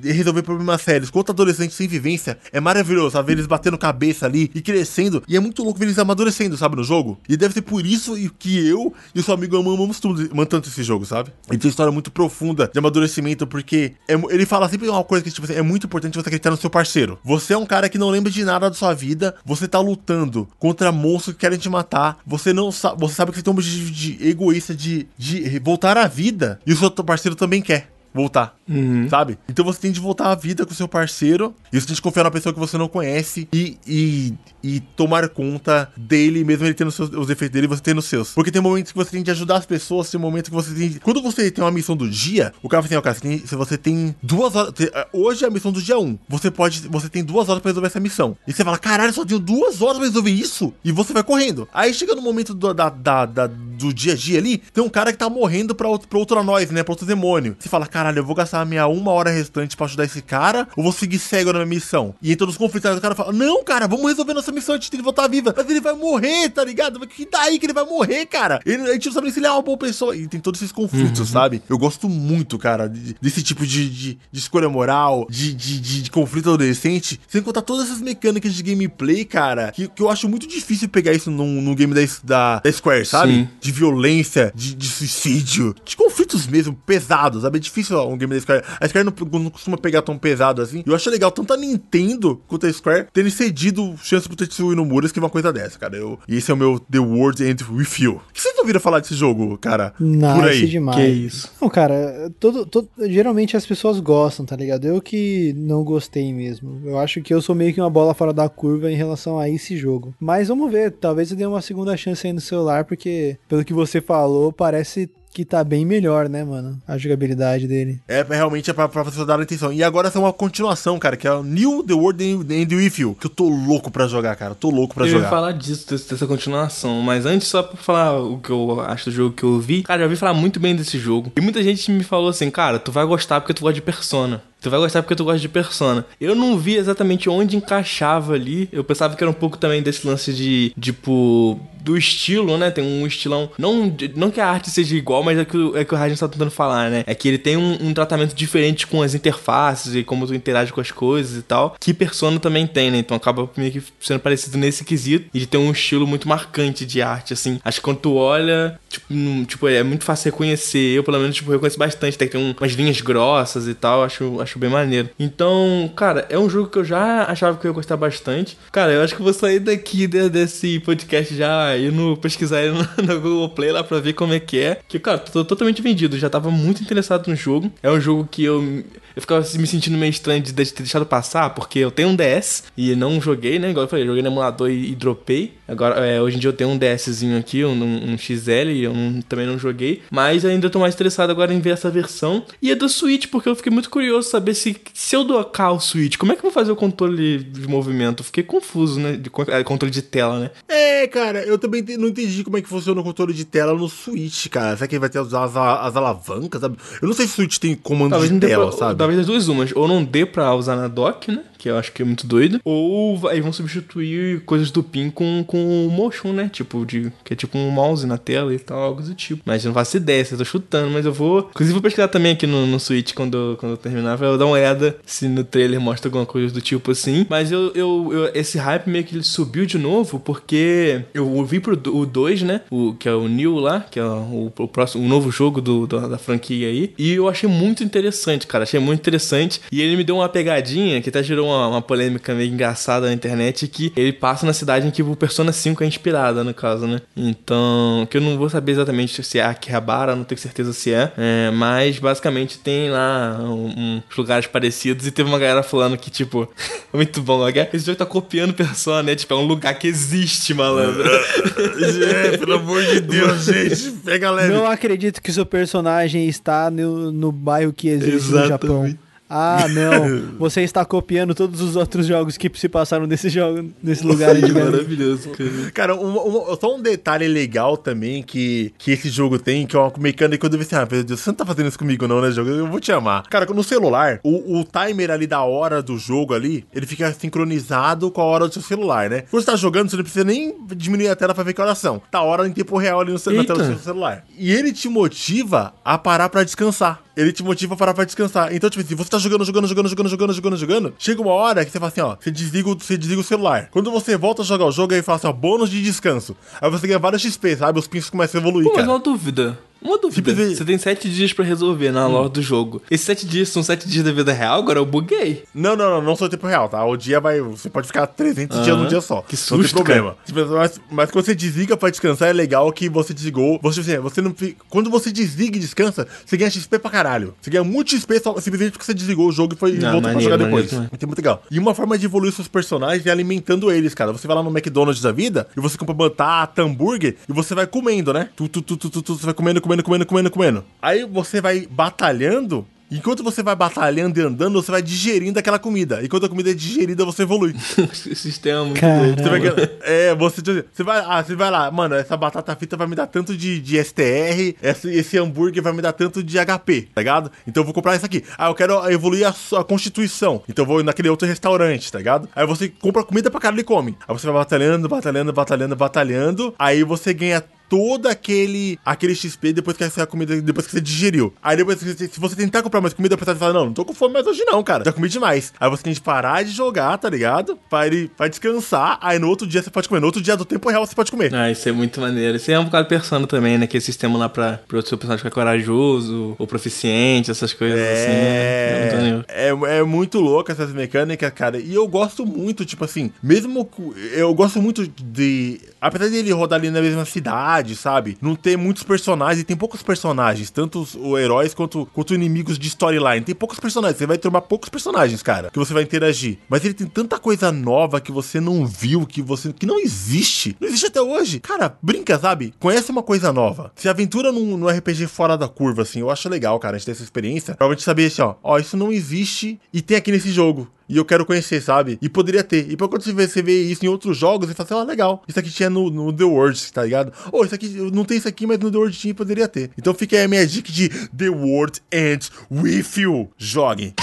resolver problemas sérios com outro adolescente sem vivência é maravilhoso, sabe? Eles batendo cabeça ali e crescendo. E é muito louco ver eles amadurecendo, sabe? No jogo. E deve ser por isso que eu e o seu amigo amamos tanto esse jogo, sabe? Ele tem uma história muito profunda de amadurecimento, porque é, ele fala sempre uma coisa que, tipo assim, é muito importante você acreditar no seu parceiro. Você é um cara que não lembra de nada da sua vida, você tá lutando contra monstros que querem te matar, você não sabe, você sabe que você tem um objetivo de egoísta de, de voltar à vida, e o seu parceiro também quer voltar, uhum. sabe? Então você tem de voltar à vida com seu parceiro e você tem de confiar na pessoa que você não conhece e, e, e tomar conta dele, mesmo ele tendo seus, os defeitos dele você tendo os seus. Porque tem momentos que você tem de ajudar as pessoas, tem momentos que você tem. De... Quando você tem uma missão do dia, o cara fala assim, ó, cara, você tem, se você tem duas horas. Hoje é a missão do dia 1. Um, você pode. Você tem duas horas pra resolver essa missão. E você fala, caralho, só tenho duas horas pra resolver isso. E você vai correndo. Aí chega no momento do, da, da, da, do dia a dia ali, tem um cara que tá morrendo pra, outro, pra outra nós, né? Pra outro demônio. Você fala, caralho, eu vou gastar a minha uma hora restante pra ajudar esse cara, ou vou seguir cego na minha missão? E entra nos conflitos, aí o cara fala, não, cara, vamos resolver nossa missão antes dele voltar viva. Mas ele vai morrer, tá ligado? Mas que daí que ele vai morrer, cara? Ele, a gente não sabe se ele é uma boa pessoa. E tem todos esses conflitos, uhum. sabe? Eu gosto muito, cara, de, desse tipo de, de, de, escolha moral, de, de, de, de conflito adolescente, sem contar todas essas mecânicas de gameplay, cara, que, que eu acho muito difícil pegar isso num, num game da, da, da Square, sabe? Sim. De violência, de, de suicídio, de conflitos mesmo pesados, sabe? É difícil ó, um game da Square. A Square não, não, costuma pegar tão pesado assim. Eu acho legal tanto a Nintendo quanto a Square terem cedido chance pro Tetsuya Nomura que uma coisa dessa, cara. Eu, e esse é o meu The World End With You. O que vocês ouviram falar desse jogo, cara? Não, Por aí. demais. Que isso? Não, cara, todo, todo, geralmente as pessoas gostam, tá ligado? Eu que não gostei mesmo. Eu acho que eu sou meio que uma bola fora da curva em relação a esse jogo. Mas vamos ver, talvez eu dê uma segunda chance aí no celular, porque pelo que você falou, parece que tá bem melhor, né, mano? A jogabilidade dele. É, realmente é pra, pra você dar a atenção. E agora tem uma continuação, cara, que é o New The World End With You, que eu tô louco pra jogar, cara. Tô louco pra eu jogar. Eu ia falar disso, dessa continuação, mas antes, só pra falar o que eu acho do jogo que eu vi, cara, já ouvi falar muito bem desse jogo. E muita gente me falou assim, cara, tu vai gostar porque tu gosta de Persona. Tu vai gostar porque tu gosta de Persona. Eu não vi exatamente onde encaixava ali. Eu pensava que era um pouco também desse lance de, tipo, do estilo, né? Tem um estilão. Não, não que a arte seja igual, mas é que, é que o Rajan está tentando falar, né? É que ele tem um, um, tratamento diferente com as interfaces e como tu interage com as coisas e tal. Que Persona também tem, né? Então acaba meio que sendo parecido nesse quesito. E de ter um estilo muito marcante de arte, assim. Acho que quando tu olha, tipo, tipo é muito fácil reconhecer. Eu, pelo menos, tipo, reconheço bastante. Tem que ter um, umas linhas grossas e tal. Acho, acho bem maneiro. Então, cara, é um jogo que eu já achava que eu ia gostar bastante. Cara, eu acho que vou sair daqui desse podcast já indo pesquisar ele no Google Play lá pra ver como é que é. Que, cara, tô totalmente vendido. Já tava muito interessado no jogo. É um jogo que eu eu ficava me sentindo meio estranho de ter deixado passar, porque eu tenho um DS e não joguei, né? Igual eu falei, joguei no emulador e, e dropei. Agora, é, hoje em dia eu tenho um DSzinho aqui, um, um, XL, e eu não, também não joguei. Mas ainda tô mais interessado agora em ver essa versão. E é do Switch, porque eu fiquei muito curioso saber se, se eu docar o Switch, como é que eu vou fazer o controle de movimento? fiquei confuso, né? De é, controle de tela, né? É, cara, eu também não entendi como é que funciona o controle de tela no Switch, cara. Será que ele vai ter as, as, as alavancas, sabe? Eu não sei se o Switch tem comando Talvez de tela, pra, sabe? Talvez as duas umas. Ou não dê pra usar na dock, né? Que eu acho que é muito doido. Ou aí vão substituir coisas do PIN com, com o motion, né? Tipo, de, que é tipo um mouse na tela e tal, algo do tipo. Mas eu não faço ideia, eu tô chutando, mas eu vou. Inclusive, vou pesquisar também aqui no, no Switch quando, quando eu terminar, pra eu dar uma olhada se no trailer mostra alguma coisa do tipo assim. Mas eu, eu, eu esse hype meio que ele subiu de novo, porque eu vi pro o 2, né? O, que é o New lá, que é o, o próximo, o novo jogo do, do, da franquia aí. E eu achei muito interessante, cara. Achei muito interessante. E ele me deu uma pegadinha que até gerou uma, uma polêmica meio engraçada na internet que ele passa na cidade em que o Persona 5 é inspirada, no caso, né? Então, que eu não vou saber exatamente se é Akihabara, não tenho certeza se é, é mas basicamente tem lá um, uns lugares parecidos e teve uma galera falando que, tipo, muito bom, esse jogo tá copiando Persona, né? Tipo, é um lugar que existe, malandro. é, pelo amor de Deus, gente, pega leve. Não acredito que seu personagem está no, no bairro que existe Exatamente. no Japão. Ah, não. Você está copiando todos os outros jogos que se passaram nesse jogo, nesse lugar. de maravilhoso, cara. Cara, um, um, só um detalhe legal também que, que esse jogo tem, que é uma mecânica que eu devo assim, ah, meu Deus, você não tá fazendo isso comigo não, né, jogo? Eu vou te amar. Cara, no celular, o, o timer ali da hora do jogo ali, ele fica sincronizado com a hora do seu celular, né? Quando você tá jogando, você não precisa nem diminuir a tela pra ver que horas são. Tá a hora em tempo real ali no, na tela do seu celular. E ele te motiva a parar pra descansar ele te motiva a parar pra descansar. Então, tipo assim, você tá jogando, jogando, jogando, jogando, jogando, jogando, jogando. Chega uma hora que você fala assim, ó, você desliga, você desliga o celular. Quando você volta a jogar o jogo, aí fala assim, ó, bônus de descanso. Aí você ganha vários XP, sabe? Os pins começam a evoluir, Pô, cara. Mas uma dúvida. Uma dúvida. Você tem sete dias para resolver na hum. lore do jogo. Esses sete dias são sete dias da vida real? Agora eu buguei. Não, não, não, não são tempo real, tá? O dia vai. Você pode ficar 300 dias num dia só. Que susto, não tem problema. Tipo, mas, mas quando você desliga pra descansar, é legal que você desligou. Você, assim, você não. Quando você desliga e descansa, você ganha XP pra caralho. Você ganha muito XP só, simplesmente porque você desligou o jogo e foi não, voltou maneiro, pra jogar depois. Maneiro, então é muito legal. E uma forma de evoluir seus personagens é alimentando eles, cara. Você vai lá no McDonald's da vida e você compra batata, hambúrguer e você vai comendo, né? Tu, tu, tu, tu, tu, tu, você vai comendo, comendo, comendo, comendo, comendo. Aí você vai batalhando Enquanto você vai batalhando e andando, você vai digerindo aquela comida. Enquanto a comida é digerida, você evolui. Esse sistema é muito você vai, É, você, você vai, ah, você vai lá, mano, essa batata frita vai me dar tanto de, de STR, esse, esse hambúrguer vai me dar tanto de HP, tá ligado? Então eu vou comprar isso aqui. Ah, eu quero evoluir a, a constituição. Então eu vou naquele outro restaurante, tá ligado? Aí você compra comida pra caralho e come. Aí você vai batalhando, batalhando, batalhando, batalhando. Aí você ganha todo aquele aquele XP depois que a comida, depois que você digeriu. Aí depois, se você tentar comprar mais comida, você vai falar, não, não tô com fome mais hoje não, cara. Já comi demais. Aí você tem que parar de jogar, tá ligado? Pra, ele, pra descansar. Aí no outro dia você pode comer. No outro dia do tempo real você pode comer. Ah, isso é muito maneiro. Isso é um bocado persona também, né? Que é sistema lá pra, pro seu personagem ficar corajoso ou proficiente, essas coisas é... assim. Né? É, é, é muito louco essas mecânicas, cara. E eu gosto muito, tipo assim, mesmo. Eu gosto muito de. Apesar de ele rodar ali na mesma cidade sabe? Não ter muitos personagens, e tem poucos personagens, tanto os heróis quanto, quanto inimigos de storyline. Tem poucos personagens, você vai tomar poucos personagens, cara, que você vai interagir. Mas ele tem tanta coisa nova que você não viu, que você que não existe. Não existe até hoje. Cara, brinca, sabe? Conhece uma coisa nova. Se aventura num, num RPG fora da curva, assim, eu acho legal, cara, a gente ter essa experiência. Pra gente saber assim, ó, ó, isso não existe e tem aqui nesse jogo e eu quero conhecer, sabe? E poderia ter. E pra quando você vê, isso em outros jogos, você fala assim, oh, legal. Isso aqui tinha no, no The World, tá ligado? Ou oh, isso aqui, não tem isso aqui, mas no The World tinha poderia ter. Então fica aí a minha dica de The World Ends With You. Jogue.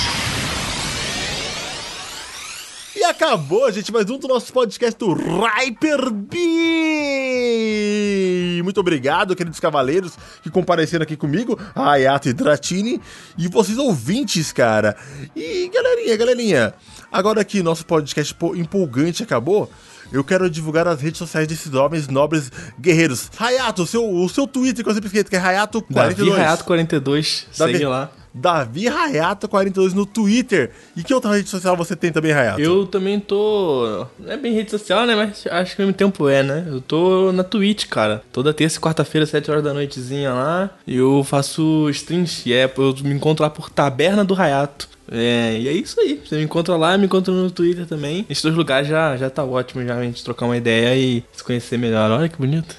Acabou, gente, mais um do nosso podcast do Hyper Muito obrigado, queridos cavaleiros que compareceram aqui comigo, Hayato e Dratini, e vocês ouvintes, cara. E galerinha, galerinha, agora que nosso podcast empolgante acabou, eu quero divulgar as redes sociais desses homens nobres guerreiros. Hayato, o seu, o seu Twitter que eu sempre esqueço, que é Hayato42. Davi Hayato42, segue lá. Davi Rayato42 no Twitter. E que outra rede social você tem também, Rayato? Eu também tô. Não é bem rede social, né? Mas acho que ao mesmo tempo é, né? Eu tô na Twitch, cara. Toda terça e quarta-feira, 7 horas da noitezinha lá. Eu faço streams. E é, eu me encontro lá por Taberna do Rayato. É, e é isso aí. Você me encontra lá, me encontra no Twitter também. Esses dois lugares já, já tá ótimo já a gente trocar uma ideia e se conhecer melhor. Olha que bonito.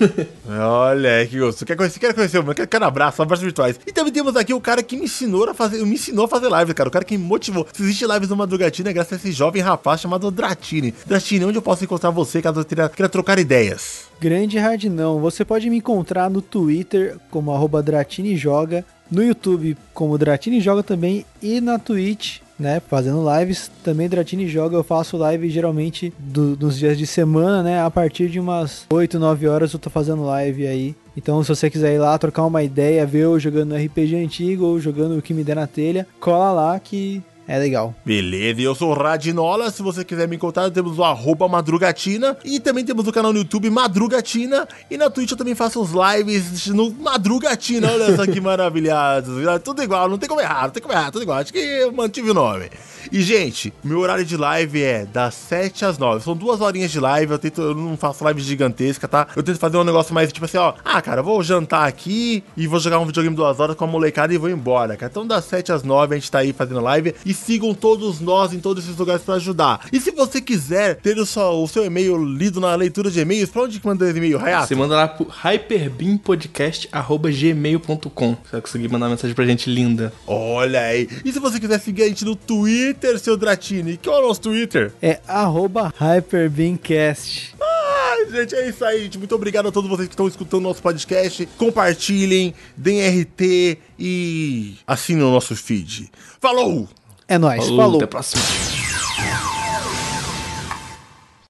Olha, que gostoso. Quer conhecer, quer conhecer, mano? Quer, quer abraço, abraços virtuais. E também temos aqui o cara que me ensinou a fazer, me ensinou a fazer live, cara. O cara que me motivou. Se existe lives no Madrugatina é graças a esse jovem rapaz chamado Dratini. Dratini, onde eu posso encontrar você caso eu queira, trocar ideias? Grande Hard não. Você pode me encontrar no Twitter como arroba Dratini Joga no YouTube como Dratini Joga também e na Twitch, né, fazendo lives. Também Dratini Joga, eu faço live geralmente do, nos dias de semana, né, a partir de umas 8, 9 horas eu tô fazendo live aí. Então, se você quiser ir lá trocar uma ideia, ver eu jogando RPG antigo ou jogando o que me der na telha, cola lá que É legal. Beleza, e eu sou o Radinola. Se você quiser me encontrar, temos o arroba Madrugatina. E também temos o canal no YouTube Madrugatina. E na Twitch eu também faço os lives no Madrugatina. Olha só que maravilhoso. Tudo igual, não tem como errar, não tem como errar, tudo igual. Acho que eu mantive o nome. E, gente, meu horário de live é das 7 às 9. São duas horinhas de live. Eu tento, eu não faço live gigantesca, tá? Eu tento fazer um negócio mais tipo assim, ó. Ah, cara, vou jantar aqui e vou jogar um videogame duas horas com a molecada e vou embora, cara. Então, das 7 às 9 a gente tá aí fazendo live. E sigam todos nós em todos esses lugares para ajudar. E se você quiser ter o seu, o seu e-mail lido na leitura de e-mails, pra onde que manda esse e-mail, Hayato? Você manda lá pro hyperbeampodcast.gmail.com. Você vai conseguir mandar uma mensagem pra gente linda. Olha aí. E se você quiser seguir a gente no Twitter, seu Dratini, que é o nosso Twitter? É arroba HyperbeamCast. Ai, gente, é isso aí, gente. Muito obrigado a todos vocês que estão escutando o nosso podcast. Compartilhem, deem RT e assinem o nosso feed. Falou! É nóis, Falou, falou. até a próxima.